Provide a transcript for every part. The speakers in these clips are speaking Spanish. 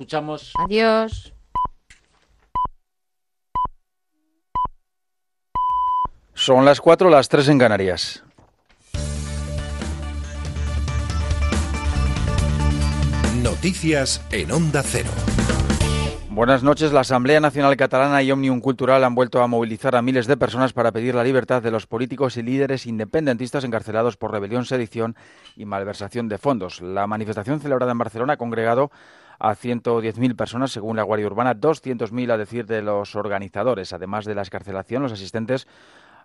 escuchamos. Adiós. Son las 4, las 3 en Canarias. Noticias en Onda Cero. Buenas noches. La Asamblea Nacional Catalana y Omnium Cultural han vuelto a movilizar a miles de personas para pedir la libertad de los políticos y líderes independentistas encarcelados por rebelión, sedición y malversación de fondos. La manifestación celebrada en Barcelona ha congregado a 110.000 personas, según la Guardia Urbana, 200.000 a decir de los organizadores. Además de la escarcelación, los asistentes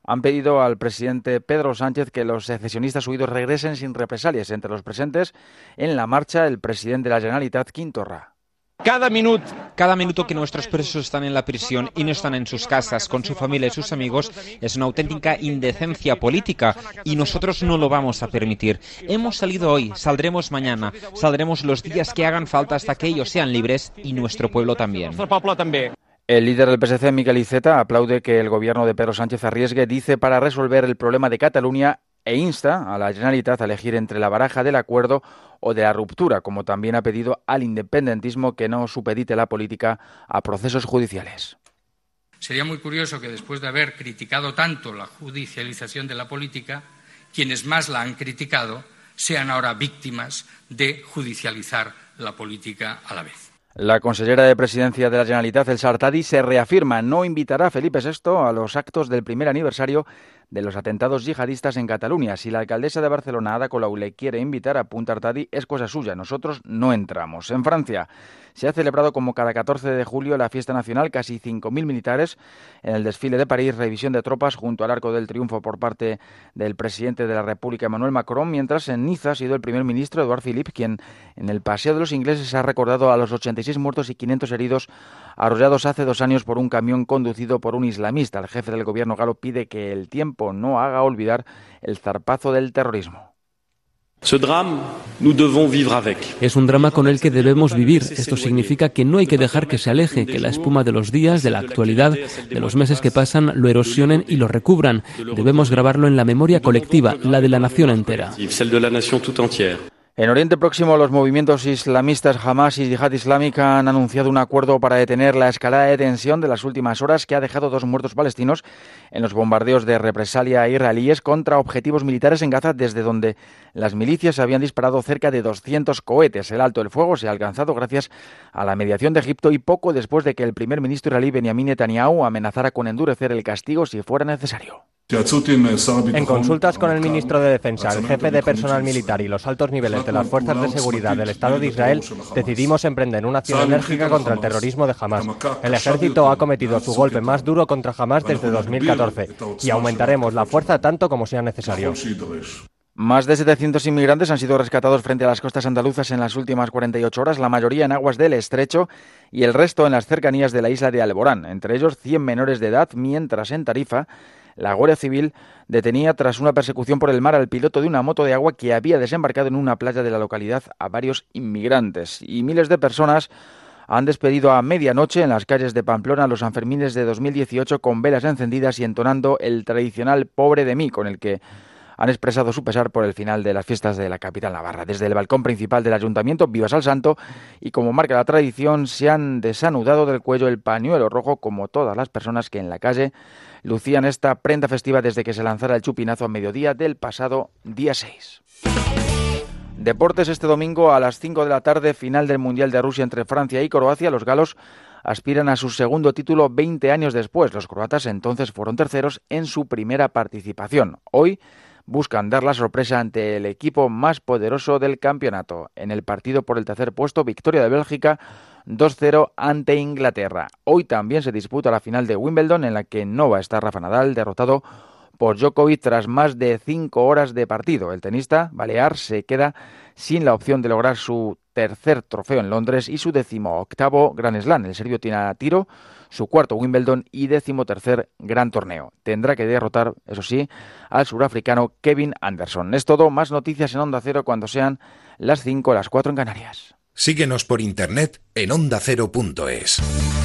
han pedido al presidente Pedro Sánchez que los secesionistas huidos regresen sin represalias. Entre los presentes en la marcha, el presidente de la Generalitat, Quintorra. Cada minuto. Cada minuto que nuestros presos están en la prisión y no están en sus casas con su familia y sus amigos es una auténtica indecencia política y nosotros no lo vamos a permitir. Hemos salido hoy, saldremos mañana, saldremos los días que hagan falta hasta que ellos sean libres y nuestro pueblo también. El líder del PSC, Miquel Iceta, aplaude que el gobierno de Pedro Sánchez arriesgue, dice, para resolver el problema de Cataluña e insta a la Generalitat a elegir entre la baraja del acuerdo o de la ruptura, como también ha pedido al independentismo que no supedite la política a procesos judiciales. Sería muy curioso que después de haber criticado tanto la judicialización de la política, quienes más la han criticado sean ahora víctimas de judicializar la política a la vez. La consellera de Presidencia de la Generalitat, El Sartadi, se reafirma, no invitará a Felipe VI a los actos del primer aniversario de los atentados yihadistas en Cataluña. Si la alcaldesa de Barcelona, Ada Colau, le quiere invitar a Punta Artadi, es cosa suya. Nosotros no entramos. En Francia se ha celebrado como cada 14 de julio la fiesta nacional, casi 5.000 militares en el desfile de París, revisión de tropas junto al Arco del Triunfo por parte del presidente de la República, Emmanuel Macron, mientras en Niza ha sido el primer ministro, Eduard Philippe, quien en el Paseo de los Ingleses ha recordado a los 86 muertos y 500 heridos arrollados hace dos años por un camión conducido por un islamista. El jefe del gobierno galo pide que el tiempo no haga olvidar el zarpazo del terrorismo. Es un drama con el que debemos vivir. Esto significa que no hay que dejar que se aleje, que la espuma de los días, de la actualidad, de los meses que pasan, lo erosionen y lo recubran. Debemos grabarlo en la memoria colectiva, la de la nación entera. En Oriente Próximo, los movimientos islamistas Hamas y Yihad Islámica han anunciado un acuerdo para detener la escalada de tensión de las últimas horas que ha dejado dos muertos palestinos en los bombardeos de represalia israelíes contra objetivos militares en Gaza, desde donde las milicias habían disparado cerca de 200 cohetes. El alto del fuego se ha alcanzado gracias a la mediación de Egipto y poco después de que el primer ministro israelí Benjamin Netanyahu amenazara con endurecer el castigo si fuera necesario. En consultas con el ministro de Defensa, el jefe de personal militar y los altos niveles de las fuerzas de seguridad del Estado de Israel, decidimos emprender una acción enérgica contra el terrorismo de Hamas. El ejército ha cometido su golpe más duro contra Hamas desde 2014 y aumentaremos la fuerza tanto como sea necesario. Más de 700 inmigrantes han sido rescatados frente a las costas andaluzas en las últimas 48 horas, la mayoría en aguas del Estrecho y el resto en las cercanías de la isla de Alborán, entre ellos 100 menores de edad, mientras en Tarifa la Guardia Civil detenía tras una persecución por el mar al piloto de una moto de agua que había desembarcado en una playa de la localidad a varios inmigrantes. Y miles de personas han despedido a medianoche en las calles de Pamplona los Sanfermines de 2018 con velas encendidas y entonando el tradicional Pobre de mí, con el que han expresado su pesar por el final de las fiestas de la capital navarra. Desde el balcón principal del ayuntamiento, vivas al santo, y como marca la tradición, se han desanudado del cuello el pañuelo rojo, como todas las personas que en la calle lucían esta prenda festiva desde que se lanzara el chupinazo a mediodía del pasado día 6. Deportes este domingo a las 5 de la tarde, final del Mundial de Rusia entre Francia y Croacia. Los galos aspiran a su segundo título 20 años después. Los croatas entonces fueron terceros en su primera participación. Hoy buscan dar la sorpresa ante el equipo más poderoso del campeonato. En el partido por el tercer puesto, victoria de Bélgica 2-0 ante Inglaterra. Hoy también se disputa la final de Wimbledon en la que no va a estar Rafa Nadal derrotado por Djokovic tras más de cinco horas de partido. El tenista balear se queda sin la opción de lograr su tercer trofeo en Londres y su décimo octavo Grand Slam. El serbio tiene a tiro su cuarto Wimbledon y décimo tercer gran torneo. Tendrá que derrotar, eso sí, al surafricano Kevin Anderson. Es todo, más noticias en Onda Cero cuando sean las 5 o las 4 en Canarias. Síguenos por internet en ondacero.es.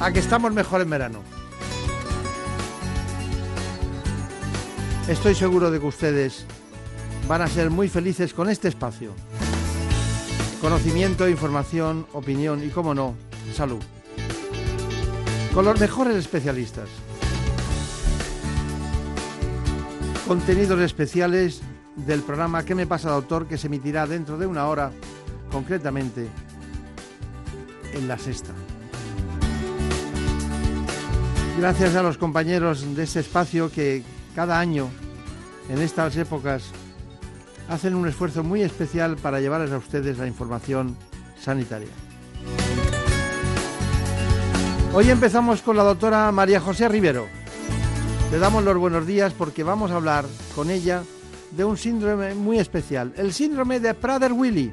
A que estamos mejor en verano. Estoy seguro de que ustedes van a ser muy felices con este espacio. Conocimiento, información, opinión y, como no, salud. Con los mejores especialistas. Contenidos especiales del programa ¿Qué me pasa, doctor? que se emitirá dentro de una hora, concretamente en la sexta. Gracias a los compañeros de este espacio que cada año, en estas épocas, hacen un esfuerzo muy especial para llevarles a ustedes la información sanitaria. Hoy empezamos con la doctora María José Rivero. Le damos los buenos días porque vamos a hablar con ella de un síndrome muy especial, el síndrome de Prader-Willi.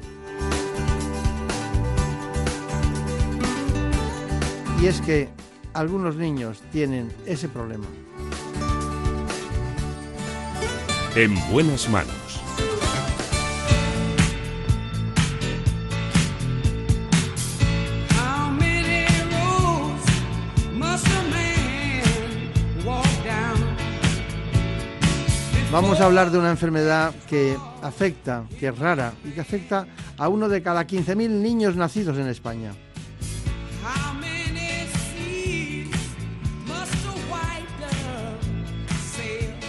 Y es que algunos niños tienen ese problema. En buenas manos. Vamos a hablar de una enfermedad que afecta, que es rara y que afecta a uno de cada 15.000 niños nacidos en España.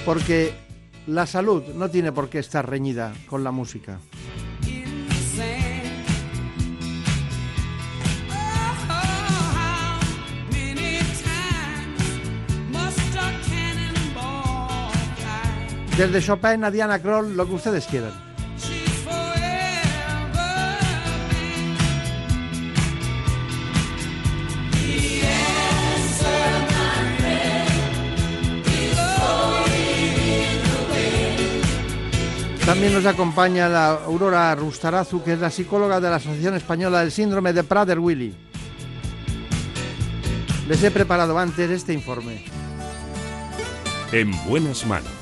Porque la salud no tiene por qué estar reñida con la música. Desde Chopin a Diana Kroll, lo que ustedes quieran. También nos acompaña la Aurora Rustarazu, que es la psicóloga de la Asociación Española del Síndrome de Prader-Willi. Les he preparado antes este informe. En buenas manos.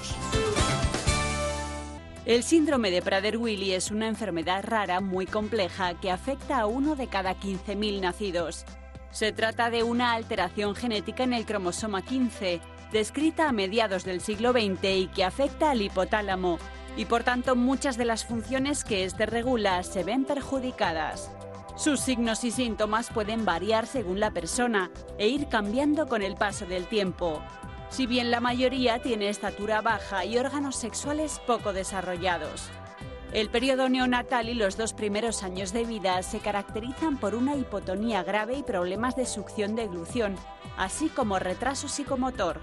El síndrome de Prader-Willi es una enfermedad rara muy compleja que afecta a uno de cada 15.000 nacidos. Se trata de una alteración genética en el cromosoma 15, descrita a mediados del siglo XX y que afecta al hipotálamo, y por tanto muchas de las funciones que éste regula se ven perjudicadas. Sus signos y síntomas pueden variar según la persona e ir cambiando con el paso del tiempo. Si bien la mayoría tiene estatura baja y órganos sexuales poco desarrollados. El periodo neonatal y los dos primeros años de vida se caracterizan por una hipotonía grave y problemas de succión de glución, así como retraso psicomotor.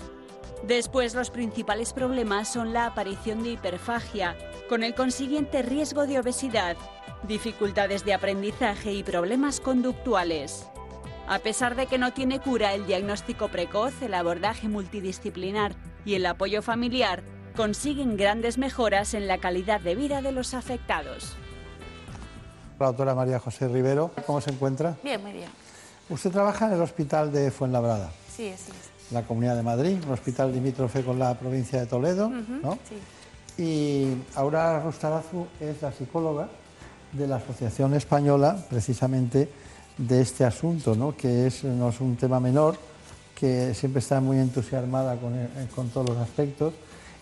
Después los principales problemas son la aparición de hiperfagia, con el consiguiente riesgo de obesidad, dificultades de aprendizaje y problemas conductuales. A pesar de que no tiene cura, el diagnóstico precoz, el abordaje multidisciplinar y el apoyo familiar consiguen grandes mejoras en la calidad de vida de los afectados. La doctora María José Rivero, ¿cómo se encuentra? Bien, muy bien. Usted trabaja en el hospital de Fuenlabrada. Sí, sí. La Comunidad de Madrid, un hospital limítrofe con la provincia de Toledo, ¿no? Sí. Y Aura Rostarazu es la psicóloga de la Asociación Española, precisamente de este asunto, ¿no? que es, no es un tema menor, que siempre está muy entusiasmada con, con todos los aspectos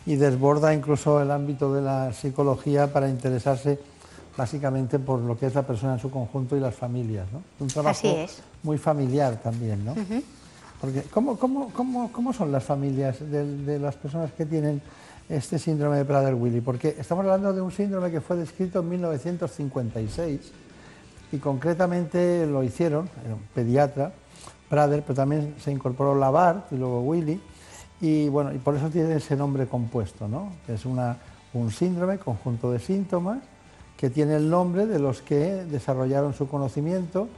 y desborda incluso el ámbito de la psicología para interesarse básicamente por lo que es la persona en su conjunto y las familias. ¿no? Un trabajo muy familiar también. ¿no? ¿Cómo, son las familias de, las personas que tienen este síndrome de Prader-Willi? Porque estamos hablando de un síndrome que fue descrito en 1956 y concretamente lo hicieron, era un pediatra, Prader, pero también se incorporó Lavar y luego Willy, y bueno, y por eso tiene ese nombre compuesto, ¿no? Es un síndrome, conjunto de síntomas, que tiene el nombre de los que desarrollaron su conocimiento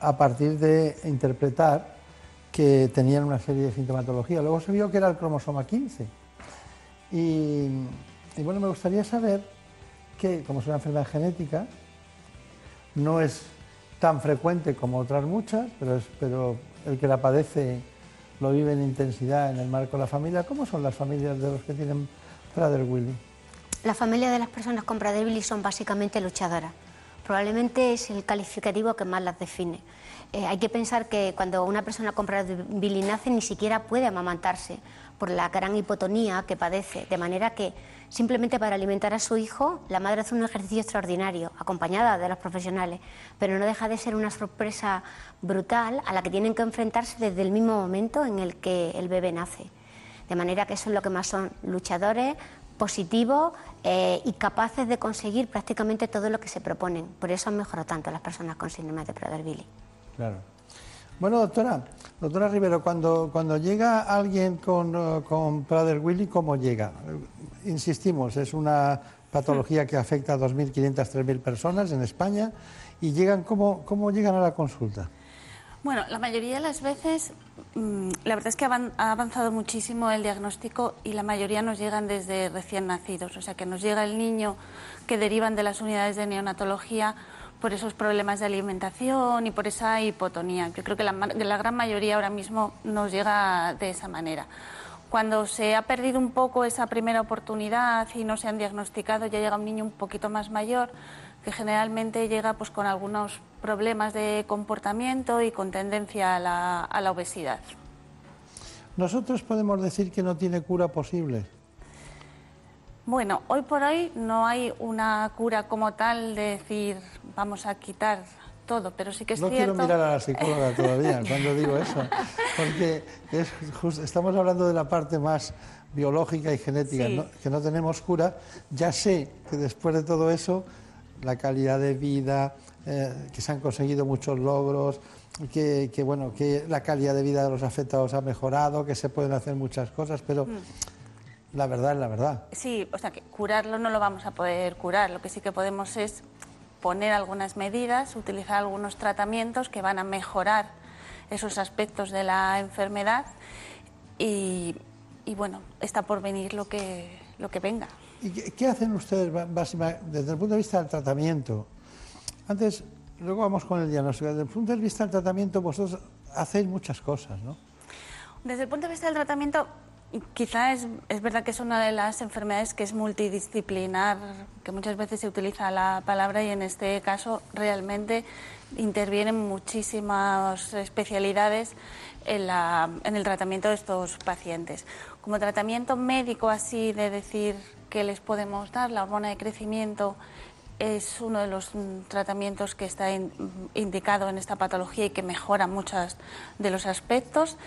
a partir de interpretar que tenían una serie de sintomatología. Luego se vio que era el cromosoma 15. Y, bueno, me gustaría saber que, como es una enfermedad genética, no es tan frecuente como otras muchas, pero, el que la padece lo vive en intensidad en el marco de la familia. ¿Cómo son las familias de los que tienen Prader-Willi? La familia de las personas con Prader-Willi son básicamente luchadoras. Probablemente es el calificativo que más las define. Eh, hay que pensar que cuando una persona con Prader-Willi nace ni siquiera puede amamantarse por la gran hipotonía que padece, de manera que simplemente para alimentar a su hijo la madre hace un ejercicio extraordinario, acompañada de los profesionales, pero no deja de ser una sorpresa brutal a la que tienen que enfrentarse desde el mismo momento en el que el bebé nace. De manera que eso es lo que más son luchadores, positivos eh, y capaces de conseguir prácticamente todo lo que se proponen. Por eso han mejorado tanto las personas con síndrome de Prader-Willi. Claro. Bueno, doctora, doctora Rivero, cuando, cuando llega alguien con, eh, con Prader-Willi, ¿cómo llega? Insistimos, es una patología que afecta a 2.500, 3.000 personas en España y llegan, ¿cómo, ¿cómo llegan a la consulta? Bueno, la mayoría de las veces, la verdad es que ha avanzado muchísimo el diagnóstico y la mayoría nos llegan desde recién nacidos. O sea, que nos llega el niño que derivan de las unidades de neonatología por esos problemas de alimentación y por esa hipotonía. Yo creo que la, la gran mayoría ahora mismo nos llega de esa manera. Cuando se ha perdido un poco esa primera oportunidad y no se han diagnosticado, ya llega un niño un poquito más mayor, que generalmente llega pues, con algunos problemas de comportamiento y con tendencia a la, a la obesidad. ¿Nosotros podemos decir que no tiene cura posible? Bueno, hoy por hoy no hay una cura como tal de decir vamos a quitar todo, pero sí que es no cierto... No quiero mirar a la psicóloga todavía cuando digo eso, porque estamos hablando de la parte más biológica y genética, que no tenemos cura. Ya sé que después de todo eso la calidad de vida, eh, que se han conseguido muchos logros, que, bueno, que la calidad de vida de los afectados ha mejorado, que se pueden hacer muchas cosas, pero mm. la verdad es la verdad. Sí, o sea que curarlo no lo vamos a poder curar, lo que sí que podemos es poner algunas medidas, utilizar algunos tratamientos que van a mejorar esos aspectos de la enfermedad y, y bueno, está por venir lo que, lo que venga. ¿Y qué, hacen ustedes desde el punto de vista del tratamiento? Antes, luego vamos con el diagnóstico. Desde el punto de vista del tratamiento, vosotros hacéis muchas cosas, ¿no? Desde el punto de vista del tratamiento, quizá es, verdad que es una de las enfermedades que es multidisciplinar, que muchas veces se utiliza la palabra y en este caso realmente intervienen muchísimas especialidades en el tratamiento de estos pacientes. Como tratamiento médico así de decir que les podemos dar. La hormona de crecimiento es uno de los mm, tratamientos que está indicado en esta patología y que mejora muchos de los aspectos.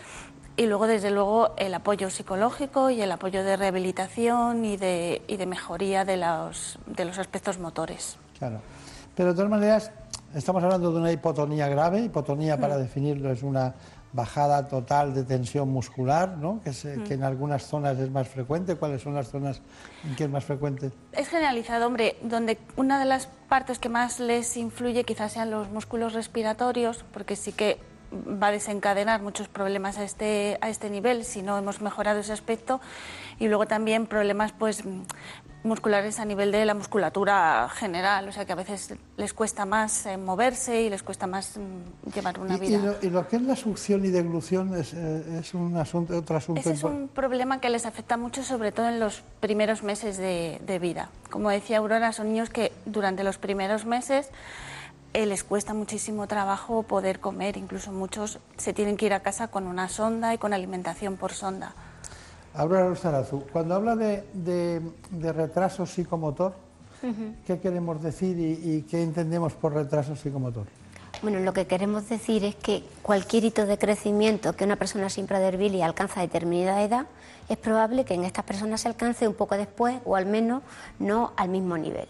Y luego, desde luego, el apoyo psicológico y el apoyo de rehabilitación y de, y de mejoría de los, de los aspectos motores. Claro. Pero de todas maneras, estamos hablando de una hipotonía grave. Hipotonía, para mm. definirlo, es una bajada total de tensión muscular, ¿no? que, que, en algunas zonas es más frecuente. ¿Cuáles son las zonas en que es más frecuente? Es generalizado, hombre, donde una de las partes que más les influye quizás sean los músculos respiratorios, porque sí que va a desencadenar muchos problemas a este, a este nivel si no hemos mejorado ese aspecto y luego también problemas pues musculares a nivel de la musculatura general, o sea que a veces les cuesta más eh, moverse y les cuesta más mm, llevar una vida. ¿Y, lo, que es la succión y deglución es, eh, es un asunto, otro asunto? Ese es un problema que les afecta mucho, sobre todo en los primeros meses de, de vida. Como decía Aurora, son niños que durante los primeros meses eh, les cuesta muchísimo trabajo poder comer, incluso muchos se tienen que ir a casa con una sonda y con alimentación por sonda. Aurora Rosarazu, cuando habla de, retraso psicomotor, ¿qué queremos decir y, qué entendemos por retraso psicomotor? Bueno, lo que queremos decir es que cualquier hito de crecimiento que una persona sin Prader-Willi alcanza a determinada edad, es probable que en estas personas se alcance un poco después o al menos no al mismo nivel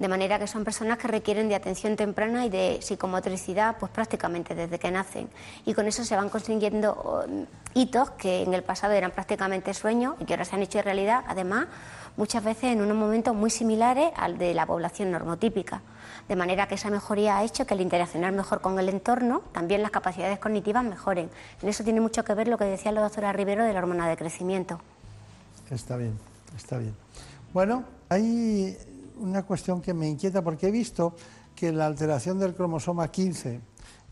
de manera que son personas que requieren de atención temprana y de psicomotricidad pues prácticamente desde que nacen y con eso se van consiguiendo um, hitos que en el pasado eran prácticamente sueños y que ahora se han hecho realidad, además muchas veces en unos momentos muy similares al de la población normotípica. De manera que esa mejoría ha hecho que el interaccionar mejor con el entorno, también las capacidades cognitivas mejoren. En eso tiene mucho que ver lo que decía la doctora Rivero de la hormona de crecimiento. Está bien, está bien. Bueno, hay una cuestión que me inquieta porque he visto que la alteración del cromosoma 15,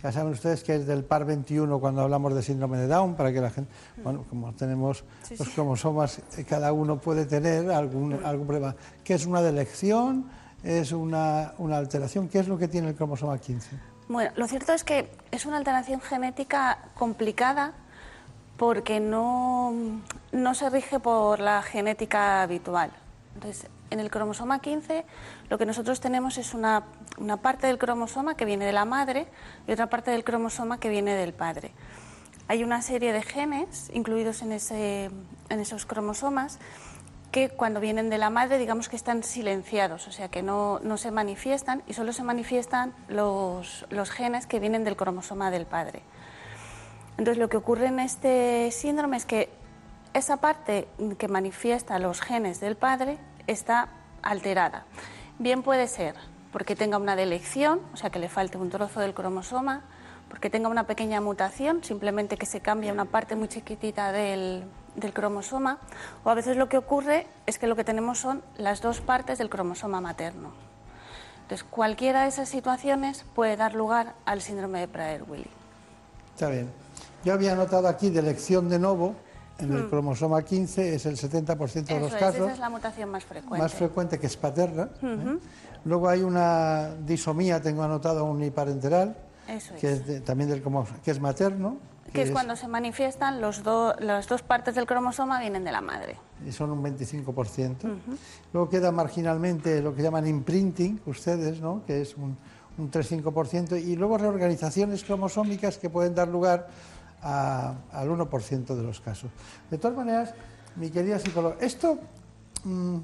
ya saben ustedes que es del par 21 cuando hablamos de síndrome de Down, para que la gente, bueno, como tenemos los cromosomas, eh, cada uno puede tener algún, algún problema, que es una delección, es una, una alteración, ¿qué es lo que tiene el cromosoma 15? Bueno, lo cierto es que es una alteración genética complicada porque no, no se rige por la genética habitual. Entonces, en el cromosoma 15 lo que nosotros tenemos es una, parte del cromosoma que viene de la madre y otra parte del cromosoma que viene del padre. Hay una serie de genes incluidos en, ese, en esos cromosomas que cuando vienen de la madre digamos que están silenciados, o sea que no, no se manifiestan y solo se manifiestan los, los genes que vienen del cromosoma del padre. Entonces lo que ocurre en este síndrome es que esa parte que manifiesta los genes del padre está alterada. Bien puede ser porque tenga una delección, o sea que le falte un trozo del cromosoma, porque tenga una pequeña mutación, simplemente que se cambie una parte muy chiquitita del, cromosoma, o a veces lo que ocurre es que lo que tenemos son las dos partes del cromosoma materno. Entonces, cualquiera de esas situaciones puede dar lugar al síndrome de Prader-Willi. Está bien. Yo había notado aquí delección de novo, en el hmm. cromosoma 15 es el 70% de los casos. Esa es la mutación más frecuente. Más frecuente que es paterna. ¿eh? Luego hay una disomía, tengo anotado uniparenteral, que es también del que es materno. Que, es, cuando se manifiestan los las dos partes del cromosoma vienen de la madre. Y son un 25%. Luego queda marginalmente lo que llaman imprinting, ustedes, ¿no? que es un, un 3-5%. Y luego reorganizaciones cromosómicas que pueden dar lugar al 1% de los casos. De todas maneras, mi querida psicóloga, esto, mm,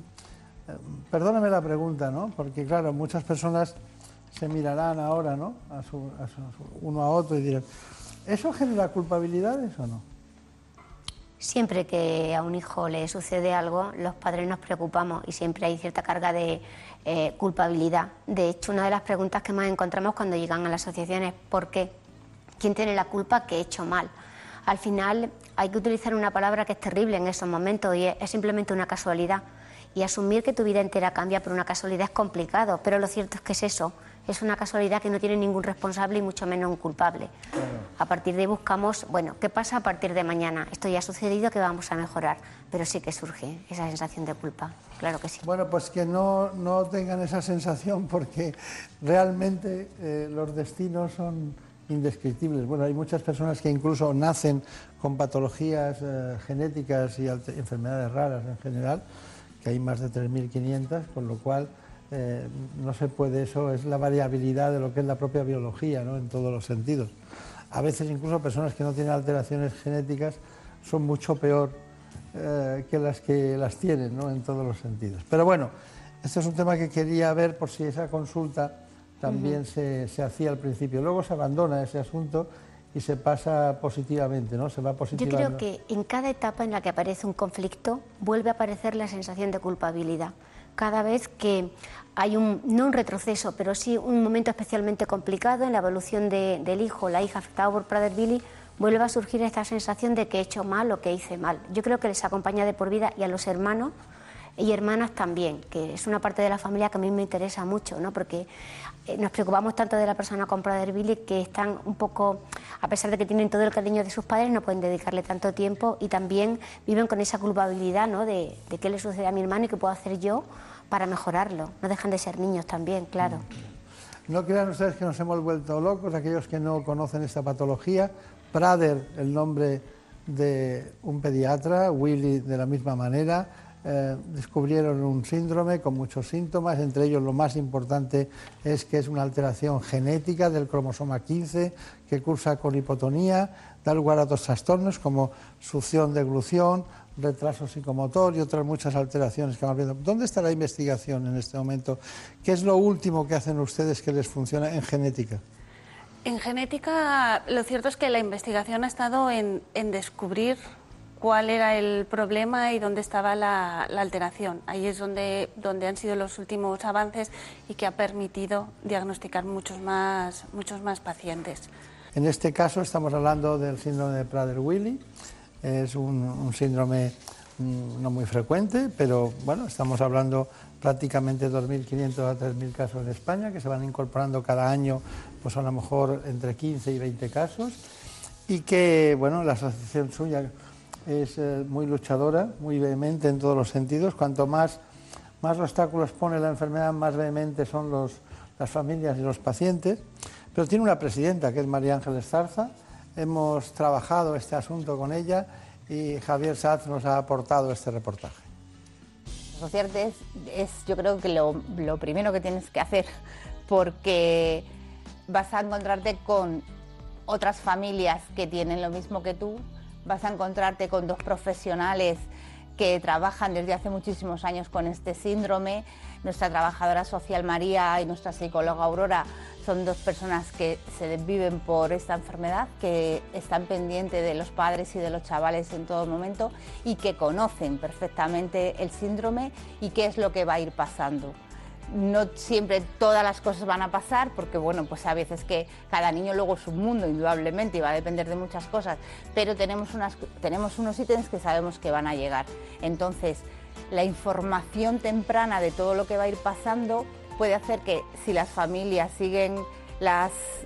perdóname la pregunta, ¿no? Porque claro, muchas personas se mirarán ahora, ¿no? A uno a otro y dirán, ¿eso genera culpabilidades o no? Siempre que a un hijo le sucede algo, los padres nos preocupamos y siempre hay cierta carga de eh, culpabilidad. De hecho, una de las preguntas que más encontramos cuando llegan a la asociación es ¿por qué? Quién tiene la culpa que he hecho mal. Al final hay que utilizar una palabra que es terrible en esos momentos y es, simplemente una casualidad. Y asumir que tu vida entera cambia por una casualidad es complicado, pero lo cierto es que es eso, es una casualidad que no tiene ningún responsable y mucho menos un culpable. A partir de ahí buscamos, bueno, ¿qué pasa a partir de mañana? Esto ya ha sucedido, que vamos a mejorar? Pero sí que surge esa sensación de culpa, claro que sí. Bueno, pues que no, no tengan esa sensación porque realmente eh, los destinos son indescriptibles. Bueno, hay muchas personas que incluso nacen con patologías eh, genéticas y enfermedades raras en general, que hay más de 3.500, con lo cual eh, no se puede, eso es la variabilidad de lo que es la propia biología, ¿no? en todos los sentidos. A veces incluso personas que no tienen alteraciones genéticas son mucho peor eh, que las que las tienen, ¿no? en todos los sentidos. Pero bueno, este es un tema que quería ver por si esa consulta también se, hacía al principio. Luego se abandona ese asunto y se pasa positivamente, ¿no? Se va positivamente. Yo creo que en cada etapa en la que aparece un conflicto vuelve a aparecer la sensación de culpabilidad. cada vez que hay un, no un retroceso, pero sí un momento especialmente complicado en la evolución del hijo la hija afectado por Prader-Willi, vuelve a surgir esta sensación de que he hecho mal o que hice mal. Yo creo que les acompaña de por vida y a los hermanos y hermanas también, que es una parte de la familia que a mí me interesa mucho, ¿no? porque nos preocupamos tanto de la persona con Prader-Willi que están un poco, a pesar de que tienen todo el cariño de sus padres, no pueden dedicarle tanto tiempo y también viven con esa culpabilidad ¿no? de, de qué le sucede a mi hermano y qué puedo hacer yo para mejorarlo. No dejan de ser niños también, claro. No crean ustedes que nos hemos vuelto locos, aquellos que no conocen esta patología. Prader, el nombre de un pediatra, Willy de la misma manera, eh, descubrieron un síndrome con muchos síntomas, entre ellos lo más importante es que es una alteración genética del cromosoma 15 que cursa con hipotonía, da lugar a otros trastornos como succión de glución, retraso psicomotor y otras muchas alteraciones que vamos viendo. ¿Dónde está la investigación en este momento? ¿Qué es lo último que hacen ustedes que les funciona en genética? En genética, lo cierto es que la investigación ha estado en, en descubrir cuál era el problema y dónde estaba la, alteración. Ahí es donde, han sido los últimos avances y que ha permitido diagnosticar muchos más, pacientes. En este caso estamos hablando del síndrome de Prader-Willi. Es un, síndrome mm, no muy frecuente, pero bueno, estamos hablando prácticamente de 2.500 a 3.000 casos en España, que se van incorporando cada año, pues a lo mejor entre 15 y 20 casos, y que, bueno, la asociación suya es eh, muy luchadora, muy vehemente en todos los sentidos. Cuanto más, más obstáculos pone la enfermedad, más vehemente son los, las familias y los pacientes. Pero tiene una presidenta, que es María Ángeles Zarza. Hemos trabajado este asunto con ella y Javier Saz nos ha aportado este reportaje. Asociarte es, es yo creo que lo, lo primero que tienes que hacer, porque vas a encontrarte con otras familias que tienen lo mismo que tú, vas a encontrarte con dos profesionales que trabajan desde hace muchísimos años con este síndrome. Nuestra trabajadora social María y nuestra psicóloga Aurora son dos personas que se viven por esta enfermedad, que están pendientes de los padres y de los chavales en todo momento y que conocen perfectamente el síndrome y qué es lo que va a ir pasando no siempre todas las cosas van a pasar, porque bueno, pues a veces que cada niño luego es un mundo, indudablemente, y va a depender de muchas cosas, pero tenemos, unos ítems que sabemos que van a llegar. Entonces, la información temprana de todo lo que va a ir pasando puede hacer que si las familias siguen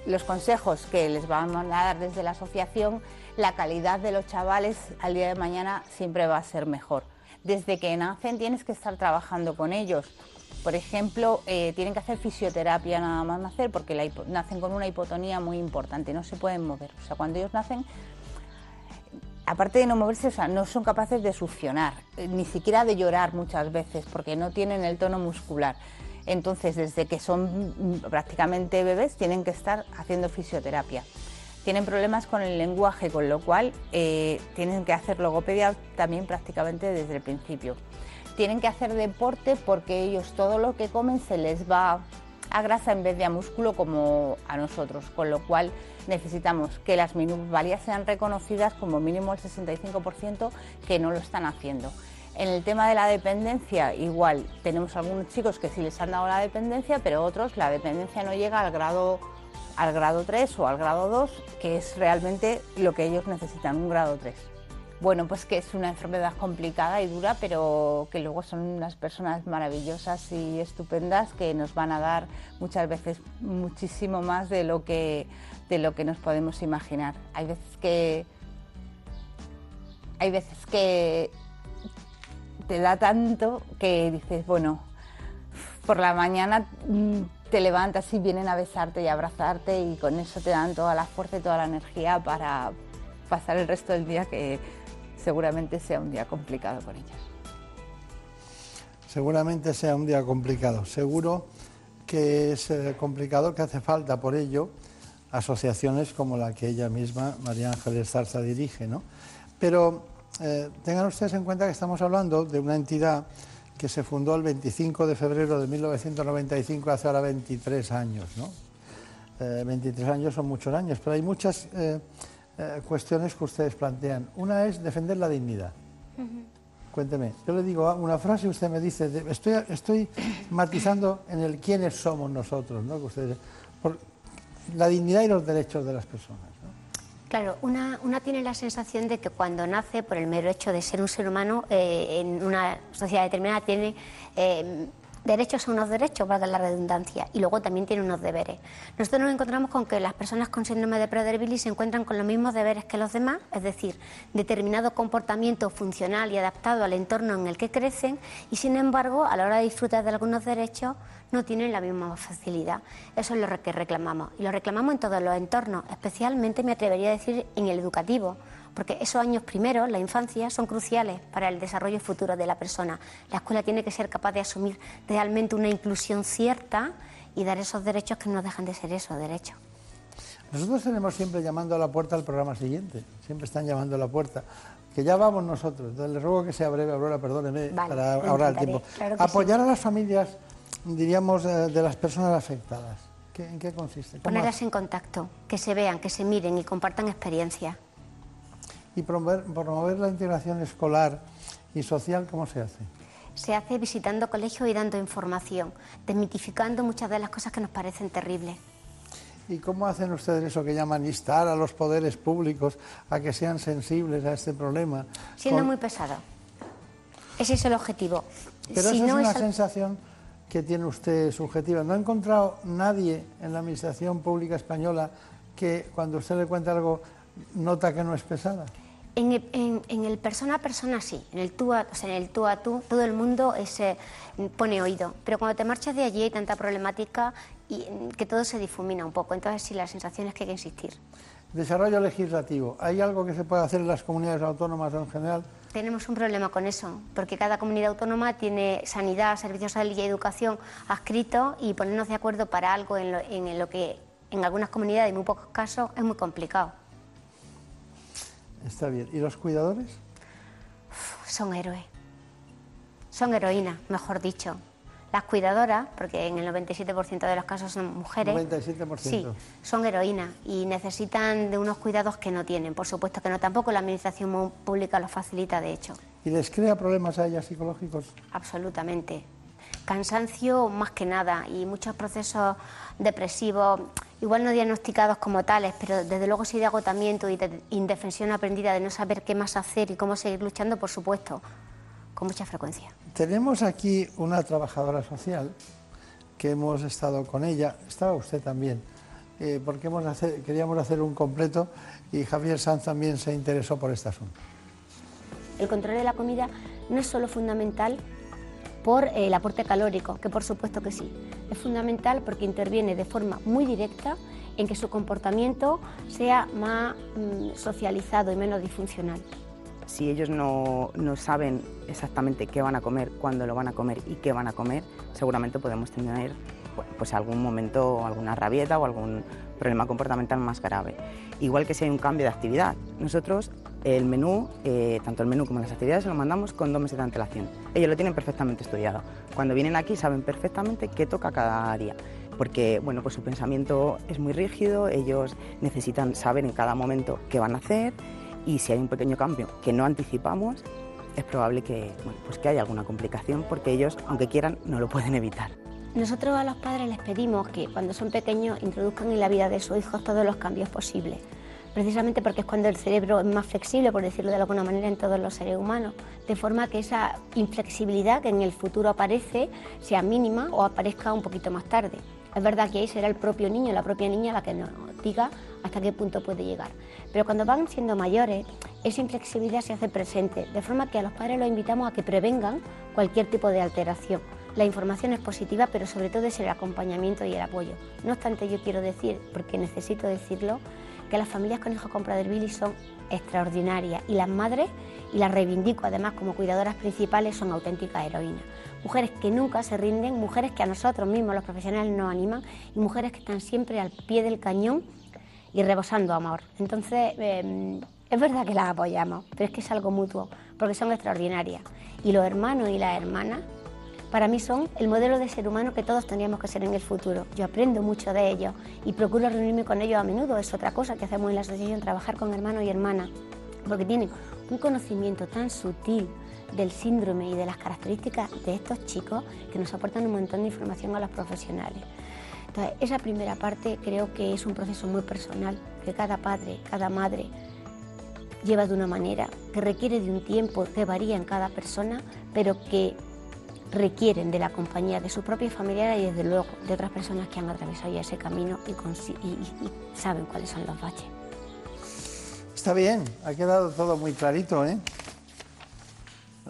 los consejos que les van a dar desde la asociación, la calidad de los chavales al día de mañana siempre va a ser mejor. Desde que nacen tienes que estar trabajando con ellos por ejemplo, eh, tienen que hacer fisioterapia nada más nacer porque nacen con una hipotonía muy importante, no se pueden mover. O sea, cuando ellos nacen, aparte de no moverse, o sea, no son capaces de succionar, eh, ni siquiera de llorar muchas veces porque no tienen el tono muscular. Entonces, desde que son prácticamente bebés, tienen que estar haciendo fisioterapia. Tienen problemas con el lenguaje, con lo cual eh, tienen que hacer logopedia también prácticamente desde el principio tienen que hacer deporte porque ellos todo lo que comen se les va a grasa en vez de a músculo como a nosotros, con lo cual necesitamos que las minusvalías sean reconocidas como mínimo el 65% que no lo están haciendo. En el tema de la dependencia, igual, tenemos algunos chicos que sí les han dado la dependencia, pero otros la dependencia no llega al grado, al grado 3 o al grado 2, que es realmente lo que ellos necesitan, un grado 3 bueno, pues que es una enfermedad complicada y dura, pero que luego son unas personas maravillosas y estupendas que nos van a dar muchas veces muchísimo más de lo que, de lo que nos podemos imaginar. Hay veces que hay veces que te da tanto que dices, bueno, por la mañana mm, te levantas y vienen a besarte y abrazarte y con eso te dan toda la fuerza y toda la energía para pasar el resto del día que seguramente sea un día complicado con ellas. Seguramente sea un día complicado. Seguro que es eh, complicado, que hace falta por ello asociaciones como la que ella misma, María Ángeles Zarza, dirige. ¿no? Pero eh, tengan ustedes en cuenta que estamos hablando de una entidad que se fundó el 25 de febrero de 1995, hace ahora 23 años. ¿no? 23 eh, años son muchos años, pero hay muchas cuestiones que ustedes plantean. Una es defender la dignidad. Cuénteme, yo le digo una frase y usted me dice, estoy, estoy matizando en el quiénes somos nosotros, ¿no? ustedes, por la dignidad y los derechos de las personas. Claro, una, tiene la sensación de que cuando nace, por el mero hecho de ser un ser humano, eh, en una sociedad determinada tiene eh, derechos son unos derechos, valga la redundancia, y luego también tiene unos deberes. Nosotros nos encontramos con que las personas con síndrome de Prader-Willi se encuentran con los mismos deberes que los demás, es decir, determinado comportamiento funcional y adaptado al entorno en el que crecen, y sin embargo, a la hora de disfrutar de algunos derechos, no tienen la misma facilidad. Eso es lo que reclamamos, y lo reclamamos en todos los entornos, especialmente me atrevería a decir en el educativo porque esos años primeros, la infancia, son cruciales para el desarrollo futuro de la persona. La escuela tiene que ser capaz de asumir realmente una inclusión cierta y dar esos derechos que no dejan de ser esos derechos. Nosotros tenemos siempre llamando a la puerta al programa siguiente, siempre están llamando a la puerta, que ya vamos nosotros, le ruego que sea breve, Aurora, perdóneme, para ahorrar el tiempo. Apoyar a las familias, diríamos, eh, de las personas afectadas. ¿En qué consiste? Ponerlas en contacto, que se vean, que se miren y compartan experiencias y promover, la integración escolar y social, ¿cómo se hace? Se hace visitando colegios y dando información, desmitificando muchas de las cosas que nos parecen terribles. ¿Y cómo hacen ustedes eso que llaman instar a los poderes públicos a que sean sensibles a este problema? Siendo muy pesado. Ese es el objetivo. Pero si es una sensación que tiene usted subjetiva. ¿No ha encontrado nadie en la Administración Pública Española que cuando usted le cuenta algo nota que no es pesada? En el, persona a persona sí, en el tú a, en el tú, a tú todo el mundo se pone oído, pero cuando te marchas de allí hay tanta problemática y que todo se difumina un poco, entonces sí, la sensación es que hay que insistir. Desarrollo legislativo, ¿hay algo que se puede hacer en las comunidades autónomas en general? Tenemos un problema con eso, porque cada comunidad autónoma tiene sanidad, servicios de salud y educación adscritos y ponernos de acuerdo para algo en lo, en lo que en algunas comunidades, en muy pocos casos, es muy complicado. Está bien. ¿Y los cuidadores? Son héroes. Son heroínas, mejor dicho. Las cuidadoras, porque en el 97% de los casos son mujeres, 97%. sí, son heroínas y necesitan de unos cuidados que no tienen. Por supuesto que no, tampoco la administración pública los facilita, de hecho. ¿Y les crea problemas a ellas psicológicos? Absolutamente. Cansancio más que nada y muchos procesos depresivos igual no diagnosticados como tales, pero desde luego sí de agotamiento y de indefensión aprendida, de no saber qué más hacer y cómo seguir luchando, por supuesto, con mucha frecuencia. Tenemos aquí una trabajadora social que hemos estado con ella, estaba usted también, eh, porque queríamos hacer un completo y Javier Sanz también se interesó por este asunto. El control de la comida no es solo fundamental por eh, el aporte calórico, que por supuesto que sí. Es fundamental porque interviene de forma muy directa en que su comportamiento sea más mm, socializado y menos disfuncional. Si ellos no, no, saben exactamente qué van a comer, cuándo lo van a comer y qué van a comer, seguramente podemos tener pues algún momento, alguna rabieta o algún problema comportamental más grave. Igual que si hay un cambio de actividad. Nosotros el menú, eh, tanto el menú como las actividades, se lo mandamos con dos meses de antelación. Ellos lo tienen perfectamente estudiado. Cuando vienen aquí saben perfectamente qué toca cada día, porque bueno, pues su pensamiento es muy rígido, ellos necesitan saber en cada momento qué van a hacer y si hay un pequeño cambio que no anticipamos, es probable que, pues que haya alguna complicación porque ellos, aunque quieran, no lo pueden evitar. Nosotros a los padres les pedimos que cuando son pequeños introduzcan en la vida de sus hijos todos los cambios posibles precisamente porque es cuando el cerebro es más flexible, por decirlo de alguna manera, en todos los seres humanos, de forma que esa inflexibilidad que en el futuro aparece sea mínima o aparezca un poquito más tarde. Es verdad que ahí será el propio niño, la propia niña la que nos diga hasta qué punto puede llegar. Pero cuando van siendo mayores, esa inflexibilidad se hace presente, de forma que a los padres los invitamos a que prevengan cualquier tipo de alteración. La información es positiva, pero sobre todo es el acompañamiento y el apoyo. No obstante, yo quiero decir, porque necesito decirlo, que las familias con hijos con Prader-Willi son extraordinarias y las madres, y las reivindico además como cuidadoras principales, son auténticas heroínas. Mujeres que nunca se rinden, mujeres que a nosotros mismos los profesionales nos animan y mujeres que están siempre al pie del cañón y rebosando amor. Entonces, em, es verdad que las apoyamos, pero es que es algo mutuo, porque son extraordinarias. Y los hermanos y las hermanas para mí son el modelo de ser humano que todos tendríamos que ser en el futuro. Yo aprendo mucho de ellos y procuro reunirme con ellos a menudo. Es otra cosa que hacemos en la asociación, trabajar con hermanos y hermanas, porque tienen un conocimiento tan sutil del síndrome y de las características de estos chicos que nos aportan un montón de información a los profesionales. Entonces, esa primera parte creo que es un proceso muy personal, que cada padre, cada madre lleva de una manera, que requiere de un tiempo que varía en cada persona, pero que requieren de la compañía de su propia familia y desde luego de otras personas que han atravesado ya ese camino y, saben cuáles son los baches. Está bien, ha quedado todo muy clarito, ¿eh?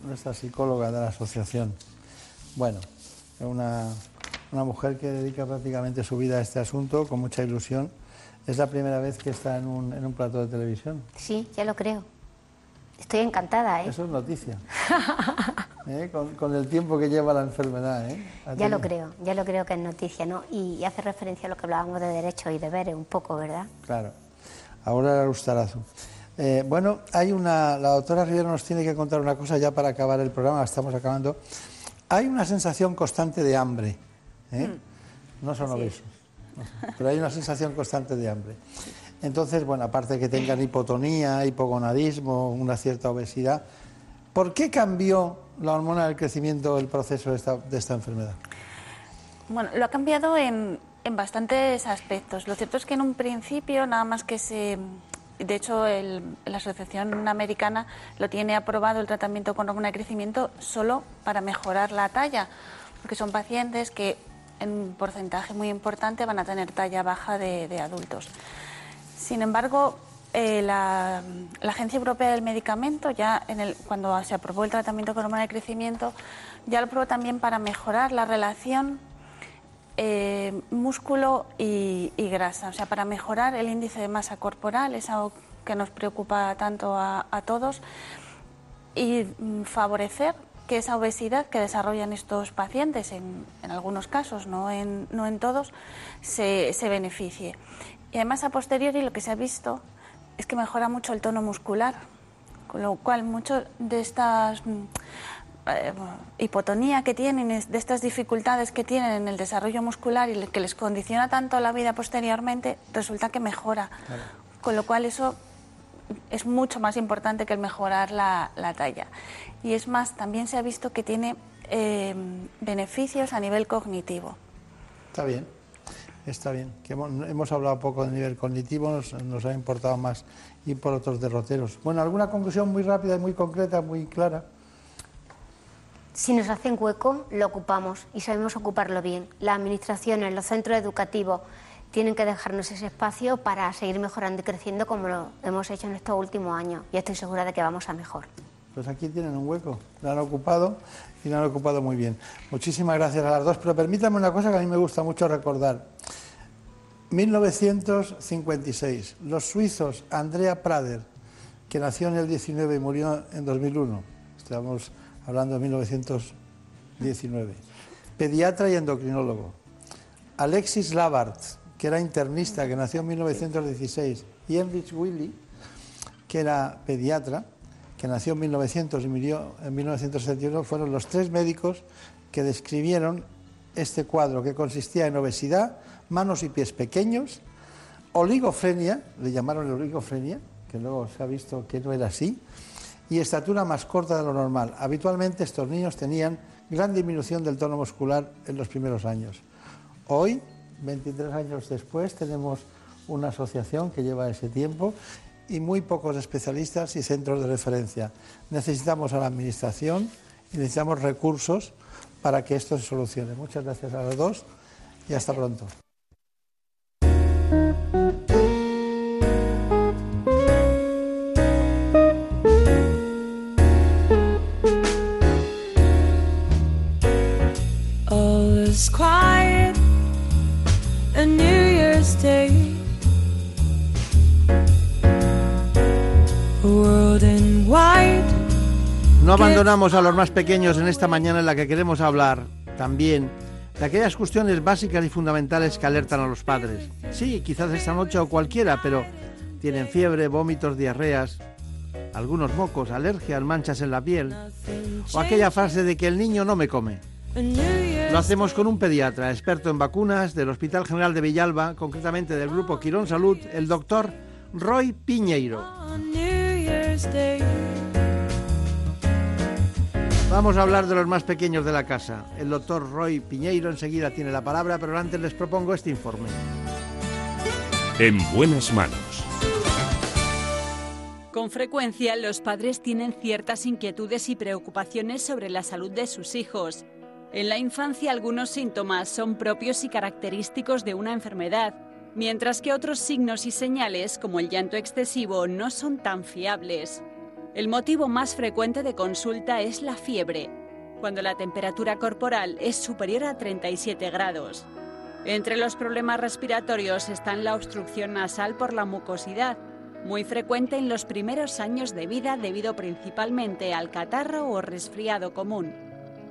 Nuestra psicóloga de la asociación. Bueno, una, una mujer que dedica prácticamente su vida a este asunto con mucha ilusión. ¿Es la primera vez que está en un, en un plato de televisión? Sí, ya lo creo. Estoy encantada, ¿eh? Eso es noticia. ¿Eh? Con, el tiempo que lleva la enfermedad, ¿eh? Ya lo creo, ya lo creo que es noticia, ¿no? Y, hace referencia a lo que hablábamos de derechos y deberes un poco, ¿verdad? Claro. Ahora el Ustarazu. Eh, bueno, hay una. La doctora Rivera nos tiene que contar una cosa ya para acabar el programa, estamos acabando. Hay una sensación constante de hambre. ¿eh? Mm. No son obesos, pero hay una sensación constante de hambre. Entonces, bueno, aparte de que tengan hipotonía, hipogonadismo, una cierta obesidad, ¿por qué cambió la hormona del crecimiento el proceso de esta, enfermedad? Bueno, lo ha cambiado en, bastantes aspectos. Lo cierto es que en un principio, nada más que se. De hecho, la Asociación Americana lo tiene aprobado el tratamiento con hormona de crecimiento solo para mejorar la talla, porque son pacientes que en un porcentaje muy importante van a tener talla baja de adultos. Sin embargo, eh, la, Agencia Europea del Medicamento, ya en cuando se aprobó el tratamiento con hormona de crecimiento, ya lo aprobó también para mejorar la relación eh, músculo y, grasa, o sea, para mejorar el índice de masa corporal, es algo que nos preocupa tanto a, todos, y mm, favorecer que esa obesidad que desarrollan estos pacientes, en, algunos casos, no en, en todos, se beneficie. Y además a posteriori lo que se ha visto es que mejora mucho el tono muscular, con lo cual mucho de estas eh, hipotonía que tienen, de estas dificultades que tienen en el desarrollo muscular y que les condiciona tanto la vida posteriormente, resulta que mejora. Con lo cual eso es mucho más importante que el mejorar la, talla. Y es más, también se ha visto que tiene eh, beneficios a nivel cognitivo. Está bien. Está bien, que hemos, hablado poco de nivel cognitivo, nos, ha importado más ir por otros derroteros. Bueno, ¿alguna conclusión muy rápida y muy concreta, muy clara? Si nos hacen hueco, lo ocupamos y sabemos ocuparlo bien. Las administraciones, los centros educativos tienen que dejarnos ese espacio para seguir mejorando y creciendo como lo hemos hecho en estos últimos años y estoy segura de que vamos a mejor. Pues aquí tienen un hueco, lo han ocupado y lo han ocupado muy bien. Muchísimas gracias a las dos, pero permítanme una cosa que a mí me gusta mucho recordar. 1956, los suizos Andrea Prader, que nació en el 19 y murió en 2001, estamos hablando de 1919, pediatra y endocrinólogo. Alexis Labart, que era internista, que nació en 1916, y Heinrich Willy, que era pediatra, que nació en 1900 y murió en 1971, fueron los tres médicos que describieron este cuadro, que consistía en obesidad, manos y pies pequeños, oligofrenia, le llamaron oligofrenia, que luego se ha visto que no era así, y estatura más corta de lo normal. Habitualmente estos niños tenían gran disminución del tono muscular en los primeros años. Hoy, 23 años después, tenemos una asociación que lleva ese tiempo y muy pocos especialistas y centros de referencia. Necesitamos a la Administración y necesitamos recursos para que esto se solucione. Muchas gracias a los dos y hasta pronto. No abandonamos a los más pequeños en esta mañana en la que queremos hablar también de aquellas cuestiones básicas y fundamentales que alertan a los padres. Sí, quizás esta noche o cualquiera, pero tienen fiebre, vómitos, diarreas, algunos mocos, alergias, manchas en la piel, o aquella frase de que el niño no me come. Lo hacemos con un pediatra, experto en vacunas del Hospital General de Villalba, concretamente del Grupo Quirón Salud, el doctor Roy Piñeiro. Vamos a hablar de los más pequeños de la casa. El doctor Roy Piñeiro enseguida tiene la palabra, pero antes les propongo este informe. En buenas manos. Con frecuencia los padres tienen ciertas inquietudes y preocupaciones sobre la salud de sus hijos. En la infancia algunos síntomas son propios y característicos de una enfermedad, mientras que otros signos y señales, como el llanto excesivo, no son tan fiables. El motivo más frecuente de consulta es la fiebre, cuando la temperatura corporal es superior a 37 grados. Entre los problemas respiratorios están la obstrucción nasal por la mucosidad, muy frecuente en los primeros años de vida debido principalmente al catarro o resfriado común.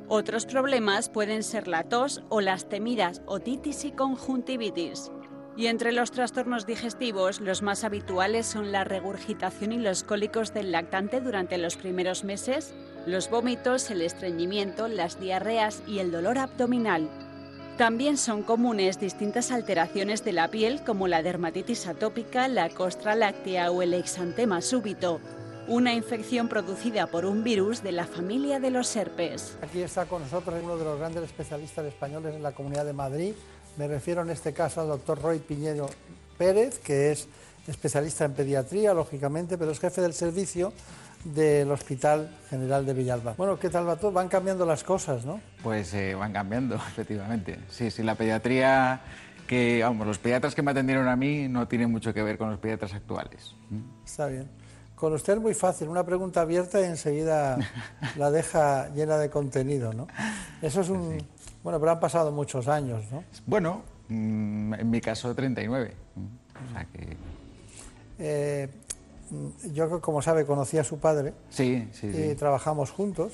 Otros problemas pueden ser la tos o las temidas otitis y conjuntivitis. Y entre los trastornos digestivos, los más habituales son la regurgitación y los cólicos del lactante durante los primeros meses, los vómitos, el estreñimiento, las diarreas y el dolor abdominal. También son comunes distintas alteraciones de la piel como la dermatitis atópica, la costra láctea o el exantema súbito, una infección producida por un virus de la familia de los herpes. Aquí está con nosotros uno de los grandes especialistas españoles en la Comunidad de Madrid, me refiero en este caso al doctor Roy Piñero Pérez, que es especialista en pediatría, lógicamente, pero es jefe del servicio del Hospital General de Villalba. Bueno, ¿qué tal va todo? Van cambiando las cosas, ¿no? Pues eh, van cambiando, efectivamente. Sí, sí, la pediatría que, vamos, los pediatras que me atendieron a mí no tienen mucho que ver con los pediatras actuales. Está bien. Con usted es muy fácil, una pregunta abierta y enseguida la deja llena de contenido, ¿no? Eso es un... Bueno, pero han pasado muchos años, ¿no? Bueno, mm, en mi caso 39. O sea que... Eh, yo, como sabe, conocí a su padre. Sí, sí, Y trabajamos juntos.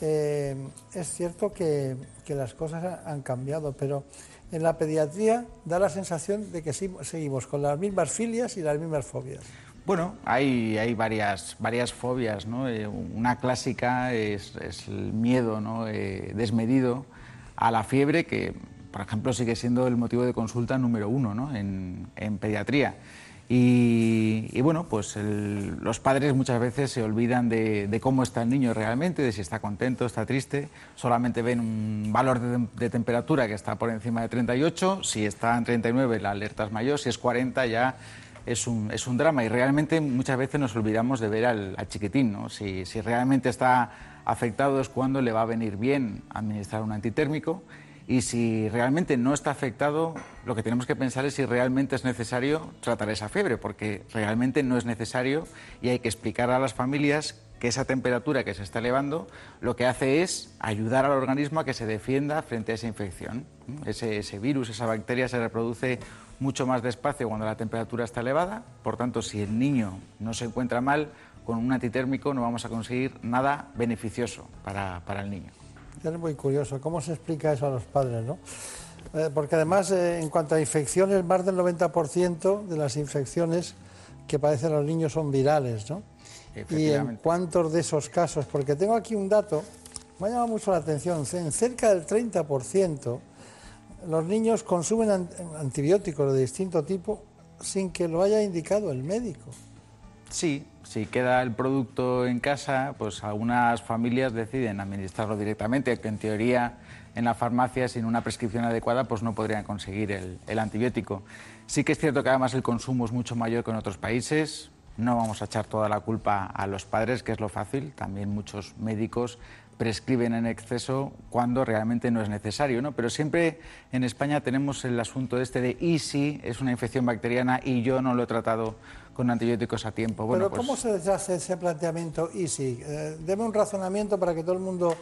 Eh, es cierto que, que, las cosas han cambiado, pero en la pediatría da la sensación de que seguimos con las mismas filias y las mismas fobias. Bueno, hay, hay varias, varias fobias. ¿no? Eh, una clásica es, es, el miedo ¿no? desmedido a la fiebre, que por ejemplo sigue siendo el motivo de consulta número uno ¿no? en, en, pediatría. Y, bueno, pues los padres muchas veces se olvidan de, cómo está el niño realmente, de si está contento, está triste, solamente ven un valor de, de, temperatura que está por encima de 38, si está en 39 la alerta es mayor, si es 40 ya es un, es un drama y realmente muchas veces nos olvidamos de ver al, al chiquitín, ¿no? si, si realmente está afectado es cuando le va a venir bien administrar un antitérmico y si realmente no está afectado, lo que tenemos que pensar es si realmente es necesario tratar esa fiebre, porque realmente no es necesario y hay que explicar a las familias que esa temperatura que se está elevando lo que hace es ayudar al organismo a que se defienda frente a esa infección. Ese, ese virus, esa bacteria se reproduce mucho más despacio cuando la temperatura está elevada, por tanto, si el niño no se encuentra mal, con un antitérmico no vamos a conseguir nada beneficioso para, para el niño. Es muy curioso, ¿cómo se explica eso a los padres? ¿no? Eh, porque además, eh, en cuanto a infecciones, más del 90% de las infecciones que padecen los niños son virales, ¿no? ¿Y en cuántos de esos casos? Porque tengo aquí un dato, me ha llamado mucho la atención, en cerca del 30% los niños consumen antibióticos de distinto tipo sin que lo haya indicado el médico. Sí, si queda el producto en casa, pues algunas familias deciden administrarlo directamente, que en teoría en la farmacia sin una prescripción adecuada pues no podrían conseguir el, el, antibiótico. Sí que es cierto que además el consumo es mucho mayor que en otros países. No vamos a echar toda la culpa a los padres, que es lo fácil. También muchos médicos prescriben en exceso cuando realmente no es necesario, ¿no? Pero siempre en España tenemos el asunto este de y si es una infección bacteriana y yo no lo he tratado con antibióticos a tiempo. Bueno, Pero ¿cómo pues... se hace ese planteamiento y si? Eh, deme un razonamiento para que todo el mundo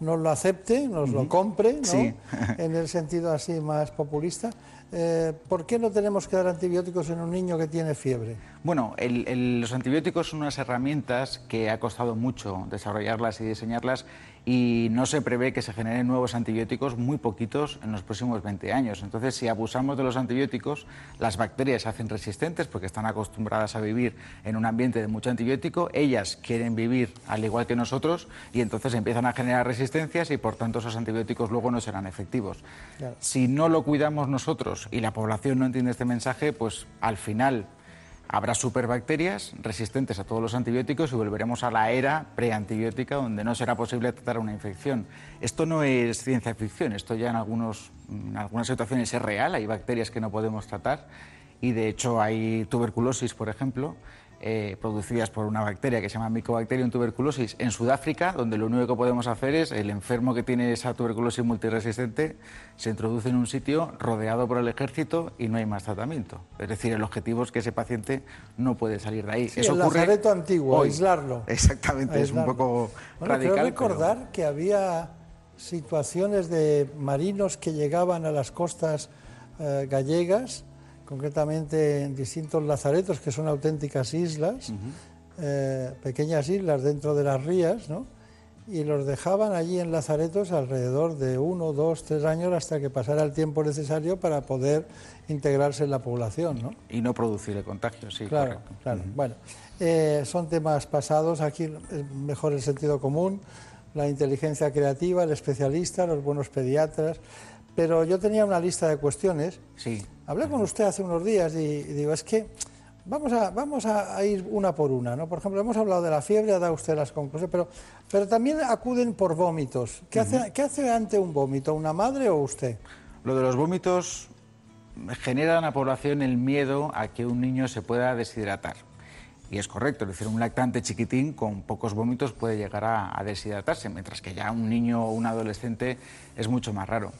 nos lo acepte, nos uh -huh. lo compre, ¿no? Sí. en el sentido así más populista. Eh, ¿Por qué no tenemos que dar antibióticos en un niño que tiene fiebre? Bueno, el, el, los antibióticos son unas herramientas que ha costado mucho desarrollarlas y diseñarlas y no se prevé que se generen nuevos antibióticos muy poquitos en los próximos 20 años. Entonces, si abusamos de los antibióticos, las bacterias se hacen resistentes porque están acostumbradas a vivir en un ambiente de mucho antibiótico, ellas quieren vivir al igual que nosotros y entonces empiezan a generar resistencias y por tanto esos antibióticos luego no serán efectivos. Claro. Si no lo cuidamos nosotros y la población no entiende este mensaje, pues al final Habrá superbacterias resistentes a todos los antibióticos y volveremos a la era preantibiótica donde no será posible tratar una infección. Esto no es ciencia ficción, esto ya en, algunos, en algunas situaciones es real, hay bacterias que no podemos tratar y de hecho hay tuberculosis, por ejemplo, eh, producidas por una bacteria que se llama Mycobacterium tuberculosis en Sudáfrica, donde lo único que podemos hacer es el enfermo que tiene esa tuberculosis multiresistente se introduce en un sitio rodeado por el ejército y no hay más tratamiento. Es decir, el objetivo es que ese paciente no puede salir de ahí. Sí, Eso el ocurre lazareto antiguo, aislarlo. Exactamente, es un poco bueno, radical. Quiero recordar que había situaciones de marinos que llegaban a las costas eh, gallegas concretamente en distintos lazaretos que son auténticas islas, eh, pequeñas islas dentro de las rías, ¿no? y los dejaban allí en lazaretos alrededor de uno, dos, tres años hasta que pasara el tiempo necesario para poder integrarse en la población. ¿no? Y no producir el contagio, sí. Claro, claro. Bueno, eh, son temas pasados, aquí es mejor el sentido común, la inteligencia creativa, el especialista, los buenos pediatras. Pero yo tenía una lista de cuestiones. Sí. Hablé con usted hace unos días y, digo, es que vamos, a, vamos a, ir una por una. ¿no? Por ejemplo, hemos hablado de la fiebre, ha dado usted las conclusiones, pero, pero también acuden por vómitos. ¿Qué, hace, ¿Qué hace ante un vómito, una madre o usted? Lo de los vómitos genera en la población el miedo a que un niño se pueda deshidratar. Y es correcto, es decir, un lactante chiquitín con pocos vómitos puede llegar a, a deshidratarse, mientras que ya un niño o un adolescente es mucho más raro.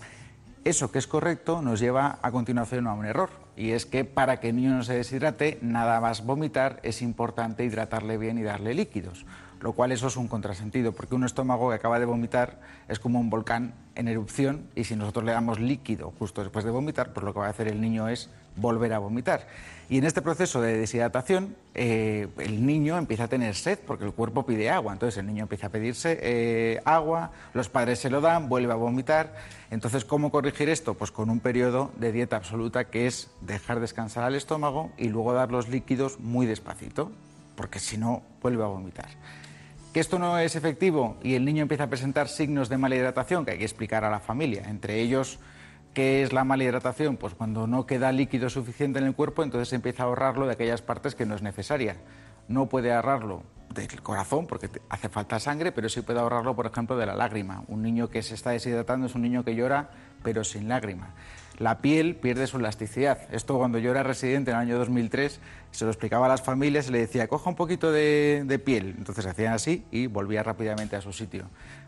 Eso que es correcto nos lleva a continuación a un error, y es que para que el niño no se deshidrate, nada más vomitar, es importante hidratarle bien y darle líquidos, lo cual eso es un contrasentido, porque un estómago que acaba de vomitar es como un volcán en erupción, y si nosotros le damos líquido justo después de vomitar, pues lo que va a hacer el niño es volver a vomitar. Y en este proceso de deshidratación, eh, el niño empieza a tener sed porque el cuerpo pide agua. Entonces el niño empieza a pedirse eh, agua, los padres se lo dan, vuelve a vomitar. Entonces, ¿cómo corregir esto? Pues con un periodo de dieta absoluta que es dejar descansar al estómago y luego dar los líquidos muy despacito, porque si no, vuelve a vomitar. Que esto no es efectivo y el niño empieza a presentar signos de mala hidratación que hay que explicar a la familia, entre ellos ¿Qué es la mala hidratación? Pues cuando no queda líquido suficiente en el cuerpo, entonces empieza a ahorrarlo de aquellas partes que no es necesaria. No puede ahorrarlo del corazón porque hace falta sangre, pero sí puede ahorrarlo, por ejemplo, de la lágrima. Un niño que se está deshidratando es un niño que llora, pero sin lágrima. La piel pierde su elasticidad. Esto cuando yo era residente en el año 2003, se lo explicaba a las familias y le decía, coja un poquito de, piel. Entonces hacían así y volvía rápidamente a su sitio.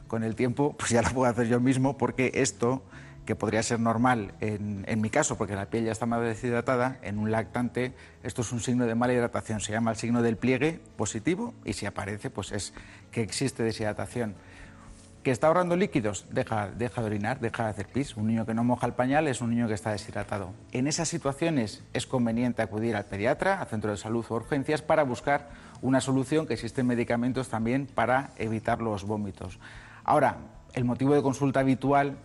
Con el tiempo, pues ya lo puedo hacer yo mismo porque esto que podría ser normal en, mi caso, porque la piel ya está más deshidratada, en un lactante esto es un signo de mala hidratación, se llama el signo del pliegue positivo y si aparece pues es que existe deshidratación. ¿Que está ahorrando líquidos? Deja, de orinar, deja de hacer pis. Un niño que no moja el pañal es un niño que está deshidratado. En esas situaciones es conveniente acudir al pediatra, al centro de salud o urgencias para buscar una solución, que existen medicamentos también para evitar los vómitos. Ahora, el motivo de consulta habitual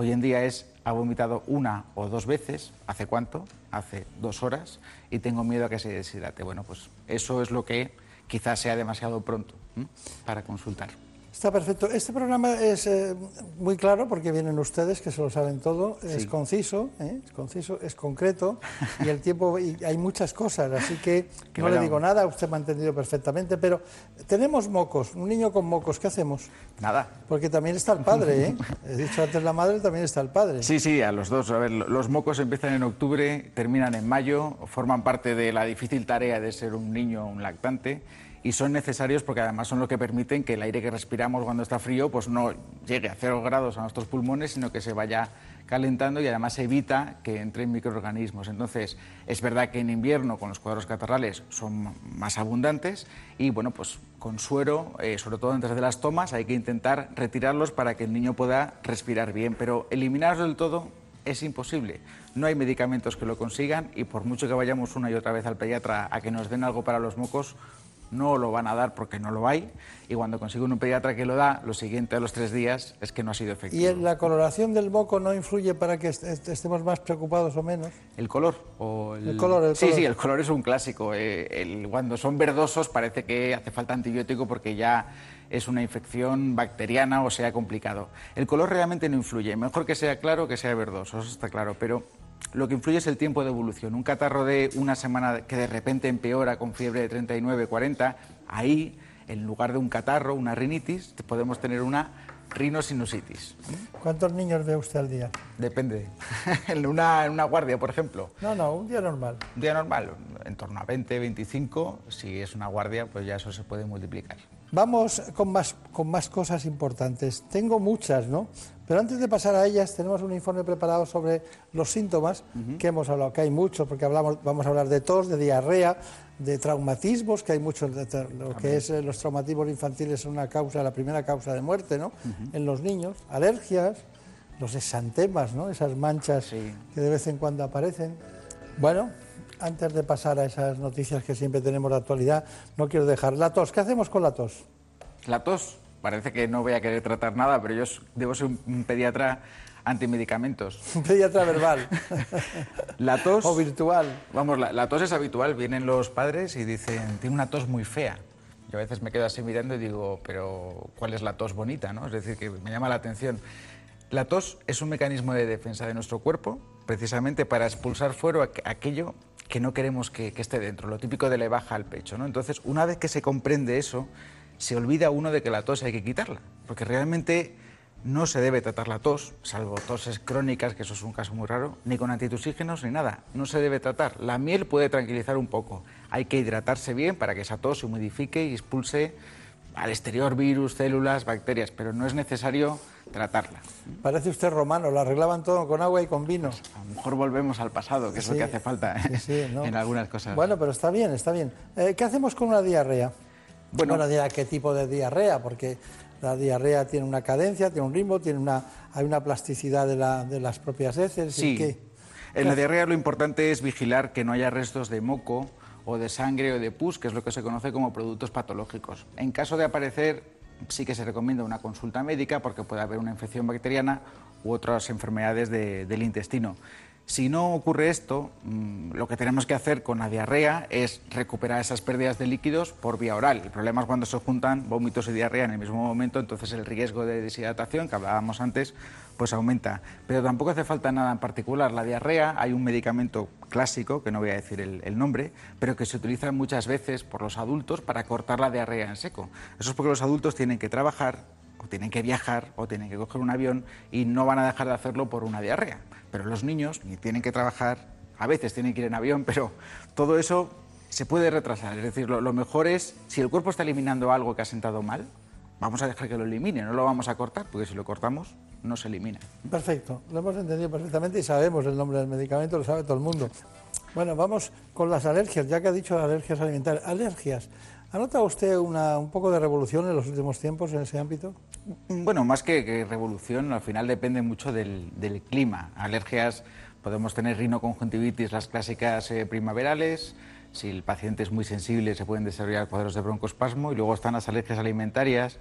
Hoy en día es, ha vomitado una o dos veces, ¿hace cuánto? Hace dos horas, y tengo miedo a que se deshidrate. Bueno, pues eso es lo que quizás sea demasiado pronto para consultar. Está perfecto. Este programa es eh, muy claro porque vienen ustedes que se lo saben todo. Es conciso, ¿eh? es conciso, es concreto y el tiempo y hay muchas cosas, así que no le digo nada. Usted me ha entendido perfectamente. Pero tenemos mocos, un niño con mocos, ¿qué hacemos? Nada. Porque también está el padre, ¿eh? He dicho antes la madre, también está el padre. Sí, sí, a los dos. A ver, los mocos empiezan en octubre, terminan en mayo, forman parte de la difícil tarea de ser un niño, un lactante y son necesarios porque además son lo que permiten que el aire que respiramos cuando está frío pues no llegue a cero grados a nuestros pulmones, sino que se vaya calentando y además evita que entren microorganismos. Entonces, es verdad que en invierno con los cuadros catarrales son más abundantes y bueno, pues con suero, eh, sobre todo antes de las tomas, hay que intentar retirarlos para que el niño pueda respirar bien, pero eliminarlos del todo es imposible. No hay medicamentos que lo consigan y por mucho que vayamos una y otra vez al pediatra a que nos den algo para los mocos, no lo van a dar porque no lo hay y cuando consiguen un pediatra que lo da, lo siguiente a los tres días es que no ha sido efectivo. ¿Y la coloración del moco no influye para que estemos más preocupados o menos? ¿El color? O el... color, sí, sí, el color es un clásico. Eh, cuando son verdosos parece que hace falta antibiótico porque ya es una infección bacteriana o sea complicado. El color realmente no influye. Mejor que sea claro que sea verdoso, eso está claro, pero lo que influye es el tiempo de evolución. Un catarro de una semana que de repente empeora con fiebre de 39, 40, ahí, en lugar de un catarro, una rinitis, podemos tener una rinosinusitis. ¿Cuántos niños ve usted al día? Depende. en, una, en una guardia, por ejemplo. No, no, un día normal. Un día normal, en torno a 20, 25. Si es una guardia, pues ya eso se puede multiplicar. Vamos con más, con más cosas importantes. Tengo muchas, ¿no? Pero antes de pasar a ellas, tenemos un informe preparado sobre los síntomas que hemos hablado, que hay muchos, porque hablamos, vamos a hablar de tos, de diarrea, de traumatismos, que hay muchos, lo que es eh, los traumatismos infantiles son una causa, la primera causa de muerte, ¿no? En los niños, alergias, los exantemas, ¿no? Esas manchas que de vez en cuando aparecen. Bueno, antes de pasar a esas noticias que siempre tenemos de actualidad, no quiero dejar la tos. ¿Qué hacemos con la tos? La tos, parece que no voy a querer tratar nada, pero yo debo ser un pediatra antimedicamentos. Un pediatra verbal. la tos. O virtual. Vamos, la, tos es habitual. Vienen los padres y dicen, tiene una tos muy fea. Yo a veces me quedo así mirando y digo, pero ¿cuál es la tos bonita? ¿no? Es decir, que me llama la atención. La tos es un mecanismo de defensa de nuestro cuerpo, precisamente para expulsar fuera aquello que no queremos que, esté dentro, lo típico de le baja al pecho. ¿no? Entonces, una vez que se comprende eso, se olvida uno de que la tos hay que quitarla, porque realmente no se debe tratar la tos, salvo toses crónicas, que eso es un caso muy raro, ni con antitusígenos ni nada. No se debe tratar. La miel puede tranquilizar un poco. Hay que hidratarse bien para que esa tos se humidifique y expulse al exterior virus, células, bacterias, pero no es necesario tratarla. Parece usted romano, lo arreglaban todo con agua y con vino. a lo mejor volvemos al pasado, que es lo que hace falta ¿eh? en algunas cosas. Bueno, pero está bien, está bien. Eh, ¿Qué hacemos con una diarrea? Bueno, bueno, ¿qué tipo de diarrea? Porque la diarrea tiene una cadencia, tiene un ritmo, tiene una, hay una plasticidad de, la, de las propias heces. Sí. En la diarrea lo importante es vigilar que no haya restos de moco o de sangre o de pus, que es lo que se conoce como productos patológicos. En caso de aparecer, sí que se recomienda una consulta médica porque puede haber una infección bacteriana u otras enfermedades del intestino. Si no ocurre esto, mm, lo que tenemos que hacer con la diarrea es recuperar esas pérdidas de líquidos por vía oral. El problema es cuando se juntan vómitos y diarrea en el mismo momento, entonces el riesgo de deshidratación que hablábamos antes pues aumenta. Pero tampoco hace falta nada en particular. La diarrea, hay un medicamento clásico, que no voy a decir el, nombre, pero que se utiliza muchas veces por los adultos para cortar la diarrea en seco. Eso es porque los adultos tienen que trabajar, o tienen que viajar, o tienen que coger un avión y no van a dejar de hacerlo por una diarrea. Pero los niños ni tienen que trabajar, a veces tienen que ir en avión, pero todo eso se puede retrasar. Es decir, lo, mejor es, si el cuerpo está eliminando algo que ha sentado mal, vamos a dejar que lo elimine, no lo vamos a cortar, porque si lo cortamos, no se elimina. Perfecto, lo hemos entendido perfectamente y sabemos el nombre del medicamento, lo sabe todo el mundo. Bueno, vamos con las alergias, ya que ha dicho alergias alimentarias. Alergias. ¿Ha notado usted una, un poco de revolución en los últimos tiempos en ese ámbito? Bueno, más que, revolución, al final depende mucho del, clima. Alergias, podemos tener rinoconjuntivitis, las clásicas eh, primaverales. Si el paciente es muy sensible, se pueden desarrollar cuadros de broncoespasmo. Y luego están las alergias alimentarias,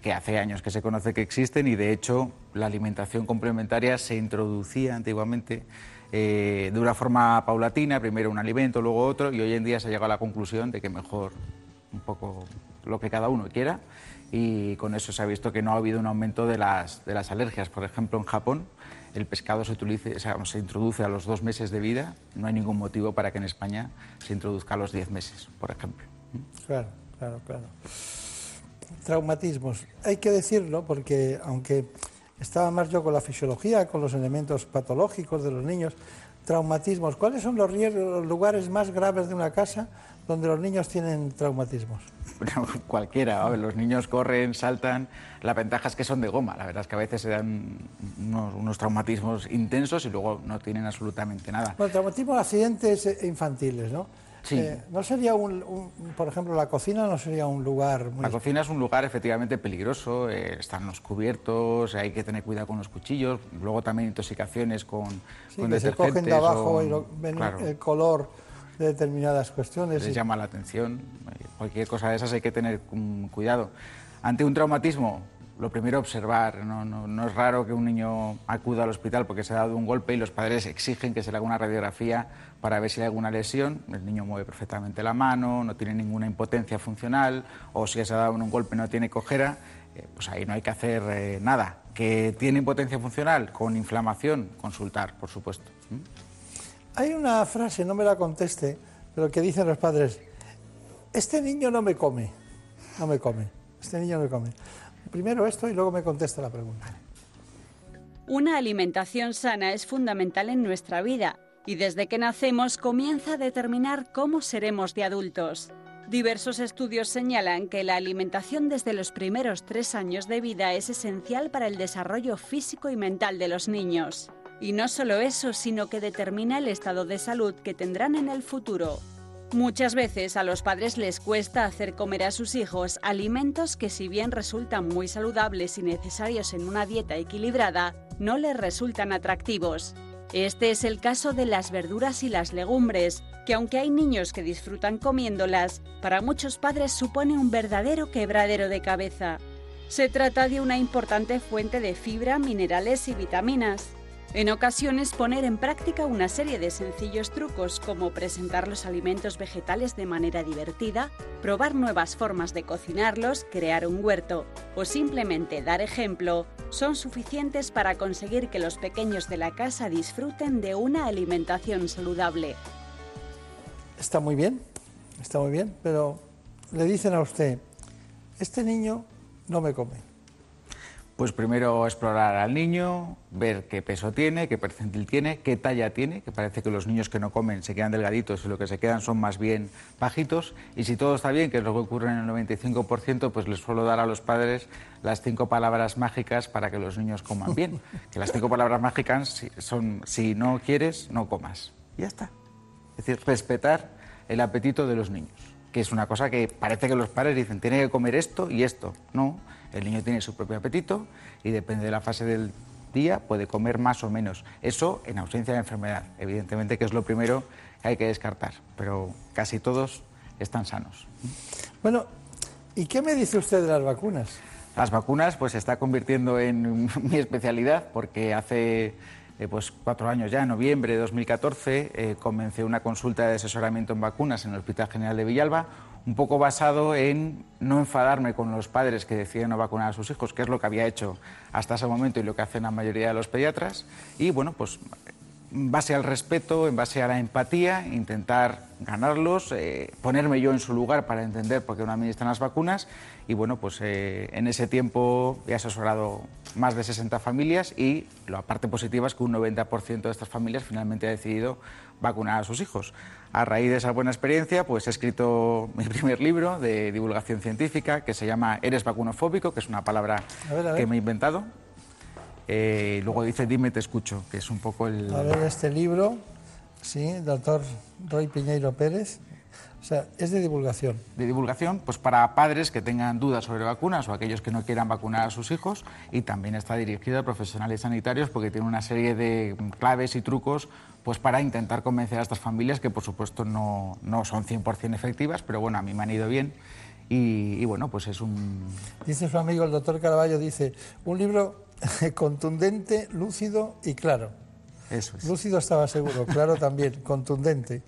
que hace años que se conoce que existen y de hecho la alimentación complementaria se introducía antiguamente eh, de una forma paulatina, primero un alimento, luego otro, y hoy en día se ha llegado a la conclusión de que mejor un poco lo que cada uno quiera y con eso se ha visto que no ha habido un aumento de las, de las alergias. Por ejemplo, en Japón el pescado se, utilice, se introduce a los dos meses de vida, no hay ningún motivo para que en España se introduzca a los diez meses, por ejemplo. Claro, claro, claro. Traumatismos. Hay que decirlo porque aunque estaba más yo con la fisiología, con los elementos patológicos de los niños, traumatismos. ¿Cuáles son los, los lugares más graves de una casa donde los niños tienen traumatismos? cualquiera, los niños corren, saltan, la ventaja es que son de goma, la verdad es que a veces se dan unos, traumatismos intensos y luego no tienen absolutamente nada. Bueno, traumatismos, accidentes infantiles, ¿no? Sí. Eh, ¿No sería un, por ejemplo, la cocina no sería un lugar muy... La cocina es un lugar efectivamente peligroso, eh, están los cubiertos, hay que tener cuidado con los cuchillos, luego también intoxicaciones con, sí, que se cogen de abajo y ven el color de determinadas cuestiones. Les llama la atención, cualquier cosa de esas hay que tener cuidado. Ante un traumatismo, lo primero observar. No, no, es raro que un niño acuda al hospital porque se ha dado un golpe y los padres exigen que se le haga una radiografía para ver si hay alguna lesión. El niño mueve perfectamente la mano, no tiene ninguna impotencia funcional o si se ha dado un golpe y no tiene cojera, eh, pues ahí no hay que hacer eh, nada. Que tiene impotencia funcional con inflamación, consultar, por supuesto. Hay una frase, no me la conteste, pero que dicen los padres, este niño no me come, no me come, este niño no me come. Primero esto y luego me contesta la pregunta. Una alimentación sana es fundamental en nuestra vida y desde que nacemos comienza a determinar cómo seremos de adultos. Diversos estudios señalan que la alimentación desde los primeros tres años de vida es esencial para el desarrollo físico y mental de los niños. Y no solo eso, sino que determina el estado de salud que tendrán en el futuro. Muchas veces a los padres les cuesta hacer comer a sus hijos alimentos que si bien resultan muy saludables y necesarios en una dieta equilibrada, no les resultan atractivos. Este es el caso de las verduras y las legumbres, que aunque hay niños que disfrutan comiéndolas, para muchos padres supone un verdadero quebradero de cabeza. Se trata de una importante fuente de fibra, minerales y vitaminas. En ocasiones poner en práctica una serie de sencillos trucos como presentar los alimentos vegetales de manera divertida, probar nuevas formas de cocinarlos, crear un huerto o simplemente dar ejemplo son suficientes para conseguir que los pequeños de la casa disfruten de una alimentación saludable. Está muy bien, está muy bien, pero le dicen a usted, este niño no me come pues primero explorar al niño, ver qué peso tiene, qué percentil tiene, qué talla tiene, que parece que los niños que no comen se quedan delgaditos y lo que se quedan son más bien bajitos. Y si todo está bien, que es lo que ocurre en el 95%, pues les suelo dar a los padres las cinco palabras mágicas para que los niños coman bien. Que las cinco palabras mágicas son si no quieres, no comas. Y ya está. Es decir, respetar el apetito de los niños, que es una cosa que parece que los padres dicen, tiene que comer esto y esto. No el niño tiene su propio apetito y depende de la fase del día puede comer más o menos. Eso en ausencia de enfermedad, evidentemente que es lo primero que hay que descartar, pero casi todos están sanos. Bueno, ¿y qué me dice usted de las vacunas? Las vacunas pues se está convirtiendo en mi especialidad porque hace eh, pues cuatro años ya, en noviembre de 2014, eh, comencé una consulta de asesoramiento en vacunas en el Hospital General de Villalba, un poco basado en no enfadarme con los padres que deciden no vacunar a sus hijos, que es lo que había hecho hasta ese momento y lo que hacen la mayoría de los pediatras, y bueno, pues en base al respeto, en base a la empatía, intentar ganarlos, eh, ponerme yo en su lugar para entender por qué no administran las vacunas. Y bueno, pues eh, en ese tiempo he asesorado más de 60 familias y la parte positiva es que un 90% de estas familias finalmente ha decidido vacunar a sus hijos. A raíz de esa buena experiencia, pues he escrito mi primer libro de divulgación científica que se llama Eres vacunofóbico, que es una palabra que me he inventado. Eh, luego dice Dime, te escucho, que es un poco el... A ver, este libro, sí, doctor Roy Piñeiro Pérez, o sea, es de divulgación. De divulgación, pues para padres que tengan dudas sobre vacunas o aquellos que no quieran vacunar a sus hijos y también está dirigido a profesionales sanitarios porque tiene una serie de claves y trucos pues para intentar convencer a estas familias que por supuesto no, no son 100% efectivas, pero bueno, a mí me han ido bien y, y bueno, pues es un... Dice su amigo el doctor Caraballo, dice, un libro contundente, lúcido y claro. Eso es. Lúcido estaba seguro, claro también, contundente.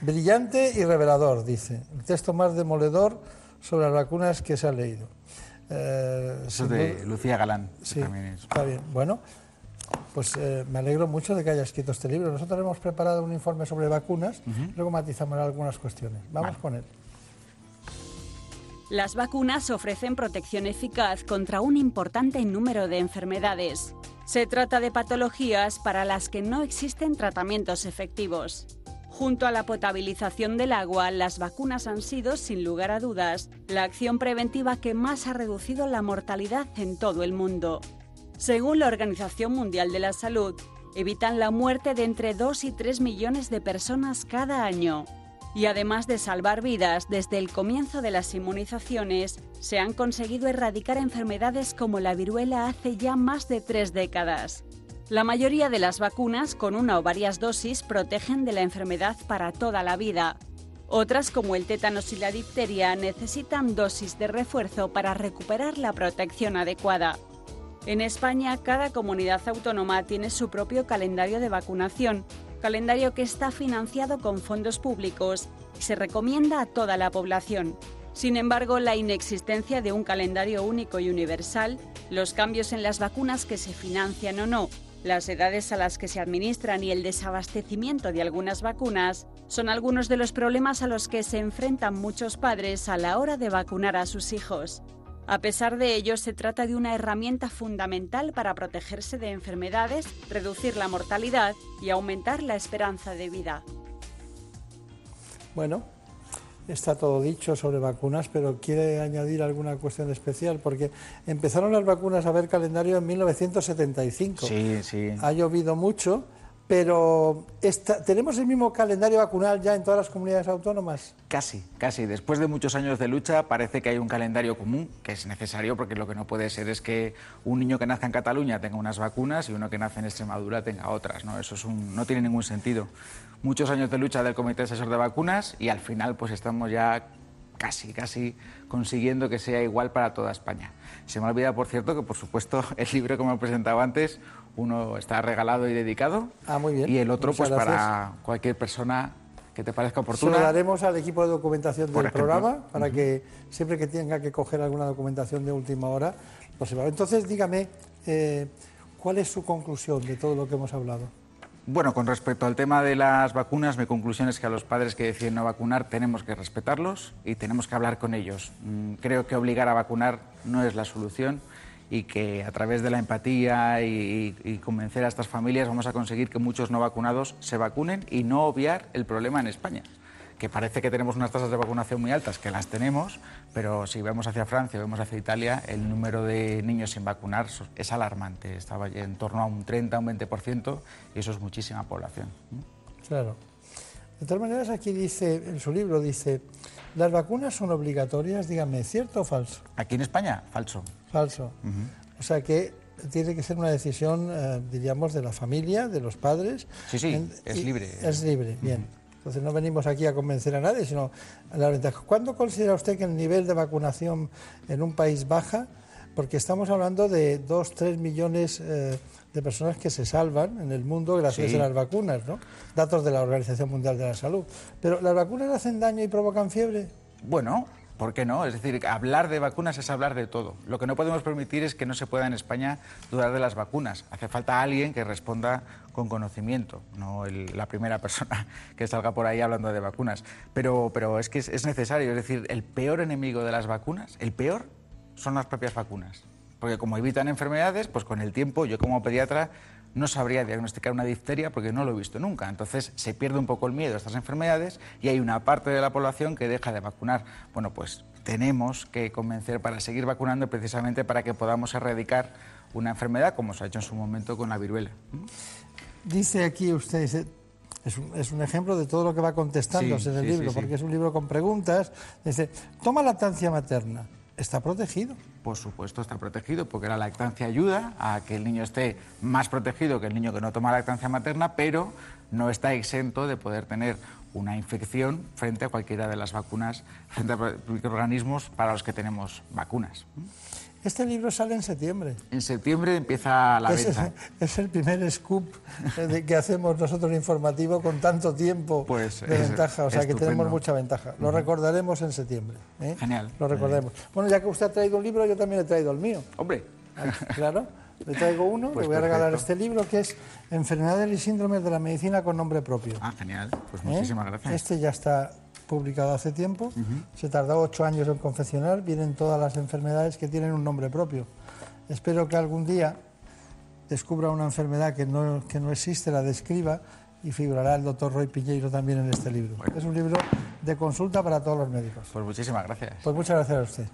Brillante y revelador, dice. El texto más demoledor sobre las vacunas que se ha leído. Eh, Eso de Lucía Galán. Sí, está bien. Bueno, pues eh, me alegro mucho de que haya escrito este libro. Nosotros hemos preparado un informe sobre vacunas, luego matizamos algunas cuestiones. Vamos con él. Las vacunas ofrecen protección eficaz contra un importante número de enfermedades. Se trata de patologías para las que no existen tratamientos efectivos. Junto a la potabilización del agua, las vacunas han sido, sin lugar a dudas, la acción preventiva que más ha reducido la mortalidad en todo el mundo. Según la Organización Mundial de la Salud, evitan la muerte de entre 2 y 3 millones de personas cada año. Y además de salvar vidas, desde el comienzo de las inmunizaciones, se han conseguido erradicar enfermedades como la viruela hace ya más de tres décadas. La mayoría de las vacunas, con una o varias dosis, protegen de la enfermedad para toda la vida. Otras, como el tétanos y la difteria, necesitan dosis de refuerzo para recuperar la protección adecuada. En España, cada comunidad autónoma tiene su propio calendario de vacunación, calendario que está financiado con fondos públicos se recomienda a toda la población. Sin embargo, la inexistencia de un calendario único y universal, los cambios en las vacunas que se financian o no, Las edades a las que se administran y el desabastecimiento de algunas vacunas son algunos de los problemas a los que se enfrentan muchos padres a la hora de vacunar a sus hijos. A pesar de ello, se trata de una herramienta fundamental para protegerse de enfermedades, reducir la mortalidad y aumentar la esperanza de vida. Bueno, está todo dicho sobre vacunas, pero quiere añadir alguna cuestión especial, porque empezaron las vacunas a ver calendario en 1975. Sí, sí. Ha llovido mucho pero ¿tenemos el mismo calendario vacunal ya en todas las comunidades autónomas? Casi, casi. Después de muchos años de lucha parece que hay un calendario común que es necesario porque lo que no puede ser es que un niño que nazca en Cataluña tenga unas vacunas y uno que nace en Extremadura tenga otras. ¿no? Eso es no tiene ningún sentido. Muchos años de lucha del Comité Asesor de Vacunas y al final pues estamos ya casi, casi consiguiendo que sea igual para toda España. Se me olvida, por cierto, que por supuesto el libro me he presentado antes uno está regalado y dedicado. Ah, muy bien. Y el otro, pues para cualquier persona que te parezca oportuna. Se lo daremos al equipo de documentación del programa para que siempre que tenga que coger alguna documentación de última hora lo sepa. Entonces, dígame, eh, ¿cuál es su conclusión de todo lo que hemos hablado? Bueno, con respecto al tema de las vacunas, mi conclusión es que a los padres que deciden no vacunar tenemos que respetarlos y tenemos que hablar con ellos. Mm, creo que obligar a vacunar no es la solución y que a través de la empatía y, convencer a estas familias vamos a conseguir que muchos no vacunados se vacunen y no obviar el problema en España que parece que tenemos unas tasas de vacunación muy altas, que las tenemos, pero si vemos hacia Francia vemos hacia Italia, el número de niños sin vacunar es alarmante. Estaba en torno a un 30, un 20%, y eso es muchísima población. Claro. De todas maneras, aquí dice, en su libro dice, ¿las vacunas son obligatorias? Dígame, ¿cierto o falso? Aquí en España, falso. Falso. O sea que tiene que ser una decisión, eh, diríamos, de la familia, de los padres. Sí, sí, es libre. Es libre, bien. Entonces no venimos aquí a convencer a nadie, sino a la ventaja. ¿Cuándo considera usted que el nivel de vacunación en un país baja? Porque estamos hablando de 2, 3 millones eh, de personas que se salvan en el mundo gracias a las vacunas, ¿no? Datos de la Organización Mundial de la Salud. Pero ¿las vacunas hacen daño y provocan fiebre? Bueno, ¿Por qué no? Es decir, hablar de vacunas es hablar de todo. Lo que no podemos permitir es que no se pueda en España dudar de las vacunas. Hace falta alguien que responda con conocimiento, no la primera persona que salga por ahí hablando de vacunas. Pero, pero es que es, es necesario. Es decir, el peor enemigo de las vacunas, el peor, son las propias vacunas. Porque como evitan enfermedades, pues con el tiempo yo como pediatra no sabría diagnosticar una difteria porque no lo he visto nunca. Entonces se pierde un poco el miedo a estas enfermedades y hay una parte de la población que deja de vacunar. Bueno, pues tenemos que convencer para seguir vacunando precisamente para que podamos erradicar una enfermedad como se ha hecho en su momento con la viruela. Dice aquí usted, es un, ejemplo de todo lo que va contestándose en el libro, porque es un libro con preguntas. Dice, toma lactancia materna está protegido. Por supuesto, está protegido, porque la lactancia ayuda a que el niño esté más protegido que el niño que no toma lactancia materna, pero no está exento de poder tener una infección frente a cualquiera de las vacunas, frente a microorganismos para los que tenemos vacunas. Este libro sale en septiembre. En septiembre empieza la venta. Es, el primer scoop de que hacemos nosotros informativo con tanto tiempo pues de ventaja, o sea que tenemos mucha ventaja. Lo recordaremos en septiembre. ¿eh? Genial. Lo recordaremos. Bueno, ya que usted ha traído un libro, yo también he traído el mío. Hombre. Ah, claro. Le traigo uno, pues le voy a regalar este libro que es Enfermedades y síndromes de la medicina con nombre propio. Ah, genial. Pues ¿Eh? muchísimas gracias. Este ya está publicado hace tiempo. Se tardó ocho años en confeccionar. Vienen todas las enfermedades que tienen un nombre propio. Espero que algún día descubra una enfermedad que no, que no existe, la describa y figurará el doctor Roy Piñeiro también en este libro. Es un libro de consulta para todos los médicos. Pues muchísimas gracias. Pues muchas gracias a usted.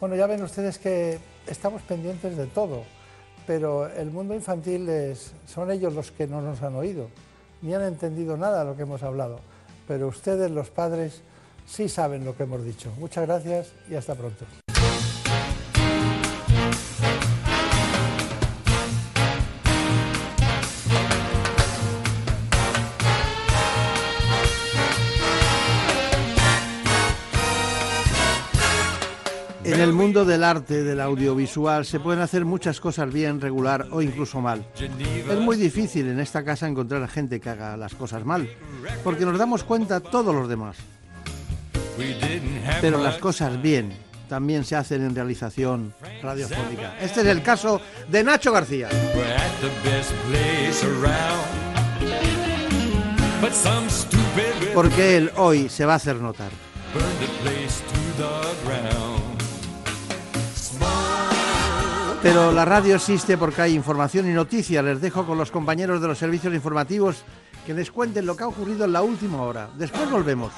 Bueno, ya ven ustedes que estamos pendientes de todo, pero el mundo infantil es, son ellos los que no nos han oído, ni han entendido nada de lo que hemos hablado pero ustedes, los padres, sí saben lo que hemos dicho. Muchas gracias y hasta pronto. En el mundo del arte, del audiovisual, se pueden hacer muchas cosas bien, regular o incluso mal. Es muy difícil en esta casa encontrar a gente que haga las cosas mal, porque nos damos cuenta todos los demás. Pero las cosas bien, también se hacen en realización radiofónica. Este es el caso de Nacho García. Porque él hoy se va a hacer notar. Pero la radio existe porque hay información y noticias. Les dejo con los compañeros de los servicios informativos que les cuenten lo que ha ocurrido en la última hora. Después volvemos.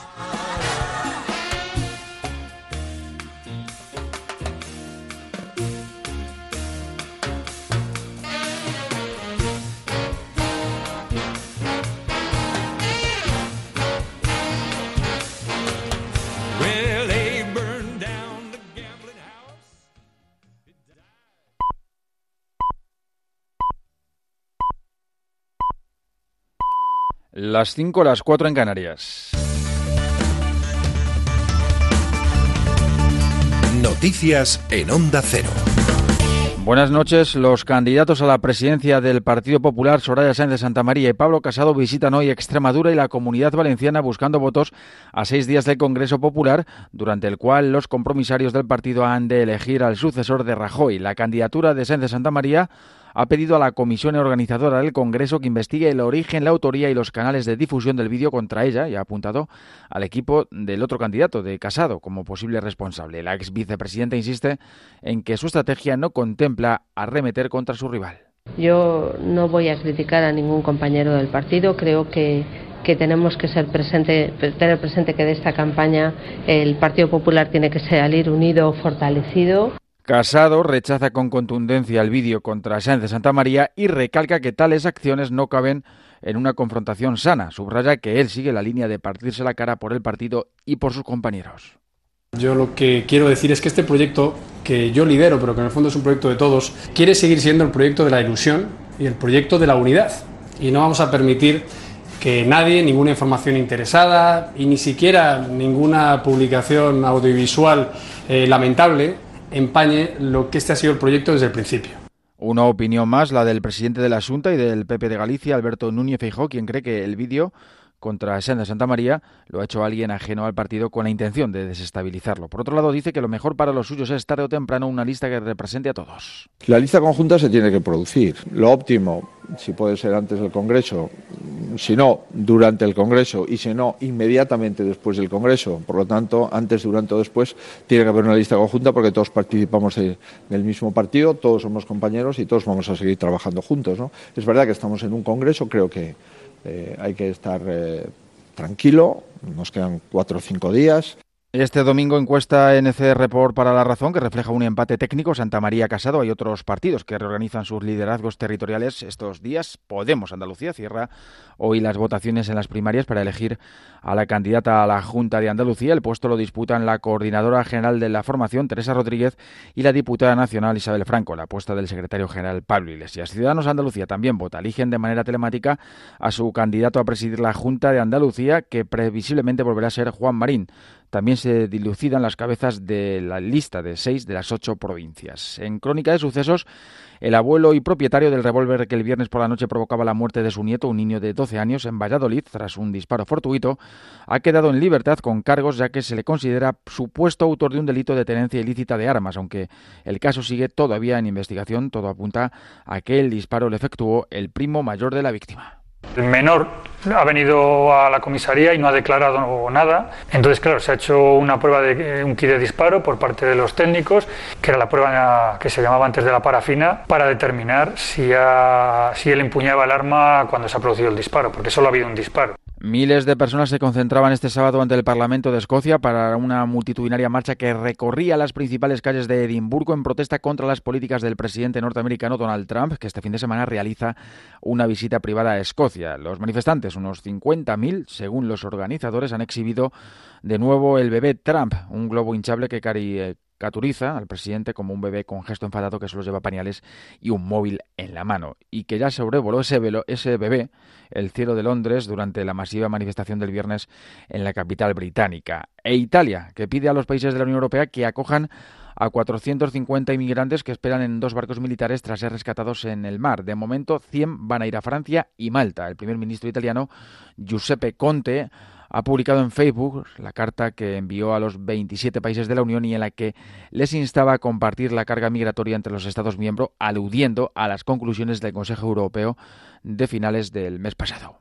Las 5, las 4 en Canarias. Noticias en Onda Cero. Buenas noches. Los candidatos a la presidencia del Partido Popular, Soraya Sáenz de Santa María y Pablo Casado, visitan hoy Extremadura y la Comunidad Valenciana buscando votos a seis días del Congreso Popular, durante el cual los compromisarios del partido han de elegir al sucesor de Rajoy. La candidatura de Sáenz de Santa María ha pedido a la comisión organizadora del Congreso que investigue el origen, la autoría y los canales de difusión del vídeo contra ella y ha apuntado al equipo del otro candidato, de Casado, como posible responsable. La ex vicepresidenta insiste en que su estrategia no contempla arremeter contra su rival. Yo no voy a criticar a ningún compañero del partido, creo que que tenemos que ser presente, tener presente que de esta campaña el Partido Popular tiene que salir unido, fortalecido. Casado rechaza con contundencia el vídeo contra Sáenz de Santa María y recalca que tales acciones no caben en una confrontación sana. Subraya que él sigue la línea de partirse la cara por el partido y por sus compañeros. Yo lo que quiero decir es que este proyecto, que yo lidero, pero que en el fondo es un proyecto de todos, quiere seguir siendo el proyecto de la ilusión y el proyecto de la unidad. Y no vamos a permitir que nadie, ninguna información interesada y ni siquiera ninguna publicación audiovisual eh, lamentable empañe lo que este ha sido el proyecto desde el principio. Una opinión más, la del presidente de la Junta y del PP de Galicia, Alberto Núñez Feijó, quien cree que el vídeo contra Senda Santa María lo ha hecho alguien ajeno al partido con la intención de desestabilizarlo. Por otro lado, dice que lo mejor para los suyos es tarde o temprano una lista que represente a todos. La lista conjunta se tiene que producir. Lo óptimo, si puede ser antes del Congreso, si no, durante el Congreso y si no, inmediatamente después del Congreso. Por lo tanto, antes, durante o después, tiene que haber una lista conjunta porque todos participamos del mismo partido, todos somos compañeros y todos vamos a seguir trabajando juntos. ¿no? Es verdad que estamos en un Congreso, creo que hay que estar eh, tranquilo, nos quedan cuatro o cinco días. Este domingo encuesta NC Report para la razón que refleja un empate técnico. Santa María Casado. Hay otros partidos que reorganizan sus liderazgos territoriales estos días. Podemos Andalucía cierra hoy las votaciones en las primarias para elegir a la candidata a la Junta de Andalucía. El puesto lo disputan la coordinadora general de la formación, Teresa Rodríguez, y la diputada nacional Isabel Franco. La apuesta del secretario general Pablo Iglesias. Ciudadanos Andalucía también vota. Eligen de manera telemática a su candidato a presidir la Junta de Andalucía, que previsiblemente volverá a ser Juan Marín. También se dilucidan las cabezas de la lista de seis de las ocho provincias. En Crónica de Sucesos, el abuelo y propietario del revólver que el viernes por la noche provocaba la muerte de su nieto, un niño de 12 años, en Valladolid, tras un disparo fortuito, ha quedado en libertad con cargos ya que se le considera supuesto autor de un delito de tenencia ilícita de armas, aunque el caso sigue todavía en investigación. Todo apunta a que el disparo le efectuó el primo mayor de la víctima. El menor ha venido a la comisaría y no ha declarado nada. Entonces, claro, se ha hecho una prueba de un kit de disparo por parte de los técnicos, que era la prueba que se llamaba antes de la parafina, para determinar si, si él empuñaba el arma cuando se ha producido el disparo, porque solo ha habido un disparo. Miles de personas se concentraban este sábado ante el Parlamento de Escocia para una multitudinaria marcha que recorría las principales calles de Edimburgo en protesta contra las políticas del presidente norteamericano Donald Trump, que este fin de semana realiza una visita privada a Escocia. Los manifestantes, unos 50.000, según los organizadores, han exhibido de nuevo el bebé Trump, un globo hinchable que cari caturiza al presidente como un bebé con gesto enfadado que solo lleva pañales y un móvil en la mano, y que ya sobrevoló ese, ese bebé el cielo de Londres durante la masiva manifestación del viernes en la capital británica. E Italia, que pide a los países de la Unión Europea que acojan a 450 inmigrantes que esperan en dos barcos militares tras ser rescatados en el mar. De momento, 100 van a ir a Francia y Malta. El primer ministro italiano, Giuseppe Conte, ha publicado en Facebook la carta que envió a los 27 países de la Unión y en la que les instaba a compartir la carga migratoria entre los Estados miembros, aludiendo a las conclusiones del Consejo Europeo de finales del mes pasado.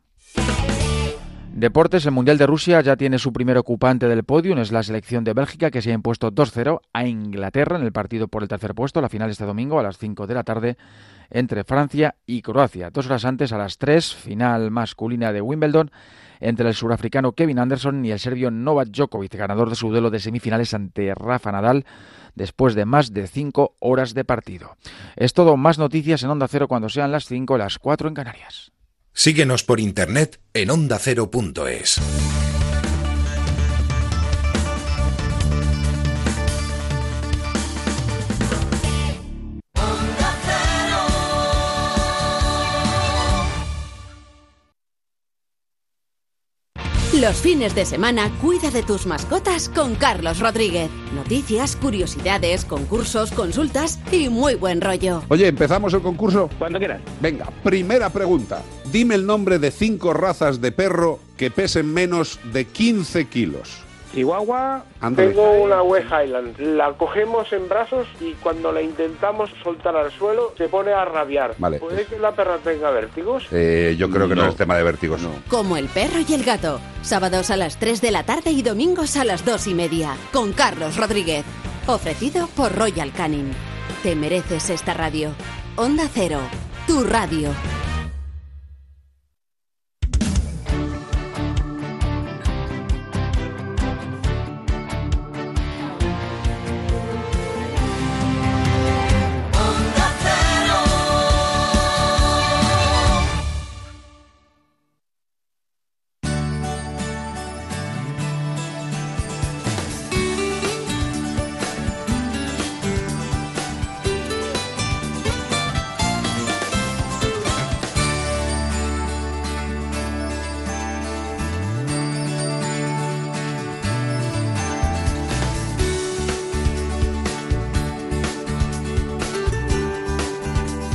Deportes, el Mundial de Rusia ya tiene su primer ocupante del podio, es la selección de Bélgica que se ha impuesto 2-0 a Inglaterra en el partido por el tercer puesto, la final este domingo a las 5 de la tarde entre Francia y Croacia. Dos horas antes, a las 3, final masculina de Wimbledon entre el surafricano Kevin Anderson y el serbio Novak Djokovic, ganador de su duelo de semifinales ante Rafa Nadal después de más de 5 horas de partido. Es todo, más noticias en Onda Cero cuando sean las 5 o las 4 en Canarias. Síguenos por internet en ondacero.es. Los fines de semana cuida de tus mascotas con Carlos Rodríguez. Noticias, curiosidades, concursos, consultas y muy buen rollo. Oye, ¿empezamos el concurso? Cuando quieras. Venga, primera pregunta. Dime el nombre de cinco razas de perro que pesen menos de 15 kilos. Chihuahua. Tengo una West Highland. La cogemos en brazos y cuando la intentamos soltar al suelo se pone a rabiar. Vale. ¿Puede que la perra tenga vértigos? Eh, yo creo que no. es tema de vértigos. No. Como el perro y el gato. Sábados a las 3 de la tarde y domingos a las 2 y media. Con Carlos Rodríguez. Ofrecido por Royal Canin. Te mereces esta radio. Onda Cero. Tu radio.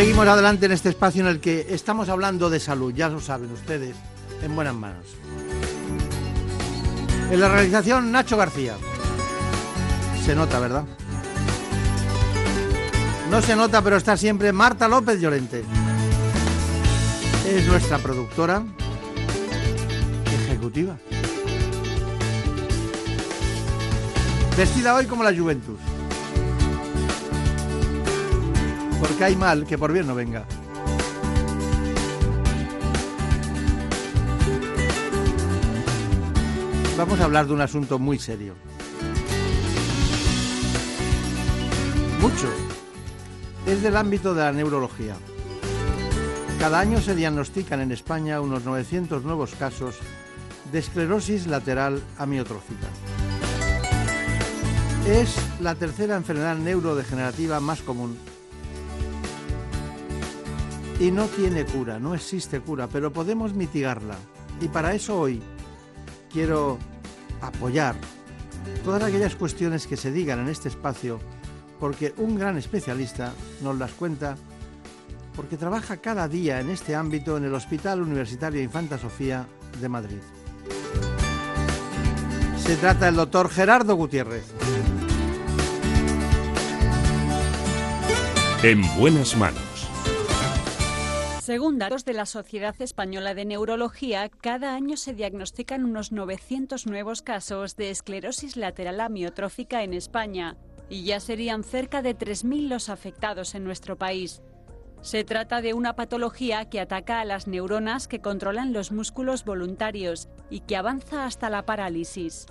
Seguimos adelante en este espacio en el que estamos hablando de salud, ya lo saben ustedes, en buenas manos. En la realización, Nacho García. Se nota, ¿verdad? No se nota, pero está siempre Marta López Llorente. Es nuestra productora ejecutiva. Vestida hoy como la Juventus. Porque hay mal que por bien no venga. Vamos a hablar de un asunto muy serio. Mucho. Es del ámbito de la neurología. Cada año se diagnostican en España unos 900 nuevos casos de esclerosis lateral amiotrófica. Es la tercera enfermedad neurodegenerativa más común y no tiene cura, no existe cura, pero podemos mitigarla. Y para eso hoy quiero apoyar todas aquellas cuestiones que se digan en este espacio, porque un gran especialista nos las cuenta, porque trabaja cada día en este ámbito en el Hospital Universitario Infanta Sofía de Madrid. Se trata del doctor Gerardo Gutiérrez. En buenas manos. Según datos de la Sociedad Española de Neurología, cada año se diagnostican unos 900 nuevos casos de esclerosis lateral amiotrófica en España y ya serían cerca de 3.000 los afectados en nuestro país. Se trata de una patología que ataca a las neuronas que controlan los músculos voluntarios y que avanza hasta la parálisis.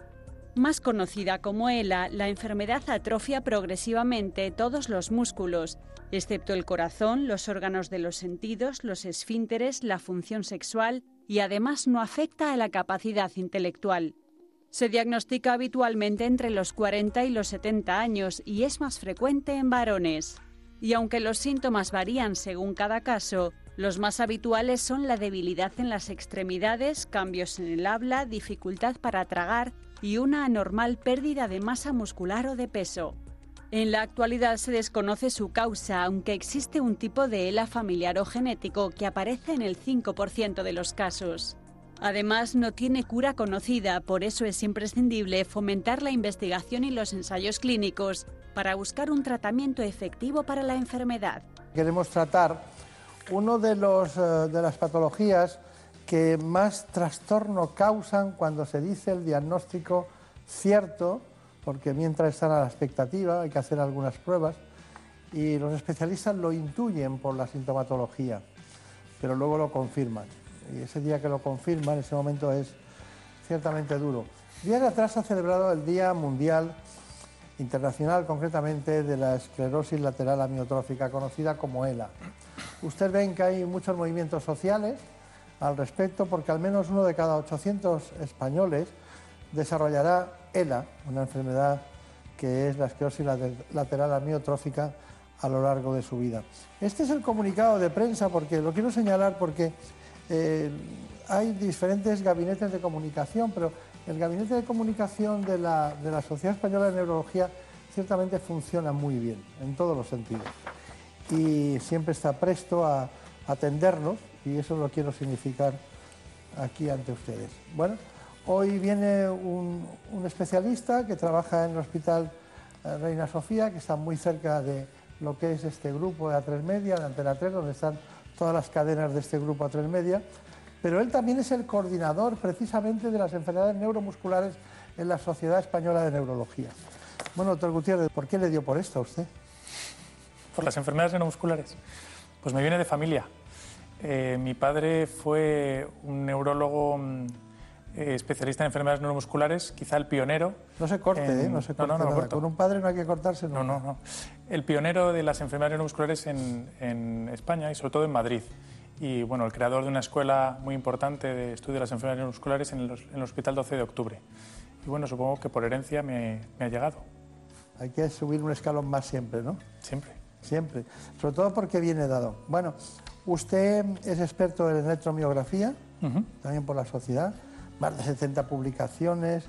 Más conocida como ELA, la enfermedad atrofia progresivamente todos los músculos, excepto el corazón, los órganos de los sentidos, los esfínteres, la función sexual y además no afecta a la capacidad intelectual. Se diagnostica habitualmente entre los 40 y los 70 años y es más frecuente en varones. Y aunque los síntomas varían según cada caso, los más habituales son la debilidad en las extremidades, cambios en el habla, dificultad para tragar y una anormal pérdida de masa muscular o de peso. En la actualidad se desconoce su causa, aunque existe un tipo de ELA familiar o genético que aparece en el 5% de los casos. Además, no tiene cura conocida, por eso es imprescindible fomentar la investigación y los ensayos clínicos para buscar un tratamiento efectivo para la enfermedad. Queremos tratar uno de, eh, de las patologías que más trastorno causan cuando se dice el diagnóstico cierto, porque mientras están a la expectativa hay que hacer algunas pruebas y los especialistas lo intuyen por la sintomatología, pero luego lo confirman. Y ese día que lo confirman, ese momento es ciertamente duro. Días atrás ha celebrado el Día Mundial Internacional, concretamente, de la esclerosis lateral amiotrófica, conocida como ELA. Usted ven que hay muchos movimientos sociales al respecto, porque al menos uno de cada 800 españoles desarrollará ELA, una enfermedad que es la esclerosis lateral amiotrófica a lo largo de su vida. Este es el comunicado de prensa, porque lo quiero señalar porque eh, hay diferentes gabinetes de comunicación, pero el gabinete de comunicación de la, de la Sociedad Española de Neurología ciertamente funciona muy bien, en todos los sentidos. Y siempre está presto a atendernos, y eso lo quiero significar aquí ante ustedes. Bueno, Hoy viene un, especialista que trabaja en el Hospital eh, Reina Sofía, que está muy cerca de lo que es este grupo de A3 Media, de Antena 3, donde están todas las cadenas de este grupo A3 Media. Pero él también es el coordinador precisamente de las enfermedades neuromusculares en la Sociedad Española de Neurología. Bueno, doctor Gutiérrez, ¿por qué le dio por esto a usted? Por las enfermedades neuromusculares. Pues me viene de familia. Eh, mi padre fue un neurólogo mm, eh, especialista en enfermedades neuromusculares, quizá el pionero. No se corte, ¿eh? No se corte. No, no, Con un padre no hay que cortarse. No, no, no. El pionero de las enfermedades neuromusculares en, en, España y sobre todo en Madrid. Y bueno, el creador de una escuela muy importante de estudio de las enfermedades neuromusculares en, en el Hospital 12 de Octubre. Y bueno, supongo que por herencia me, me ha llegado. Hay que subir un escalón más siempre, ¿no? Siempre. Siempre. Sobre todo porque viene dado. Bueno, usted es experto en electromiografía, también por la sociedad más de 70 publicaciones,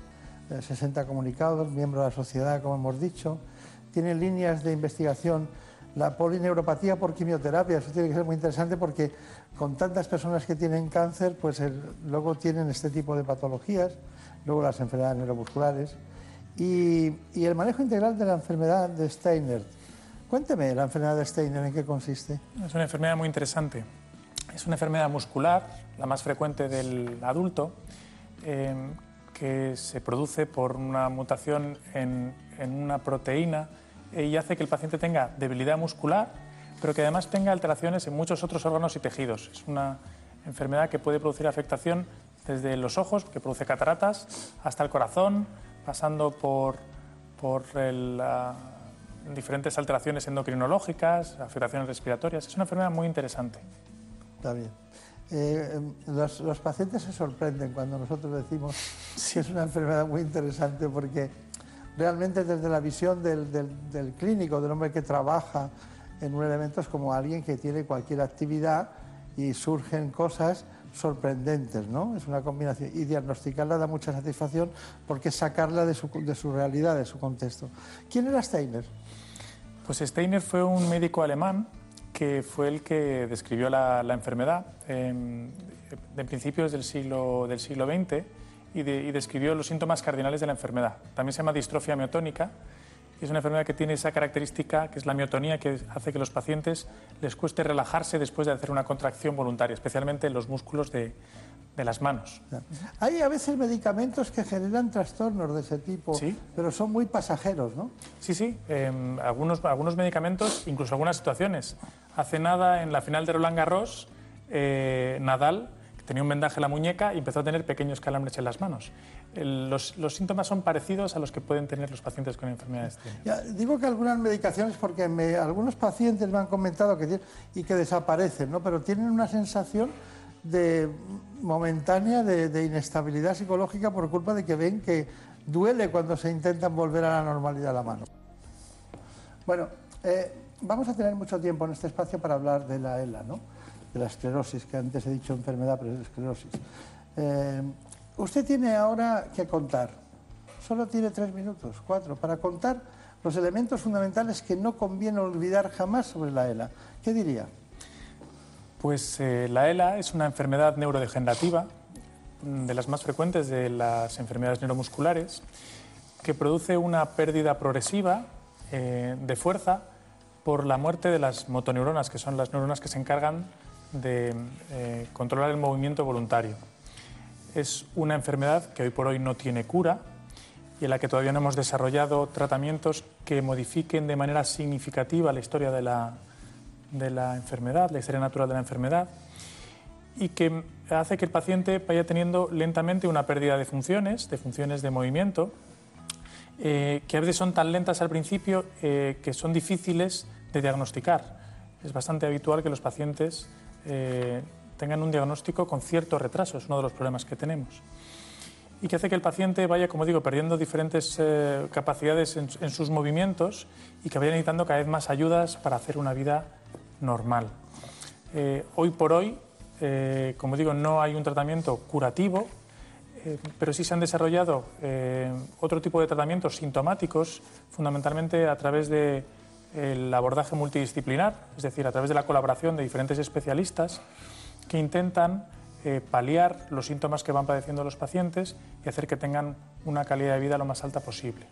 60 eh, comunicados, miembro de la sociedad, como hemos dicho. Tiene líneas de investigación la polineuropatía por quimioterapia. Eso tiene que ser muy interesante porque con tantas personas que tienen cáncer, pues luego tienen este tipo de patologías, luego las enfermedades neuromusculares y, y, el manejo integral de la enfermedad de Steiner. Cuénteme la enfermedad de Steiner, ¿en qué consiste? Es una enfermedad muy interesante. Es una enfermedad muscular, la más frecuente del adulto, Em, que se produce por una mutación en, una proteína y hace que el paciente tenga debilidad muscular, pero que además tenga alteraciones en muchos otros órganos y tejidos. Es una enfermedad que puede producir afectación desde los ojos, que produce cataratas, hasta el corazón, pasando por, por diferentes alteraciones endocrinológicas, afectaciones respiratorias. Es una enfermedad muy interesante. Está bien. Eh, los, pacientes se sorprenden cuando nosotros decimos que es una enfermedad muy interesante porque realmente desde la visión del, del, clínico, del hombre que trabaja en un elemento es como alguien que tiene cualquier actividad y surgen cosas sorprendentes, ¿no? Es una combinación. Y diagnosticarla da mucha satisfacción porque sacarla de su, de su realidad, de su contexto. ¿Quién era Steiner? Pues Steiner fue un médico alemán que fue el que describió la, enfermedad en, principios del siglo, del siglo XX y, describió los síntomas cardinales de la enfermedad. También se llama distrofia miotónica y es una enfermedad que tiene esa característica que es la miotonía que hace que a los pacientes les cueste relajarse después de hacer una contracción voluntaria, especialmente en los músculos de, de las manos. Hay a veces medicamentos que generan trastornos de ese tipo, pero son muy pasajeros, ¿no? Sí, sí. Em, algunos, algunos medicamentos, incluso algunas situaciones. Hace nada, en la final de Roland Garros, eh, Nadal tenía un vendaje en la muñeca y empezó a tener pequeños calambres en las manos. los, los, síntomas son parecidos a los que pueden tener los pacientes con enfermedades. Ya, digo que algunas medicaciones, porque algunos pacientes me han comentado que tienen, y que desaparecen, ¿no? pero tienen una sensación de momentánea de, inestabilidad psicológica por culpa de que ven que duele cuando se intentan volver a la normalidad la mano. Bueno, eh, vamos a tener mucho tiempo en este espacio para hablar de la ELA, ¿no? de la esclerosis, que antes he dicho enfermedad, pero es esclerosis. Eh, usted tiene ahora que contar, solo tiene tres minutos, cuatro, para contar los elementos fundamentales que no conviene olvidar jamás sobre la ELA. ¿Qué diría? Pues eh, la ELA es una enfermedad neurodegenerativa, mm, de las más frecuentes de las enfermedades neuromusculares, que produce una pérdida progresiva eh, de fuerza por la muerte de las motoneuronas, que son las neuronas que se encargan de eh, controlar el movimiento voluntario. Es una enfermedad que hoy por hoy no tiene cura y en la que todavía no hemos desarrollado tratamientos que modifiquen de manera significativa la historia de la, de la enfermedad, la historia natural de la enfermedad, y que hace que el paciente vaya teniendo lentamente una pérdida de funciones, de funciones de movimiento, eh, que a veces son tan lentas al principio eh, que son difíciles de diagnosticar. Es bastante habitual que los pacientes eh, tengan un diagnóstico con cierto retraso, es uno de los problemas que tenemos. Y que hace que el paciente vaya, como digo, perdiendo diferentes capacidades en, en sus movimientos y que vaya necesitando cada vez más ayudas para hacer una vida normal. Eh, hoy por hoy, eh, como digo, no hay un tratamiento curativo, eh, pero sí se han desarrollado otro tipo de tratamientos sintomáticos, fundamentalmente a través del abordaje multidisciplinar, es decir, a través de la colaboración de diferentes especialistas que intentan paliar los síntomas que van padeciendo los pacientes y hacer que tengan una calidad de vida lo más alta posible.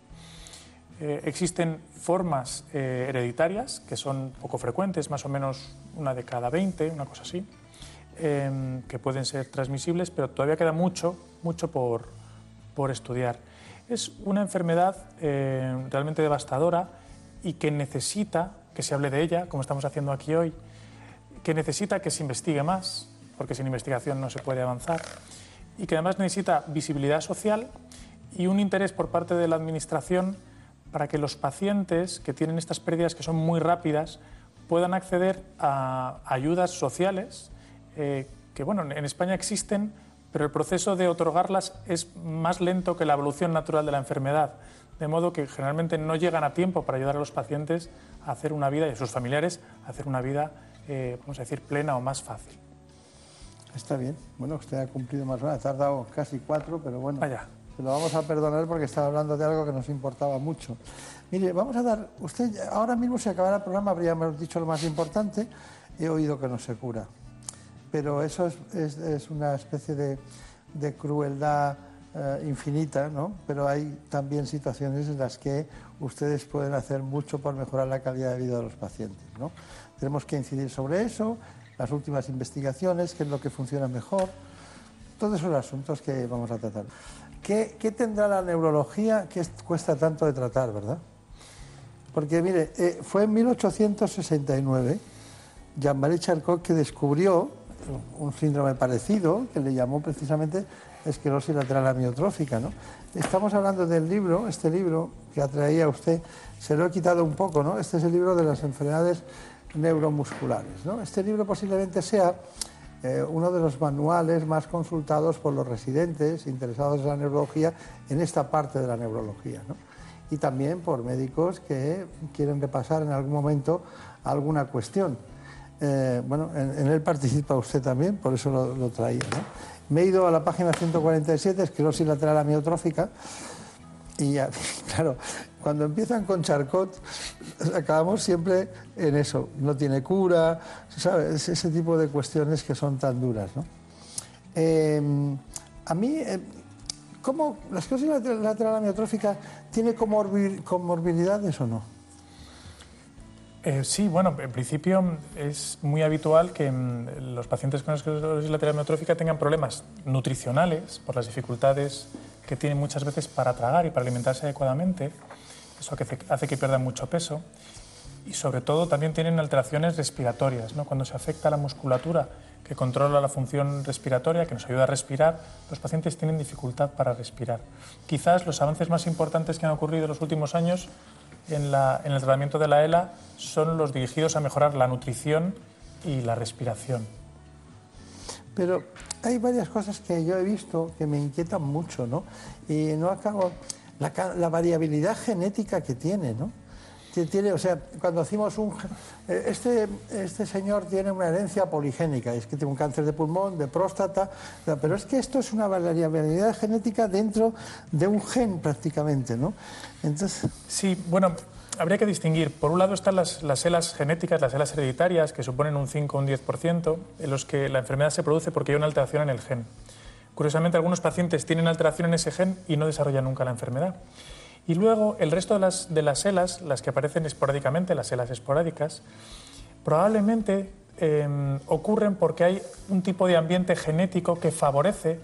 Eh, existen formas eh, hereditarias que son poco frecuentes, más o menos una de cada 20, una cosa así, em, que pueden ser transmisibles, pero todavía queda mucho, mucho por, por estudiar. Es una enfermedad eh, realmente devastadora y que necesita que se hable de ella, como estamos haciendo aquí hoy, que necesita que se investigue más, porque sin investigación no se puede avanzar, y que además necesita visibilidad social y un interés por parte de la Administración para que los pacientes que tienen estas pérdidas que son muy rápidas puedan acceder a ayudas sociales eh, que, bueno, en España existen, pero el proceso de otorgarlas es más lento que la evolución natural de la enfermedad, de modo que generalmente no llegan a tiempo para ayudar a los pacientes a hacer una vida y a sus familiares a hacer una vida, eh, vamos a decir, plena o más fácil. Está bien. Bueno, usted ha cumplido más o menos, ha tardado casi cuatro, pero bueno. Vaya lo vamos a perdonar porque estaba hablando de algo que nos importaba mucho. Mire, vamos a dar, usted ahora mismo si acabara el programa habríamos dicho lo más importante, he oído que no se cura, pero eso es, una especie de, crueldad eh, infinita, ¿no? Pero hay también situaciones en las que ustedes pueden hacer mucho por mejorar la calidad de vida de los pacientes, ¿no? Tenemos que incidir sobre eso, las últimas investigaciones, qué es lo que funciona mejor, todos esos asuntos que vamos a tratar. ¿Qué, tendrá la neurología que cuesta tanto de tratar, verdad? Porque mire, eh, fue en 1869 Jean-Marie Charcot que descubrió un síndrome parecido que le llamó precisamente esclerosis lateral amiotrófica. ¿no? Estamos hablando del libro, este libro que atraía a usted, se lo he quitado un poco, ¿no? Este es el libro de las enfermedades neuromusculares. ¿no? Este libro posiblemente sea eh, uno de los manuales más consultados por los residentes interesados en la neurología en esta parte de la neurología. Y también por médicos que quieren repasar en algún momento alguna cuestión. Eh, bueno, en, él participa usted también, por eso lo, traía. Me he ido a la página 147, esclerosis lateral amiotrófica, y claro, cuando empiezan con Charcot, acabamos siempre en eso. No tiene cura, ¿sabes? Ese tipo de cuestiones que son tan duras. ¿no? Em, a mí, eh, ¿cómo la esclerosis lateral amiotrófica tiene comorbilidades o no? Eh, sí, bueno, en principio es muy habitual que mm, los pacientes con esclerosis lateral amiotrófica tengan problemas nutricionales por las dificultades que tienen muchas veces para tragar y para alimentarse adecuadamente eso hace que pierdan mucho peso y sobre todo también tienen alteraciones respiratorias. ¿no? Cuando se afecta la musculatura que controla la función respiratoria, que nos ayuda a respirar, los pacientes tienen dificultad para respirar. Quizás los avances más importantes que han ocurrido en los últimos años en, en el tratamiento de la ELA son los dirigidos a mejorar la nutrición y la respiración. Pero hay varias cosas que yo he visto que me inquietan mucho, ¿no? Y no acabo... La, la variabilidad genética que tiene, ¿no? Tiene, o sea, cuando hacemos un... Eh, este, este señor tiene una herencia poligénica, es que tiene un cáncer de pulmón, de próstata, pero es que esto es una variabilidad genética dentro de un gen prácticamente, ¿no? Entonces... Sí, bueno, habría que distinguir. Por un lado están las, las celas genéticas, las celas hereditarias, que suponen un 5 o un 10%, en los que la enfermedad se produce porque hay una alteración en el gen. Curiosamente, algunos pacientes tienen alteración en ese gen y no desarrollan nunca la enfermedad. Y luego, el resto de las, de las selas, las que aparecen esporádicamente, las selas esporádicas, probablemente em, ocurren porque hay un tipo de ambiente genético que favorece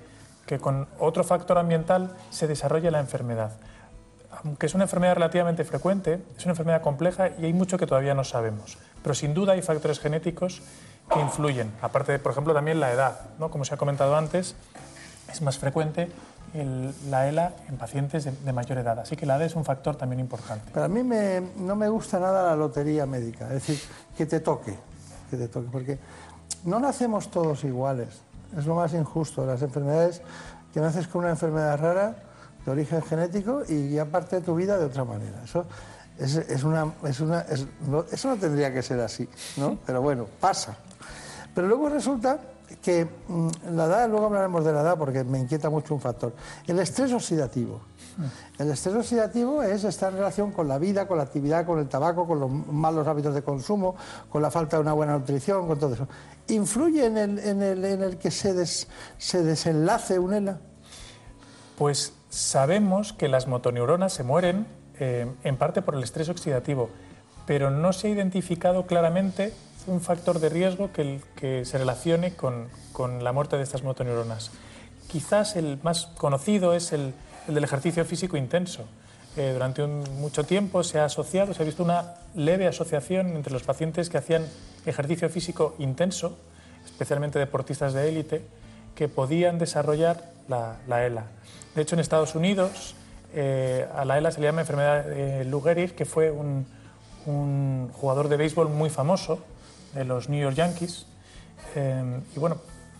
que con otro factor ambiental se desarrolle la enfermedad. Aunque es una enfermedad relativamente frecuente, es una enfermedad compleja y hay mucho que todavía no sabemos. Pero sin duda hay factores genéticos que influyen. Aparte, de, por ejemplo, también la edad. ¿no? Como se ha comentado antes, es más frecuente la ELA en pacientes de, mayor edad. Así que la edad es un factor también importante. Pero a mí no me gusta nada la lotería médica, es decir, que te toque, que te toque, porque no nacemos todos iguales. Es lo más injusto. Las enfermedades, que naces con una enfermedad rara de origen genético y ya parte de tu vida de otra manera. Eso es, una, es una eso no tendría que ser así, ¿no? Pero bueno, pasa. Pero luego resulta que mm, la edad, luego hablaremos de la edad porque me inquieta mucho un factor, el estrés oxidativo. El estrés oxidativo es estar en relación con la vida, con la actividad, con el tabaco, con los malos hábitos de consumo, con la falta de una buena nutrición, con todo eso. ¿Influye en el, en el, en el que se, se desenlace un ELA? Pues sabemos que las motoneuronas se mueren eh, en parte por el estrés oxidativo, pero no se ha identificado claramente un factor de riesgo que, que se relacione con, con, la muerte de estas motoneuronas. Quizás el más conocido es el, el del ejercicio físico intenso. Eh, durante mucho tiempo se ha asociado, se ha visto una leve asociación entre los pacientes que hacían ejercicio físico intenso, especialmente deportistas de élite, que podían desarrollar la, la ELA. De hecho, en Estados Unidos eh, a la ELA se le llama enfermedad de Lou Gehrig, que fue un, un jugador de béisbol muy famoso, de los New York Yankees. Eh, y bueno,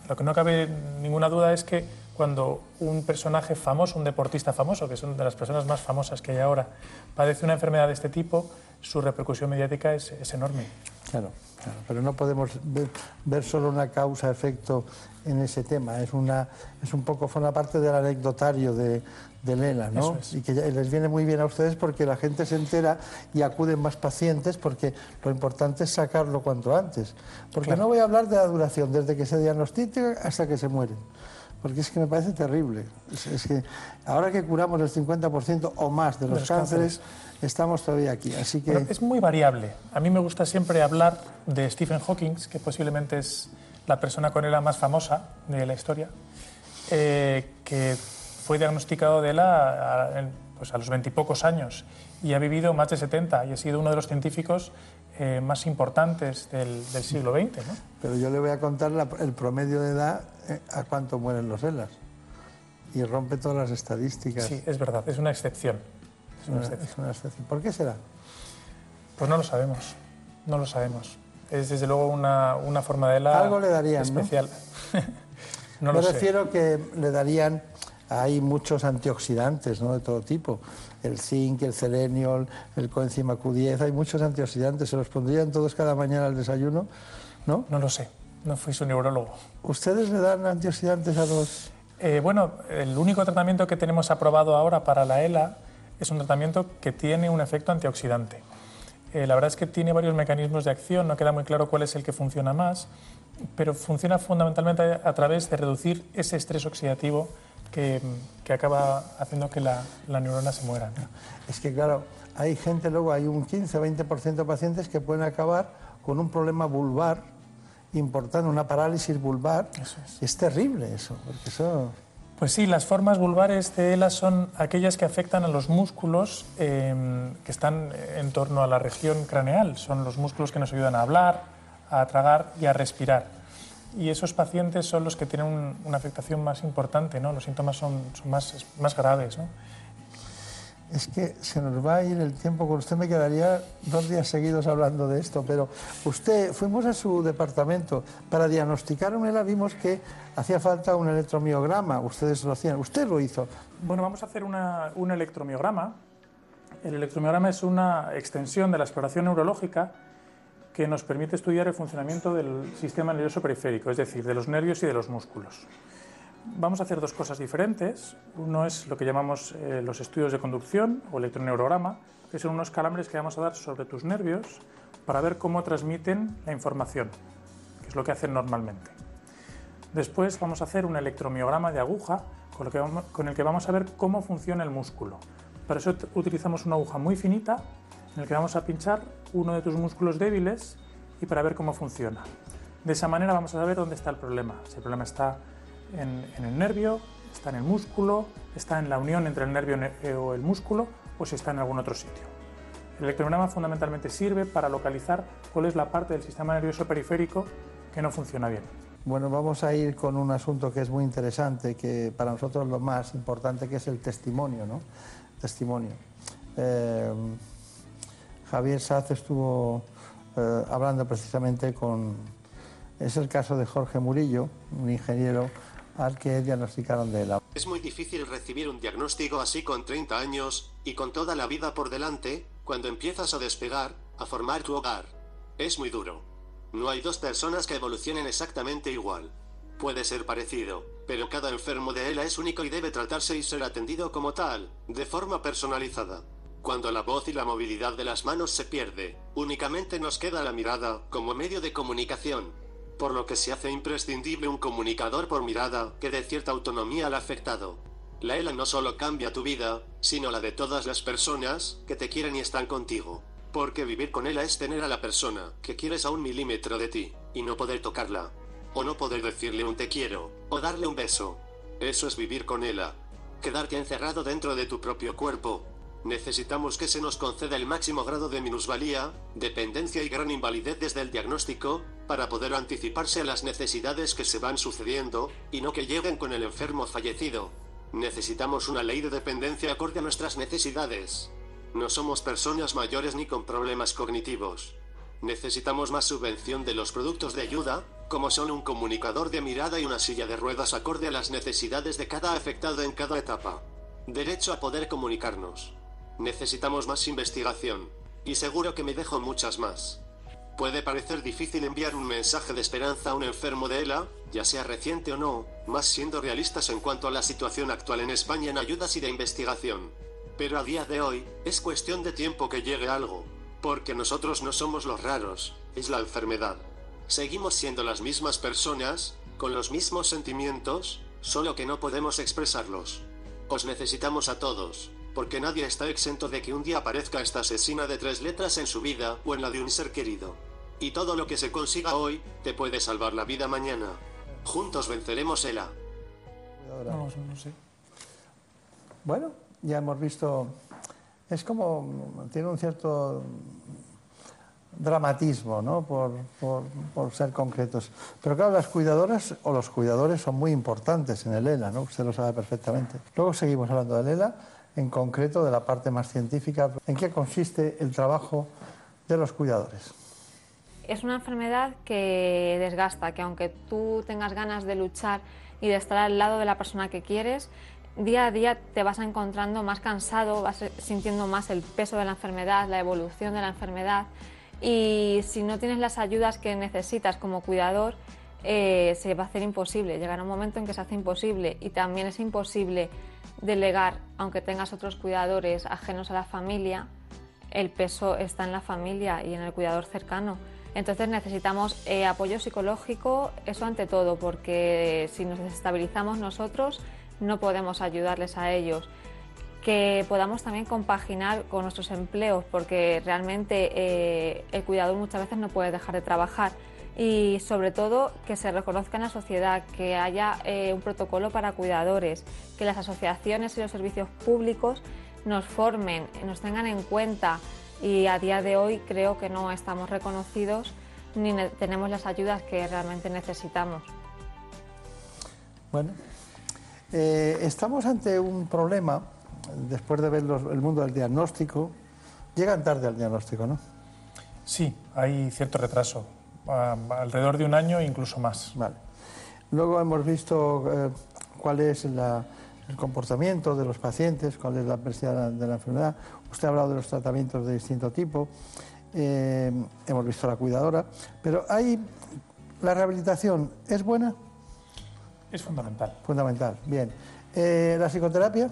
lo que no cabe ninguna duda es que cuando un personaje famoso, un deportista famoso, que es una de las personas más famosas que hay ahora, padece una enfermedad de este tipo, su repercusión mediática es, es enorme. Claro, claro, pero no podemos ver, ver solo una causa-efecto en ese tema. Es, una, es un poco, forma parte del anecdotario de, de Lela, ¿no? Y que les viene muy bien a ustedes porque la gente se entera y acuden más pacientes porque lo importante es sacarlo cuanto antes. Porque no voy a hablar de la duración, desde que se diagnostica hasta que se mueren. Porque es que me parece terrible. Es, que ahora que curamos el 50% o más de los, cánceres, estamos todavía aquí. Así que... es muy variable. A mí me gusta siempre hablar de Stephen Hawking, que posiblemente es la persona con ELA más famosa de la historia, eh, que fue diagnosticado de ELA a, pues a los veintipocos años y ha vivido más de 70 y ha sido uno de los científicos eh, más importantes del, siglo XX. ¿no? Pero yo le voy a contar el promedio de edad eh, a cuánto mueren los ELAs y rompe todas las estadísticas. Sí, es verdad, es una excepción. Es una, excepción. ¿Por qué será? Pues no lo sabemos, no lo sabemos. Es desde luego una, una forma de ELA Algo le darían, especial. ¿no? Me refiero que le darían hay muchos antioxidantes ¿no? de todo tipo, el zinc, el selenio, el coenzima Q10, hay muchos antioxidantes, ¿se los pondrían todos cada mañana al desayuno? ¿No? No lo sé, no fui su neurólogo. ¿Ustedes le dan antioxidantes a los...? Eh, bueno, el único tratamiento que tenemos aprobado ahora para la ELA es un tratamiento que tiene un efecto antioxidante. Eh, la verdad es que tiene varios mecanismos de acción, no queda muy claro cuál es el que funciona más, pero funciona fundamentalmente a través de reducir ese estrés oxidativo que, acaba haciendo que la, neurona se muera. Es que, claro, hay gente, luego hay un 15 o 20% de pacientes que pueden acabar con un problema vulvar importante, una parálisis vulvar. es. terrible eso, porque eso... Pues sí, las formas vulvares de ELA son aquellas que afectan a los músculos em, que están en torno a la región craneal. Son los músculos que nos ayudan a hablar, a tragar y a respirar y esos pacientes son los que tienen una afectación más importante, ¿no? los síntomas son, son más, más graves. ¿no? es que se nos va a ir el tiempo. Con usted me quedaría dos días seguidos hablando de esto, pero usted, fuimos a su departamento para diagnosticar un ELA, vimos que hacía falta un electromiograma, ustedes lo hacían, usted lo hizo. Bueno, vamos a hacer un electromiograma. El electromiograma es una extensión de la exploración neurológica que nos permite estudiar el funcionamiento del sistema nervioso periférico, es decir, de los nervios y de los músculos vamos a hacer dos cosas diferentes. Uno es lo que llamamos eh, los estudios de conducción o electroneurograma, que son unos calambres que vamos a dar sobre tus nervios para ver cómo transmiten la información, que es lo que hacen normalmente. Después vamos a hacer un electromiograma de aguja con, el que vamos a ver cómo funciona el músculo. Para eso utilizamos una aguja muy finita en el que vamos a pinchar uno de tus músculos débiles y para ver cómo funciona. De esa manera vamos a saber dónde está el problema. Si el problema está en, el nervio, está en el músculo, está en la unión entre el nervio eh, o el músculo o si está en algún otro sitio. El electromiograma fundamentalmente sirve para localizar cuál es la parte del sistema nervioso periférico que no funciona bien. Bueno, vamos a ir con un asunto que es muy interesante, que para nosotros lo más importante, que es el testimonio, ¿no? Testimonio. Eh, Javier Saz estuvo eh, hablando precisamente con... Es el caso de Jorge Murillo, un ingeniero al que diagnosticaron de la... Es muy difícil recibir un diagnóstico así con 30 años, y con toda la vida por delante, cuando empiezas a despegar, a formar tu hogar. Es muy duro. No hay dos personas que evolucionen exactamente igual. Puede ser parecido, pero cada enfermo de ELA es único y debe tratarse y ser atendido como tal, de forma personalizada. Cuando la voz y la movilidad de las manos se pierde, únicamente nos queda la mirada como medio de comunicación, por lo que se hace imprescindible un comunicador por mirada que dé cierta autonomía al afectado. La ELA no solo cambia tu vida, sino la de todas las personas que te quieren y están contigo. Porque vivir con ELA es tener a la persona que quieres a un milímetro de ti, y no poder tocarla. O no poder decirle un te quiero, o darle un beso. Eso es vivir con ELA. Quedarte encerrado dentro de tu propio cuerpo, necesitamos que se nos conceda el máximo grado de minusvalía, dependencia y gran invalidez desde el diagnóstico, para poder anticiparse a las necesidades que se van sucediendo, y no que lleguen con el enfermo fallecido. Necesitamos una ley de dependencia acorde a nuestras necesidades. No somos personas mayores ni con problemas cognitivos. Necesitamos más subvención de los productos de ayuda, como son un comunicador de mirada y una silla de ruedas acorde a las necesidades de cada afectado en cada etapa. Derecho a poder comunicarnos. Necesitamos más investigación. Y seguro que me dejo muchas más. Puede parecer difícil enviar un mensaje de esperanza a un enfermo de ELA, ya sea reciente o no, más siendo realistas en cuanto a la situación actual en España en ayudas y de investigación. Pero a día de hoy, es cuestión de tiempo que llegue algo, porque nosotros no somos los raros, es la enfermedad. Seguimos siendo las mismas personas, con los mismos sentimientos, solo que no podemos expresarlos. Os necesitamos a todos porque nadie está exento de que un día aparezca esta asesina de tres letras en su vida o en la de un ser querido. Y todo lo que se consiga hoy, te puede salvar la vida mañana. Juntos venceremos ELA. No, no sé. Bueno, ya hemos visto. Es como. Tiene un cierto dramatismo, ¿no? Por, por, por, ser concretos. Pero claro, las cuidadoras o los cuidadores son muy importantes en el ELA, ¿no? Usted lo sabe perfectamente. Luego seguimos hablando del ELA en concreto de la parte más científica. ¿En qué consiste el trabajo de los cuidadores? Es una enfermedad que desgasta, que aunque tú tengas ganas de luchar y de estar al lado de la persona que quieres, día a día te vas encontrando más cansado, vas sintiendo más el peso de la enfermedad, la evolución de la enfermedad y si no tienes las ayudas que necesitas como cuidador, eh, se va a hacer imposible. Llegará un momento en que se hace imposible y también es imposible delegar, aunque tengas otros cuidadores ajenos a la familia, el peso está en la familia y en el cuidador cercano. Entonces necesitamos eh, apoyo psicológico, eso ante todo, porque si nos desestabilizamos nosotros no podemos ayudarles a ellos. Que podamos también compaginar con nuestros empleos, porque realmente eh, el cuidador muchas veces no puede dejar de trabajar y sobre todo que se reconozca en la sociedad, que haya eh, un protocolo para cuidadores, que las asociaciones y los servicios públicos nos formen, nos tengan en cuenta y a día de hoy creo que no estamos reconocidos ni tenemos las ayudas que realmente necesitamos. Bueno, eh, estamos ante un problema después de ver el mundo del diagnóstico, llegan tarde al diagnóstico, ¿no? Sí, hay cierto retraso, alrededor de un año e incluso más. Vale. Luego hemos visto eh, cuál es el comportamiento de los pacientes, cuál es la perspectiva de la enfermedad. Usted ha hablado de los tratamientos de distinto tipo. Eh, hemos visto la cuidadora. Pero hay. ¿La rehabilitación es buena? Es fundamental. Fundamental, bien. Eh, ¿La psicoterapia?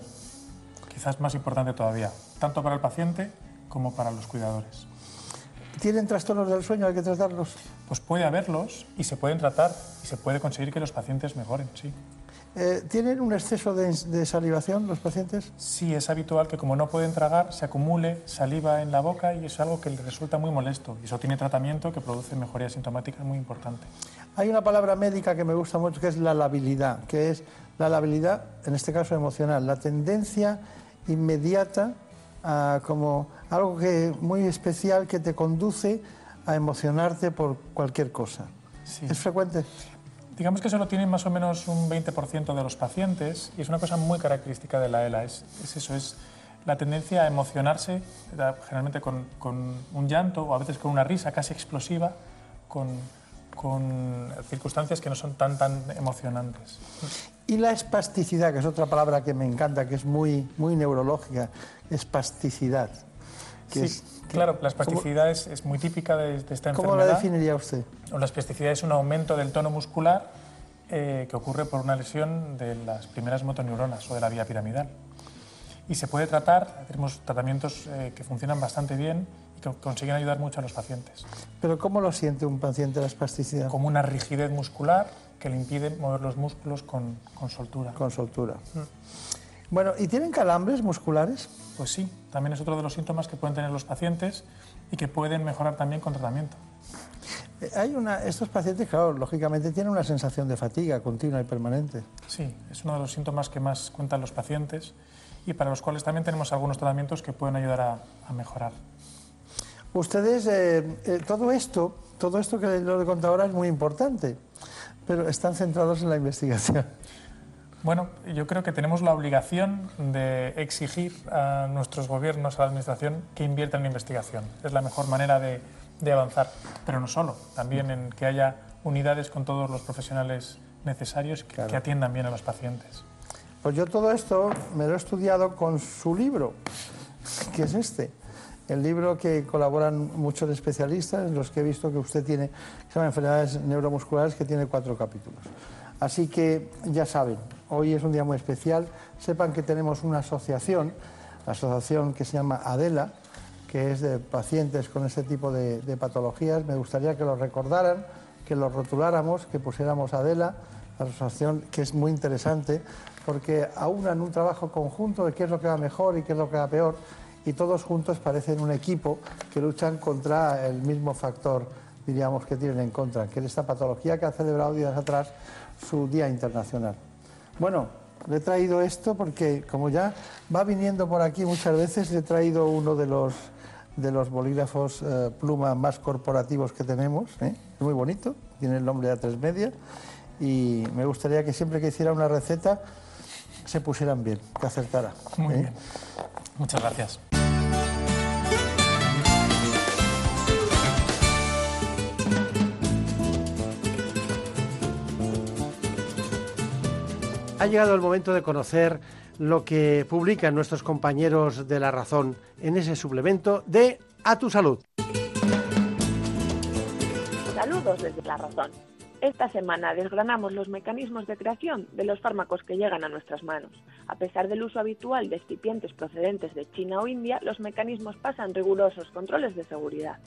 Quizás más importante todavía, tanto para el paciente como para los cuidadores. ¿Tienen trastornos del sueño? ¿Hay que tratarlos? Pues puede haberlos y se pueden tratar y se puede conseguir que los pacientes mejoren, sí. Eh, ¿Tienen un exceso de, salivación los pacientes? Sí, es habitual que como no pueden tragar, se acumule saliva en la boca y es algo que les resulta muy molesto. Y eso tiene tratamiento que produce mejoría sintomática muy importante. Hay una palabra médica que me gusta mucho que es la labilidad, que es la labilidad, en este caso emocional, la tendencia inmediata a como algo que, muy especial que te conduce a emocionarte por cualquier cosa. ¿Es frecuente? Digamos que solo tienen más o menos un 20% de los pacientes y es una cosa muy característica de la ELA. Es, eso, es la tendencia a emocionarse, generalmente con, con, un llanto o a veces con una risa casi explosiva, con, con circunstancias que no son tan, tan emocionantes. Y la espasticidad, que es otra palabra que me encanta, que es muy, muy neurológica, espasticidad. Sí, claro, la espasticidad es, muy típica de, esta enfermedad. ¿Cómo la definiría usted? La espasticidad es un aumento del tono muscular eh, que ocurre por una lesión de las primeras motoneuronas o de la vía piramidal. Y se puede tratar, tenemos tratamientos eh, que funcionan bastante bien y que consiguen ayudar mucho a los pacientes. ¿Pero cómo lo siente un paciente la espasticidad? Como una rigidez muscular que le impide mover los músculos con, con soltura. Con soltura. Mm. Bueno, ¿y tienen calambres musculares? Pues sí, también es otro de los síntomas que pueden tener los pacientes y que pueden mejorar también con tratamiento. Eh, hay una, estos pacientes, claro, lógicamente tienen una sensación de fatiga continua y permanente. Sí, es uno de los síntomas que más cuentan los pacientes y para los cuales también tenemos algunos tratamientos que pueden ayudar a, mejorar. Ustedes, eh, eh, todo esto, todo esto que les he contado ahora es muy importante, pero están centrados en la investigación. Bueno, yo creo que tenemos la obligación de exigir a nuestros gobiernos, a la Administración, que inviertan en investigación. Es la mejor manera de, avanzar, pero no solo, también en que haya unidades con todos los profesionales necesarios que, que atiendan bien a los pacientes. Pues yo todo esto me lo he estudiado con su libro, que es este. El libro que colaboran muchos especialistas, los que he visto que usted tiene, se llama Enfermedades Neuromusculares, que tiene cuatro capítulos. Así que ya saben, hoy es un día muy especial. Sepan que tenemos una asociación, la asociación que se llama Adela, que es de pacientes con este tipo de, patologías. Me gustaría que lo recordaran, que lo rotuláramos, que pusiéramos Adela, la asociación que es muy interesante, porque aunan un trabajo conjunto de qué es lo que va mejor y qué es lo que va peor, y todos juntos parecen un equipo que luchan contra el mismo factor, diríamos, que tienen en contra, que es esta patología que ha celebrado días atrás su Día Internacional. Bueno, le he traído esto porque como ya va viniendo por aquí muchas veces, le he traído uno de los, de los bolígrafos eh, pluma más corporativos que tenemos. ¿eh? Es muy bonito, tiene el nombre de A3 Media y me gustaría que siempre que hiciera una receta se pusieran bien, que acertara. Muy ¿eh? bien. Muchas gracias. Ha llegado el momento de conocer lo que publican nuestros compañeros de La Razón en ese suplemento de A tu Salud. Saludos desde La Razón. Esta semana desgranamos los mecanismos de creación de los fármacos que llegan a nuestras manos. A pesar del uso habitual de excipientes procedentes de China o India, los mecanismos pasan rigurosos controles de seguridad.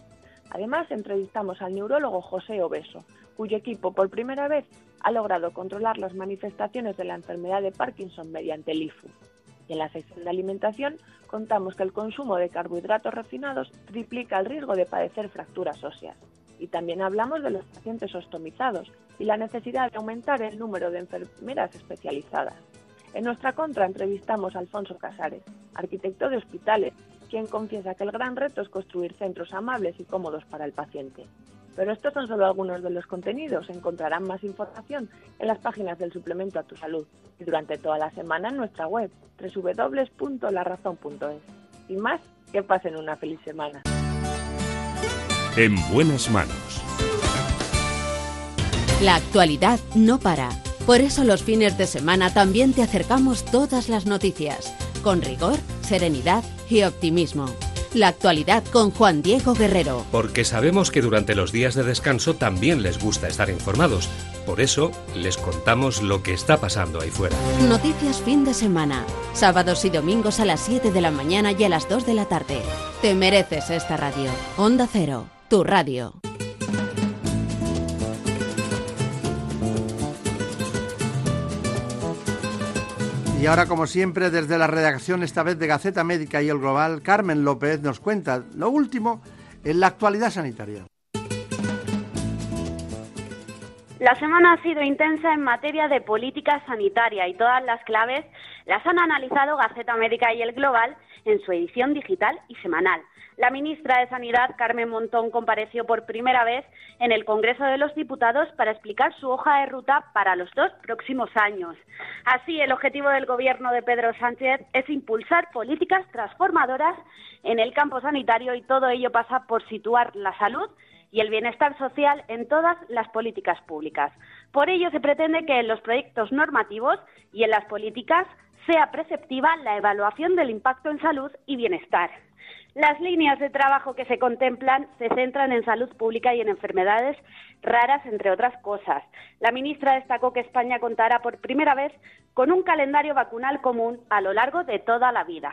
Además, entrevistamos al neurólogo José Obeso, cuyo equipo por primera vez ha logrado controlar las manifestaciones de la enfermedad de Parkinson mediante el IFU. Y en la sección de alimentación contamos que el consumo de carbohidratos refinados triplica el riesgo de padecer fracturas óseas. Y también hablamos de los pacientes ostomizados y la necesidad de aumentar el número de enfermeras especializadas. En nuestra contra entrevistamos a Alfonso Casares, arquitecto de hospitales, quien confiesa que el gran reto es construir centros amables y cómodos para el paciente. Pero estos son solo algunos de los contenidos. Encontrarán más información en las páginas del suplemento a tu salud y durante toda la semana en nuestra web www.larazón.es. Y más, que pasen una feliz semana. En buenas manos. La actualidad no para. Por eso los fines de semana también te acercamos todas las noticias, con rigor, serenidad y optimismo. La actualidad con Juan Diego Guerrero. Porque sabemos que durante los días de descanso también les gusta estar informados. Por eso les contamos lo que está pasando ahí fuera. Noticias fin de semana. Sábados y domingos a las 7 de la mañana y a las 2 de la tarde. Te mereces esta radio. Onda Cero, tu radio. Y ahora, como siempre, desde la redacción, esta vez de Gaceta Médica y el Global, Carmen López nos cuenta lo último en la actualidad sanitaria. La semana ha sido intensa en materia de política sanitaria y todas las claves las han analizado Gaceta Médica y el Global en su edición digital y semanal. La ministra de Sanidad, Carmen Montón, compareció por primera vez en el Congreso de los Diputados para explicar su hoja de ruta para los dos próximos años. Así, el objetivo del Gobierno de Pedro Sánchez es impulsar políticas transformadoras en el campo sanitario y todo ello pasa por situar la salud y el bienestar social en todas las políticas públicas. Por ello, se pretende que en los proyectos normativos y en las políticas sea preceptiva la evaluación del impacto en salud y bienestar. Las líneas de trabajo que se contemplan se centran en salud pública y en enfermedades raras, entre otras cosas. La ministra destacó que España contará por primera vez con un calendario vacunal común a lo largo de toda la vida.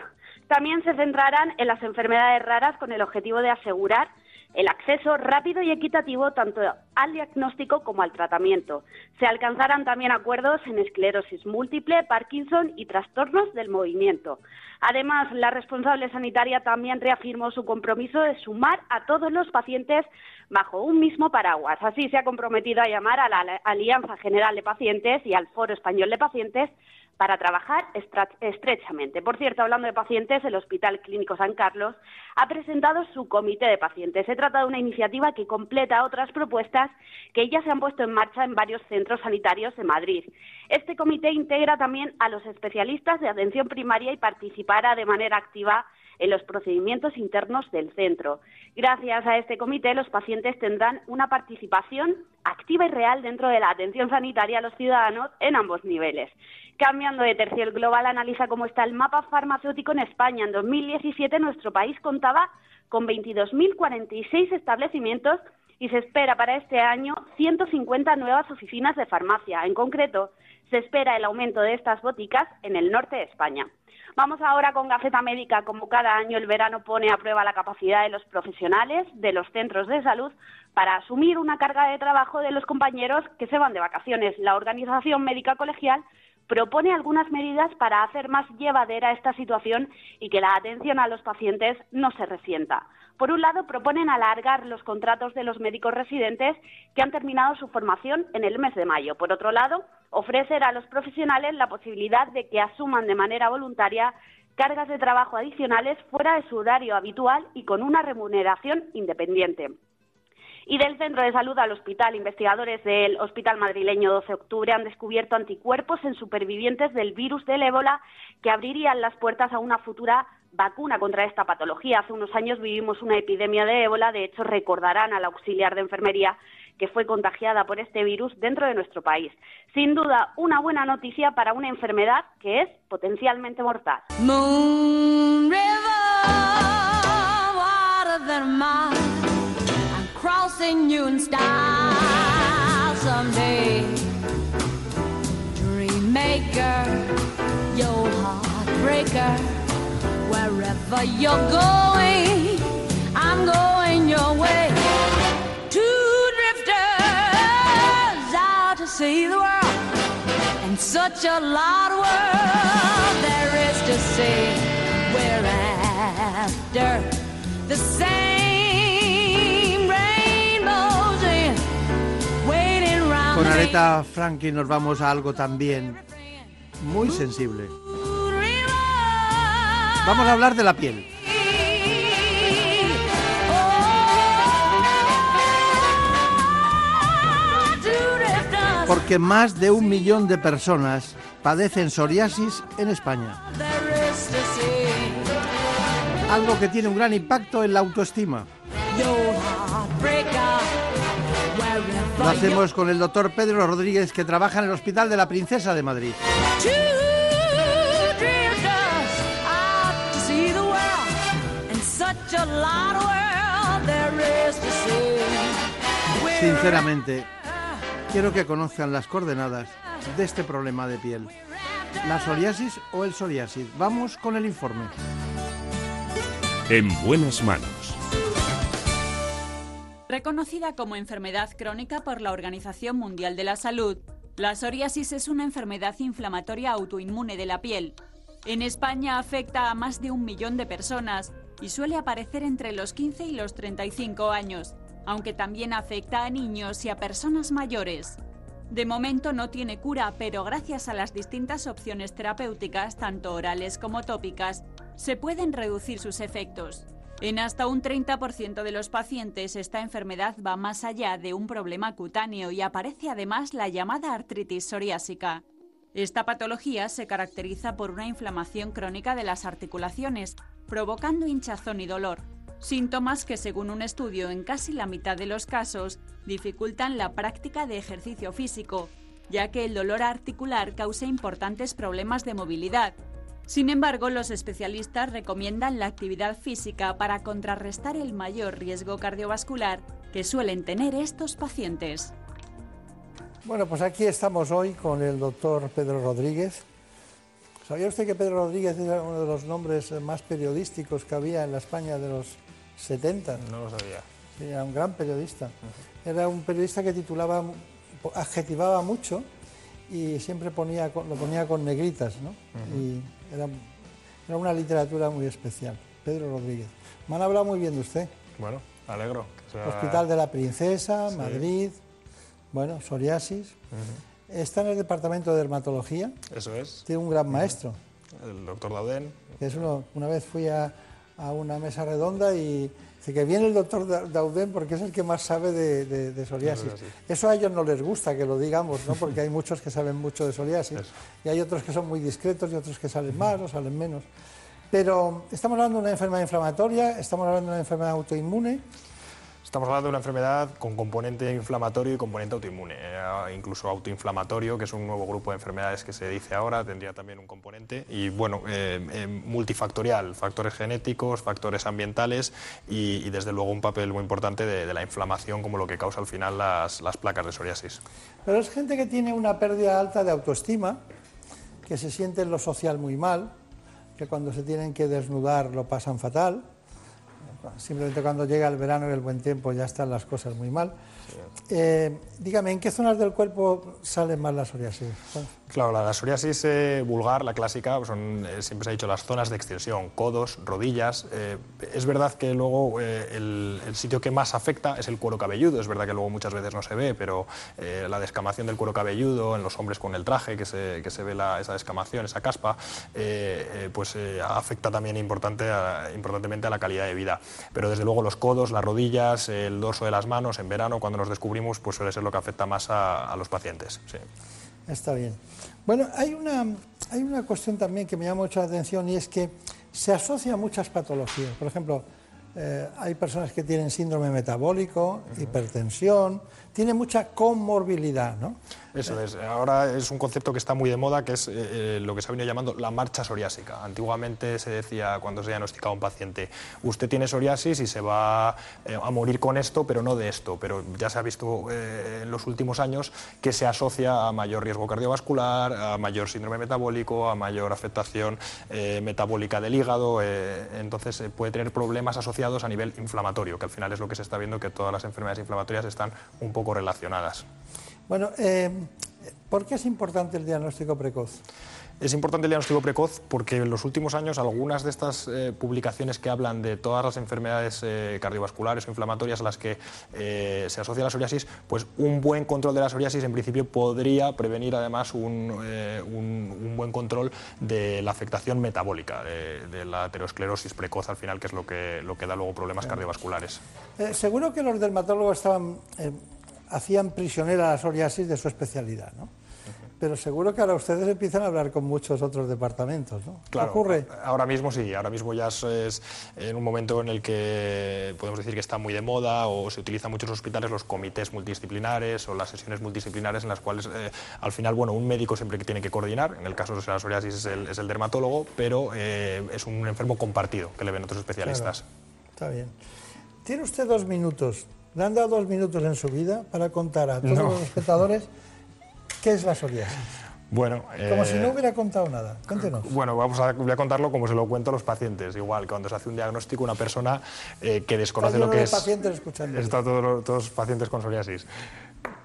También se centrarán en las enfermedades raras con el objetivo de asegurar el acceso rápido y equitativo tanto al diagnóstico como al tratamiento. Se alcanzarán también acuerdos en esclerosis múltiple, Parkinson y trastornos del movimiento. Además, la responsable sanitaria también reafirmó su compromiso de sumar a todos los pacientes bajo un mismo paraguas. Así se ha comprometido a llamar a la Alianza General de Pacientes y al Foro Español de Pacientes para trabajar estrechamente. Por cierto, hablando de pacientes, el Hospital Clínico San Carlos ha presentado su comité de pacientes. Se trata de una iniciativa que completa otras propuestas que ya se han puesto en marcha en varios centros sanitarios de Madrid. Este comité integra también a los especialistas de atención primaria y participará de manera activa en los procedimientos internos del centro. Gracias a este comité, los pacientes tendrán una participación activa y real dentro de la atención sanitaria a los ciudadanos en ambos niveles. Cambiando de tercio, el Global analiza cómo está el mapa farmacéutico en España. En 2017 nuestro país contaba con 22.046 establecimientos y se espera para este año 150 nuevas oficinas de farmacia. En concreto, se espera el aumento de estas boticas en el norte de España. Vamos ahora con Gaceta Médica. Como cada año, el verano pone a prueba la capacidad de los profesionales de los centros de salud para asumir una carga de trabajo de los compañeros que se van de vacaciones. La Organización Médica Colegial propone algunas medidas para hacer más llevadera esta situación y que la atención a los pacientes no se resienta. Por un lado, proponen alargar los contratos de los médicos residentes que han terminado su formación en el mes de mayo. Por otro lado, ofrecer a los profesionales la posibilidad de que asuman de manera voluntaria cargas de trabajo adicionales fuera de su horario habitual y con una remuneración independiente. Y del centro de salud al hospital, investigadores del Hospital Madrileño 12 de Octubre han descubierto anticuerpos en supervivientes del virus del ébola que abrirían las puertas a una futura vacuna contra esta patología. Hace unos años vivimos una epidemia de ébola, de hecho recordarán al auxiliar de enfermería que fue contagiada por este virus dentro de nuestro país. Sin duda, una buena noticia para una enfermedad que es potencialmente mortal. Crossing you in style someday. Dreammaker, your heartbreaker, wherever you're going, I'm going your way. Two drifters out to see the world, and such a lot of world there is to see. We're after the same. Con Aretha Franklin nos vamos a algo también muy sensible. Vamos a hablar de la piel. porque más de un millón de personas padecen psoriasis en España. Algo que tiene un gran impacto en la autoestima. Lo hacemos con el doctor Pedro Rodríguez, que trabaja en el Hospital de la Princesa de Madrid. Sinceramente, quiero que conozcan las coordenadas de este problema de piel. ¿La psoriasis o el psoriasis? Vamos con el informe. En buenas manos. Reconocida como enfermedad crónica por la Organización Mundial de la Salud, la psoriasis es una enfermedad inflamatoria autoinmune de la piel. En España afecta a más de un millón de personas y suele aparecer entre los 15 y los 35 años, aunque también afecta a niños y a personas mayores. De momento no tiene cura, pero gracias a las distintas opciones terapéuticas, tanto orales como tópicas, se pueden reducir sus efectos. En hasta un 30% de los pacientes esta enfermedad va más allá de un problema cutáneo y aparece además la llamada artritis psoriásica. Esta patología se caracteriza por una inflamación crónica de las articulaciones, provocando hinchazón y dolor, síntomas que según un estudio en casi la mitad de los casos dificultan la práctica de ejercicio físico, ya que el dolor articular causa importantes problemas de movilidad. Sin embargo, los especialistas recomiendan la actividad física para contrarrestar el mayor riesgo cardiovascular que suelen tener estos pacientes. Bueno, pues aquí estamos hoy con el doctor Pedro Rodríguez. ¿Sabía usted que Pedro Rodríguez era uno de los nombres más periodísticos que había en la España de los 70? No lo sabía. Sí, era un gran periodista. Era un periodista que titulaba, adjetivaba mucho y siempre ponía, lo ponía con negritas, ¿no? Y era, era, una literatura muy especial. Pedro Rodríguez. Me han hablado muy bien de usted. Bueno, alegro. Hospital de la Princesa, sí. Madrid, bueno, psoriasis. Uh -huh. Está en el departamento de dermatología. Eso es. Tiene un gran maestro. Uh -huh. El doctor Dauden. Que es uno, una vez fui a, a, una mesa redonda y dice que viene el doctor Dauden porque es el que más sabe de, de, de psoriasis. Eso, Eso a ellos no les gusta que lo digamos, ¿no? porque hay muchos que saben mucho de psoriasis Eso. y hay otros que son muy discretos y otros que salen más o salen menos. Pero estamos hablando de una enfermedad inflamatoria, estamos hablando de una enfermedad autoinmune. Estamos hablando de una enfermedad con componente inflamatorio y componente autoinmune, eh, incluso autoinflamatorio, que es un nuevo grupo de enfermedades que se dice ahora, tendría también un componente, y bueno, eh, eh, multifactorial, factores genéticos, factores ambientales y, desde luego un papel muy importante de, de, la inflamación como lo que causa al final las, las placas de psoriasis. Pero es gente que tiene una pérdida alta de autoestima, que se siente en lo social muy mal, que cuando se tienen que desnudar lo pasan fatal, simplemente cuando llega el verano y el buen tiempo ya están las cosas muy mal. Sí. Eh, dígame, ¿en qué zonas del cuerpo sale más la psoriasis? Claro, la, psoriasis vulgar, la clásica, son, eh, siempre se ha dicho las zonas de extensión, codos, rodillas. Eh, es verdad que luego eh, el, sitio que más afecta es el cuero cabelludo, es verdad que luego muchas veces no se ve, pero eh, la descamación del cuero cabelludo en los hombres con el traje, que se, que se ve la, esa descamación, esa caspa, pues afecta también importante importantemente a la calidad de vida. Pero desde luego los codos, las rodillas, el dorso de las manos, en verano cuando nos descubrimos, pues suele ser lo que afecta más a, a los pacientes. Sí. Está bien. Bueno, hay una, hay una cuestión también que me llama mucho la atención y es que se asocia a muchas patologías. Por ejemplo, eh, hay personas que tienen síndrome metabólico, uh -huh. hipertensión, tiene mucha comorbilidad, ¿no? Eso es. Ahora es un concepto que está muy de moda, que es eh, lo que se ha venido llamando la marcha psoriásica. Antiguamente se decía, cuando se diagnosticaba un paciente, usted tiene psoriasis y se va eh, a morir con esto, pero no de esto. Pero ya se ha visto eh, en los últimos años que se asocia a mayor riesgo cardiovascular, a mayor síndrome metabólico, a mayor afectación eh, metabólica del hígado. eh, entonces puede tener problemas asociados a nivel inflamatorio, que al final es lo que se está viendo, que todas las enfermedades inflamatorias están un poco relacionadas. Bueno, eh, ¿por qué es importante el diagnóstico precoz? Es importante el diagnóstico precoz porque en los últimos años algunas de estas eh, publicaciones que hablan de todas las enfermedades eh, cardiovasculares o inflamatorias a las que eh, se asocia la psoriasis, pues un buen control de la psoriasis en principio podría prevenir además un, un, un buen control de la afectación metabólica, de, de, la aterosclerosis precoz al final, que es lo que, lo que da luego problemas cardiovasculares. Seguro que los dermatólogos estaban hacían prisionera la psoriasis de su especialidad, ¿no? Pero seguro que ahora ustedes empiezan a hablar con muchos otros departamentos, ¿no? Claro, ¿Ocurre? ahora mismo sí, ahora mismo ya es, es en un momento en el que podemos decir que está muy de moda o se utilizan muchos hospitales los comités multidisciplinares o las sesiones multidisciplinares en las cuales eh, al final, bueno, un médico siempre tiene que coordinar, en el caso de la psoriasis es el, es el dermatólogo, pero eh, es un enfermo compartido que le ven otros especialistas. Está bien. Tiene usted dos minutos. ¿Le han dado dos minutos en su vida para contar a todos No. los espectadores qué es la psoriasis? Bueno, Como eh, si no hubiera contado nada. Cuéntenos. Bueno, vamos a, voy a contarlo como se lo cuento a los pacientes. Igual, cuando se hace un diagnóstico, una persona eh, que desconoce lo que de es. pacientes escuchando. Está todos todos pacientes con psoriasis.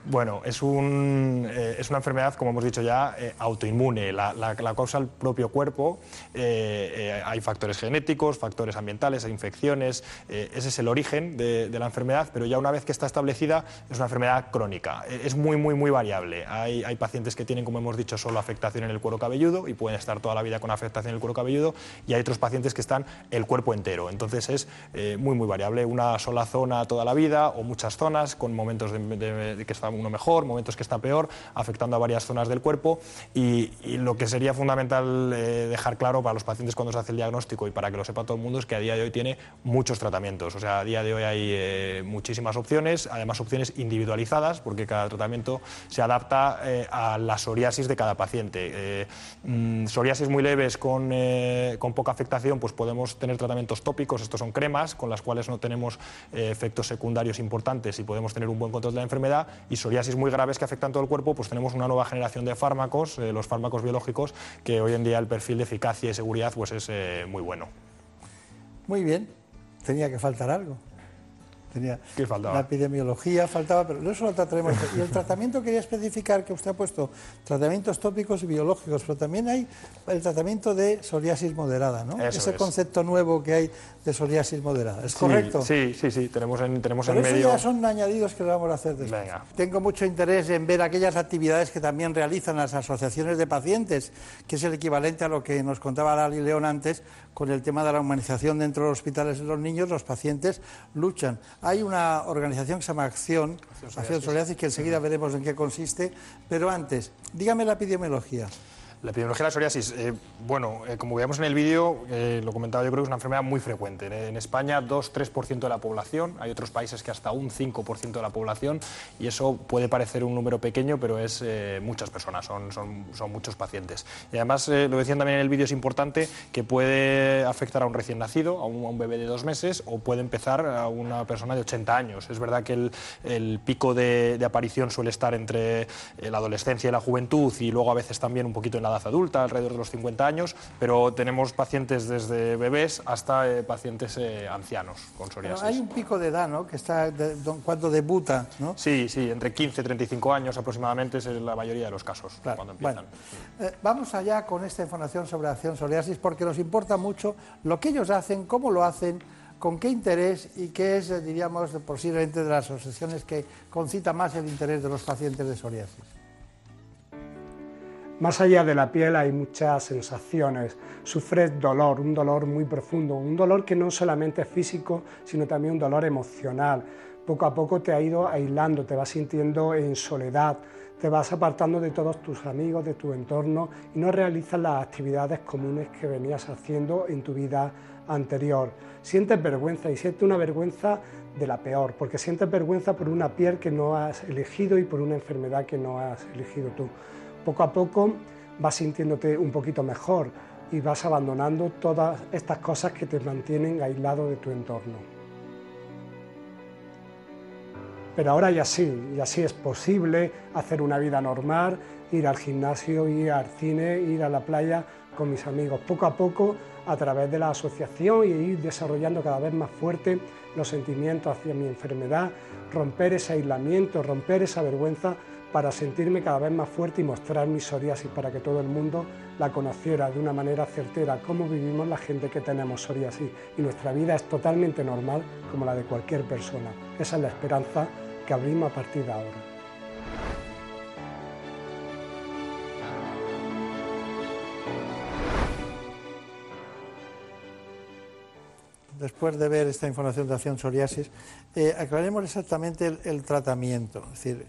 Bueno, es, un, eh, es una enfermedad, como hemos dicho ya, eh, autoinmune. La, causa el propio cuerpo. Eh, hay factores genéticos, factores ambientales, hay infecciones. ese es el origen de, la enfermedad, pero ya una vez que está establecida, es una enfermedad crónica. Es muy, muy, muy variable. Hay, hay pacientes que tienen, como hemos dicho, solo afectación en el cuero cabelludo y pueden estar toda la vida con afectación en el cuero cabelludo, y hay otros pacientes que están el cuerpo entero. Entonces es muy, muy variable. Una sola zona toda la vida o muchas zonas con momentos de, de- de que uno mejor, momentos que está peor, afectando a varias zonas del cuerpo. Y, lo que sería fundamental eh, dejar claro para los pacientes cuando se hace el diagnóstico y para que lo sepa todo el mundo es que a día de hoy tiene muchos tratamientos. O sea, a día de hoy hay eh, muchísimas opciones, además opciones individualizadas, porque cada tratamiento se adapta eh, a la psoriasis de cada paciente. Eh, mm, psoriasis muy leves con, con poca afectación, pues podemos tener tratamientos tópicos, estos son cremas, con las cuales no tenemos efectos secundarios importantes y podemos tener un buen control de la enfermedad. Psoriasis muy graves que afectan todo el cuerpo, pues tenemos una nueva generación de fármacos, eh, los fármacos biológicos, que hoy en día el perfil de eficacia y seguridad pues es eh, muy bueno. Muy bien. Tenía que faltar algo. Tenía ¿Qué faltaba? la epidemiología, faltaba, pero no eso lo trataremos. Y el tratamiento quería especificar que usted ha puesto tratamientos tópicos y biológicos, pero también hay el tratamiento de psoriasis moderada, ¿no? Eso Ese es. concepto nuevo que hay de psoriasis moderada. ¿Es Sí, correcto? Sí, sí, sí, tenemos en, tenemos Pero en eso medio... ya son añadidos que vamos a hacer después. Venga. Tengo mucho interés en ver aquellas actividades que también realizan las asociaciones de pacientes, que es el equivalente a lo que nos contaba Lali León antes con el tema de la humanización dentro de los hospitales de los niños. Los pacientes luchan. Hay una organización que se llama Acción, Acción Psoriasis, que enseguida veremos en qué consiste. Pero antes, dígame la epidemiología. La epidemiología de la psoriasis, eh, bueno, eh, como veíamos en el vídeo, eh, lo comentaba yo creo que es una enfermedad muy frecuente. En, en España 2-3% de la población, hay otros países que hasta un 5% de la población y eso puede parecer un número pequeño, pero es muchas personas, son, son, son muchos pacientes. Y además, lo decían también en el vídeo, es importante que puede afectar a un recién nacido, a un, a un bebé de dos meses o puede empezar a una persona de 80 años. Es verdad que el, el pico de, de aparición suele estar entre la adolescencia y la juventud y luego a veces también un poquito en la edad adulta, alrededor de los 50 años, pero tenemos pacientes desde bebés hasta eh, pacientes eh, ancianos con Pero psoriasis. hay un pico de edad, ¿no? Que está de- cuando debuta, ¿no? Sí, sí, entre 15 y 35 años aproximadamente es la mayoría de los casos cuando empiezan. Eh, vamos allá con esta información sobre acción psoriasis porque nos importa mucho lo que ellos hacen, cómo lo hacen, con qué interés y qué es, diríamos, posiblemente de las asociaciones que concita más el interés de los pacientes de psoriasis. Más allá de la piel hay muchas sensaciones. Sufres dolor, un dolor muy profundo, un dolor que no solamente es físico, sino también un dolor emocional. Poco a poco te ha ido aislando, te vas sintiendo en soledad, te vas apartando de todos tus amigos, de tu entorno y no realizas las actividades comunes que venías haciendo en tu vida anterior. Sientes vergüenza y sientes una vergüenza de la peor, porque sientes vergüenza por una piel que no has elegido y por una enfermedad que no has elegido tú. Poco a poco vas sintiéndote un poquito mejor y vas abandonando todas estas cosas que te mantienen aislado de tu entorno. Pero ahora ya sí, ya sí es posible hacer una vida normal, ir al gimnasio, ir al cine, ir a la playa con mis amigos. Poco a poco, a través de la asociación y ir desarrollando cada vez más fuerte los sentimientos hacia mi enfermedad, romper ese aislamiento, romper esa vergüenza para sentirme cada vez más fuerte y mostrar mi psoriasis para que todo el mundo la conociera de una manera certera, cómo vivimos la gente que tenemos psoriasis. Y nuestra vida es totalmente normal como la de cualquier persona. Esa es la esperanza que abrimos a partir de ahora. después de ver esta información de acción psoriasis, eh, aclaremos exactamente el, el tratamiento. Es decir,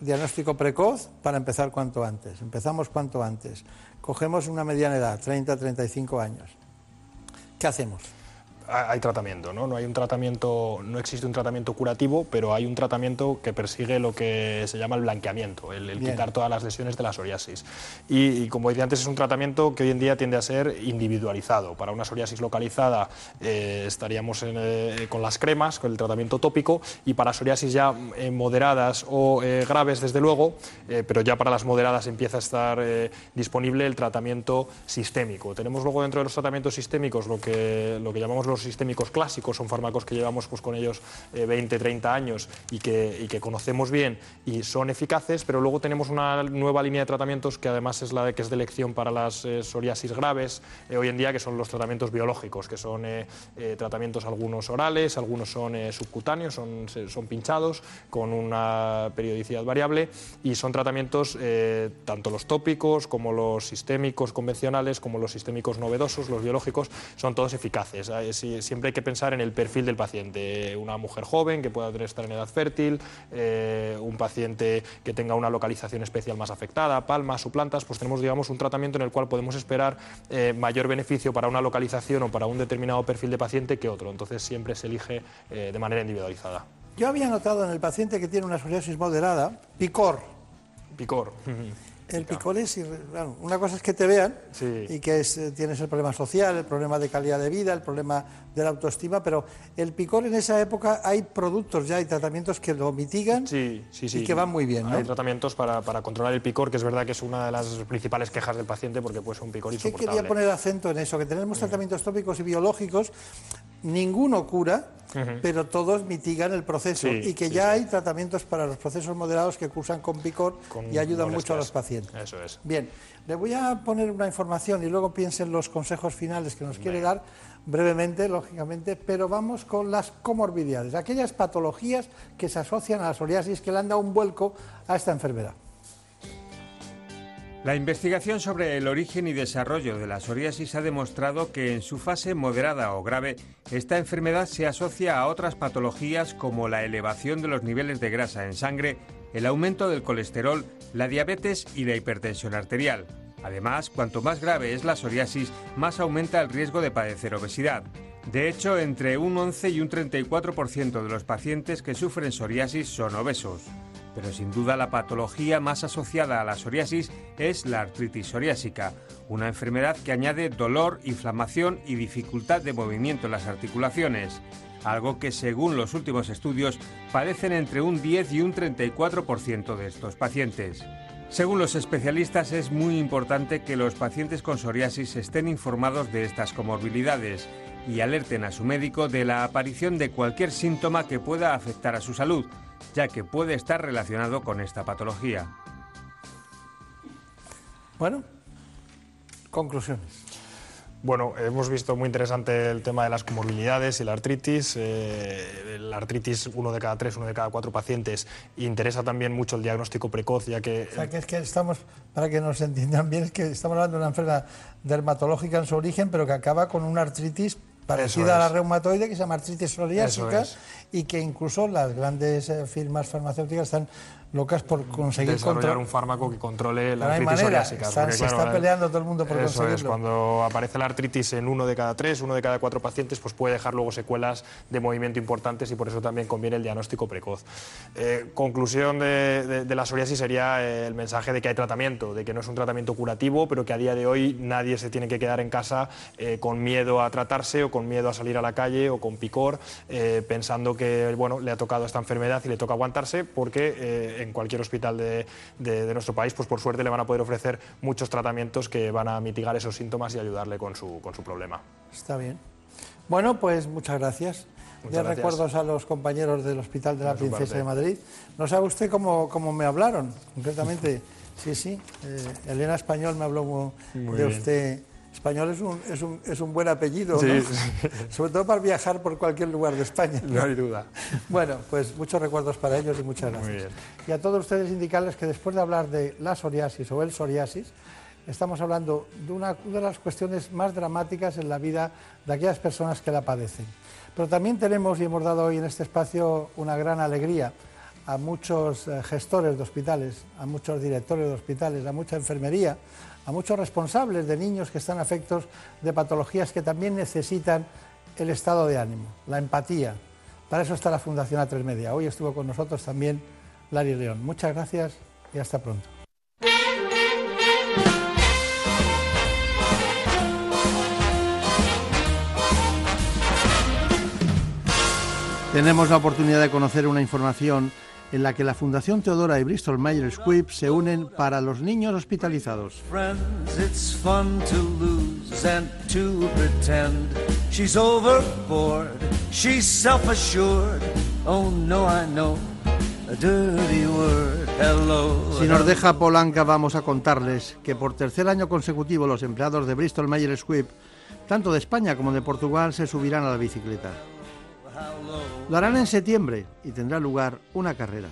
diagnóstico precoz para empezar cuanto antes. Empezamos cuanto antes. Cogemos una mediana edad, 30, 35 años. ¿Qué hacemos? Hay tratamiento, ¿no? No hay un tratamiento, no existe un tratamiento curativo, pero hay un tratamiento que persigue lo que se llama el blanqueamiento, el, quitar todas las lesiones de la psoriasis. Y, como decía antes, es un tratamiento que hoy en día tiende a ser individualizado. Para una psoriasis localizada eh, estaríamos eh, con las cremas, con el tratamiento tópico, y para psoriasis ya eh, moderadas o graves, desde luego, pero ya para las moderadas empieza a estar disponible el tratamiento sistémico. Tenemos luego dentro de los tratamientos sistémicos lo que, lo que llamamos los sistémicos clásicos, son fármacos que llevamos pues, con ellos 20, eh, 30 años y que, que, conocemos bien y son eficaces, pero luego tenemos una nueva línea de tratamientos que además es la de, que es de elección para las eh, psoriasis graves eh, hoy en día, que son los tratamientos biológicos, que son tratamientos algunos orales, algunos son subcutáneos, son, son pinchados con una periodicidad variable y son tratamientos tanto los tópicos como los sistémicos convencionales, como los sistémicos novedosos, los biológicos, son todos eficaces siempre hay que pensar en el perfil del paciente. Una mujer joven que pueda estar en edad fértil, eh, un paciente que tenga una localización especial más afectada, palmas, suplantas, pues tenemos digamos, un tratamiento en el cual podemos esperar eh, mayor beneficio para una localización o para un determinado perfil de paciente que otro. Entonces siempre se elige eh, de manera individualizada. Yo había notado en el paciente que tiene una psoriasis moderada, picor. Picor. El picor es, una cosa es que te vean y que eh, tienes el problema social, el problema de calidad de vida, el problema de la autoestima, pero el picor en esa época hay productos ya, hay tratamientos que lo mitigan y que van muy bien. ¿no? Hay tratamientos para, controlar el picor, que es verdad que es una de las principales quejas del paciente porque puede ser un picor insoportable. quería poner acento en eso, que tenemos tratamientos tópicos y biológicos, ninguno cura, pero todos mitigan el proceso y que ya hay tratamientos para los procesos moderados que cursan con picor y ayudan mucho a los pacientes. Eso es. Bien, le voy a poner una información y luego piensen los consejos finales que nos quiere dar brevemente, lógicamente, pero vamos con las comorbilidades, aquellas patologías que se asocian a la psoriasis que le han dado un vuelco a esta enfermedad. La investigación sobre el origen y desarrollo de la psoriasis ha demostrado que en su fase moderada o grave, esta enfermedad se asocia a otras patologías como la elevación de los niveles de grasa en sangre, el aumento del colesterol, la diabetes y la hipertensión arterial. Además, cuanto más grave es la psoriasis, más aumenta el riesgo de padecer obesidad. De hecho, entre un 11 y un 34% de los pacientes que sufren psoriasis son obesos pero sin duda la patología más asociada a la psoriasis es la artritis psoriásica, una enfermedad que añade dolor, inflamación y dificultad de movimiento en las articulaciones, algo que según los últimos estudios padecen entre un 10 y un 34% de estos pacientes. Según los especialistas es muy importante que los pacientes con psoriasis estén informados de estas comorbilidades y alerten a su médico de la aparición de cualquier síntoma que pueda afectar a su salud, ya que puede estar relacionado con esta patología. Bueno, conclusiones. Bueno, hemos visto muy interesante el tema de las comorbilidades y la artritis. Eh, la artritis, uno de cada tres, uno de cada cuatro pacientes. Interesa también mucho el diagnóstico precoz, ya que... O sea, que es que estamos, para que nos entiendan bien, es que estamos hablando de una enfermedad dermatológica en su origen, pero que acaba con una artritis parecida a la reumatoide, que se llama artritis psoriásica, y que incluso las grandes eh, firmas farmacéuticas están locas por conseguir desarrollar un fármaco que controle la artritis psoriásica. se está peleando todo el mundo por eso Es, cuando aparece la artritis en uno de cada tres, uno de cada cuatro pacientes, pues puede dejar luego secuelas de movimiento importantes y por eso también conviene el diagnóstico precoz. Eh, conclusión de, la psoriasis sería eh, el mensaje de que hay tratamiento, de que no es un tratamiento curativo, pero que a día de hoy nadie se tiene que quedar en casa eh, con miedo a tratarse o con miedo a salir a la calle o con picor, pensando que bueno, le ha tocado esta enfermedad y le toca aguantarse porque en cualquier hospital de, nuestro país, pues por suerte le van a poder ofrecer muchos tratamientos que van a mitigar esos síntomas y ayudarle con su, con su problema. Está bien. Bueno, pues muchas gracias. ya recuerdos a los compañeros del Hospital de la Princesa de Madrid. No sabe usted cómo, cómo me hablaron, concretamente. Sí, sí. Eh, Elena Español me habló de usted Español es un, es un, es un buen apellido, sobre todo para viajar por cualquier lugar de España. No, hay duda. Bueno, pues muchos recuerdos para ellos y muchas gracias. Y a todos ustedes indicarles que después de hablar de la psoriasis o el psoriasis, estamos hablando de una de las cuestiones más dramáticas en la vida de aquellas personas que la padecen. Pero también tenemos y hemos dado hoy en este espacio una gran alegría a muchos eh, gestores de hospitales, a muchos directores de hospitales, a mucha enfermería, a muchos responsables de niños que están afectos de patologías que también necesitan el estado de ánimo, la empatía. Para eso está la Fundación A3 Media. Hoy estuvo con nosotros también Lari León. Muchas gracias y hasta pronto. Tenemos la oportunidad de conocer una información en la que la Fundación Teodora y Bristol Myers Squibb se unen para los niños hospitalizados. Si nos deja Polanca vamos a contarles que por tercer año consecutivo los empleados de Bristol Myers Squibb, tanto de España como de Portugal, se subirán a la bicicleta. Lo harán en septiembre y tendrá lugar una carrera.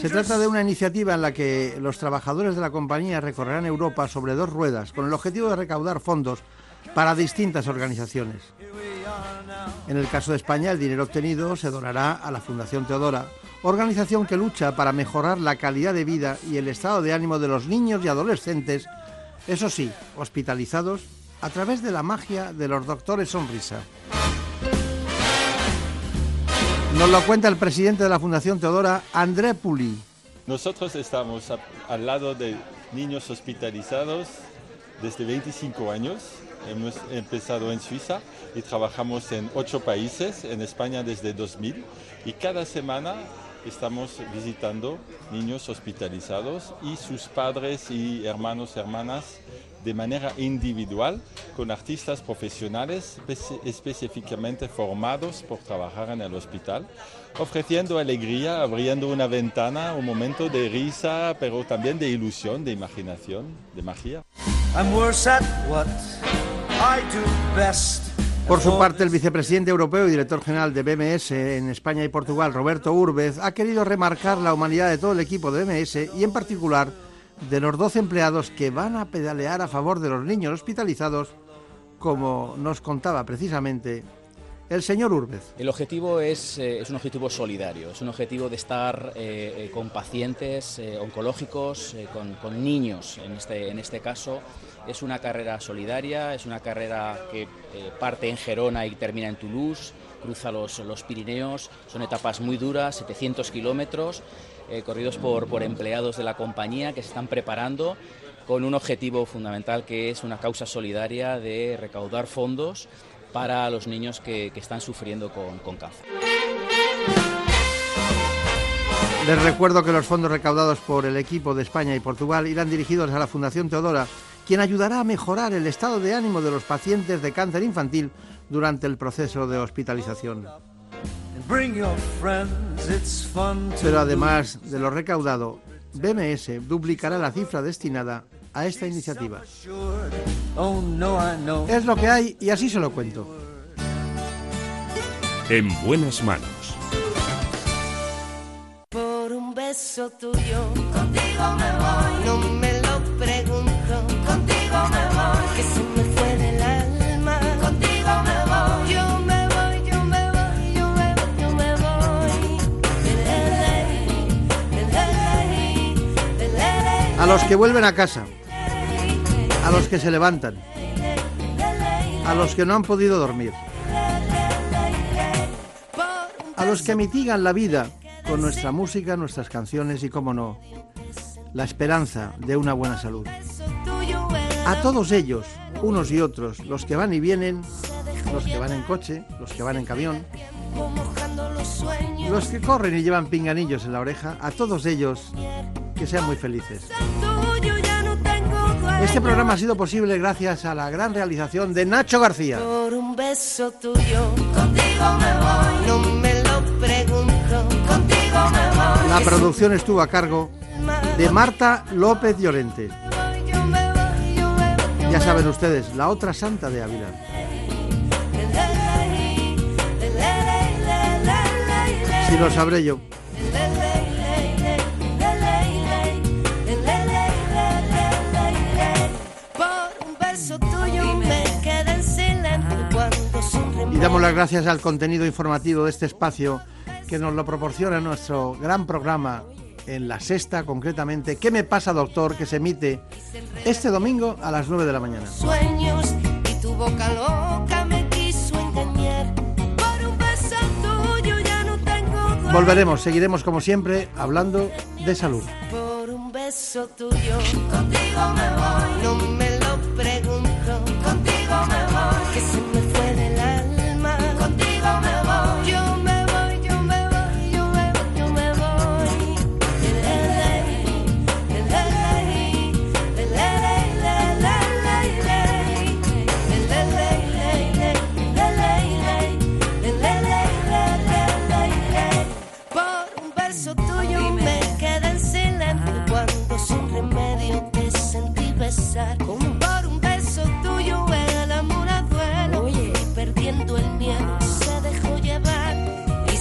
Se trata de una iniciativa en la que los trabajadores de la compañía recorrerán Europa sobre dos ruedas con el objetivo de recaudar fondos para distintas organizaciones. En el caso de España, el dinero obtenido se donará a la Fundación Teodora, organización que lucha para mejorar la calidad de vida y el estado de ánimo de los niños y adolescentes, eso sí, hospitalizados a través de la magia de los doctores sonrisa. Nos lo cuenta el presidente de la Fundación Teodora, André Puli. Nosotros estamos al lado de niños hospitalizados desde 25 años. Hemos empezado en Suiza y trabajamos en ocho países, en España desde 2000 y cada semana estamos visitando niños hospitalizados y sus padres y hermanos, hermanas de manera individual con artistas profesionales específicamente formados por trabajar en el hospital, ofreciendo alegría, abriendo una ventana, un momento de risa, pero también de ilusión, de imaginación, de magia. Por su parte, el vicepresidente europeo y director general de BMS en España y Portugal, Roberto Urbez, ha querido remarcar la humanidad de todo el equipo de BMS y en particular de los 12 empleados que van a pedalear a favor de los niños hospitalizados, como nos contaba precisamente el señor Urbez. El objetivo es, eh, es un objetivo solidario, es un objetivo de estar eh, eh, con pacientes oncológicos, con, con, niños en este, en este caso. Es una carrera solidaria, es una carrera que parte en Gerona y termina en Toulouse, cruza los, los Pirineos, son etapas muy duras, 700 kilómetros eh, corridos por, por empleados de la compañía que se están preparando con un objetivo fundamental que es una causa solidaria de recaudar fondos para los niños que, que están sufriendo con, con cáncer. Les recuerdo que los fondos recaudados por el equipo de España y Portugal irán dirigidos a la Fundación Teodora, quien ayudará a mejorar el estado de ánimo de los pacientes de cáncer infantil durante el proceso de hospitalización. Pero además de lo recaudado, BMS duplicará la cifra destinada a esta iniciativa. Es lo que hay y así se lo cuento. En buenas manos. Por un beso tuyo, contigo me voy. No me los que vuelven a casa, a los que se levantan, a los que no han podido dormir, a los que mitigan la vida con nuestra música, nuestras canciones y, como no, la esperanza de una buena salud. A todos ellos, unos y otros, los que van y vienen, los que van en coche, los que van en camión, los que corren y llevan pinganillos en la oreja, a todos ellos, que sean muy felices. Este programa ha sido posible gracias a la gran realización de Nacho García. Por un beso tuyo, contigo me voy. No me lo pregunto, contigo me voy. La producción estuvo a cargo de Marta López Llorente. Ya saben ustedes, la otra santa de Ávila. Si lo sabré yo. Y damos las gracias al contenido informativo de este espacio que nos lo proporciona nuestro gran programa en la sexta concretamente, ¿Qué me pasa doctor? que se emite este domingo a las 9 de la mañana. Sueños y tu boca loca Volveremos, seguiremos como siempre hablando de salud. Por un beso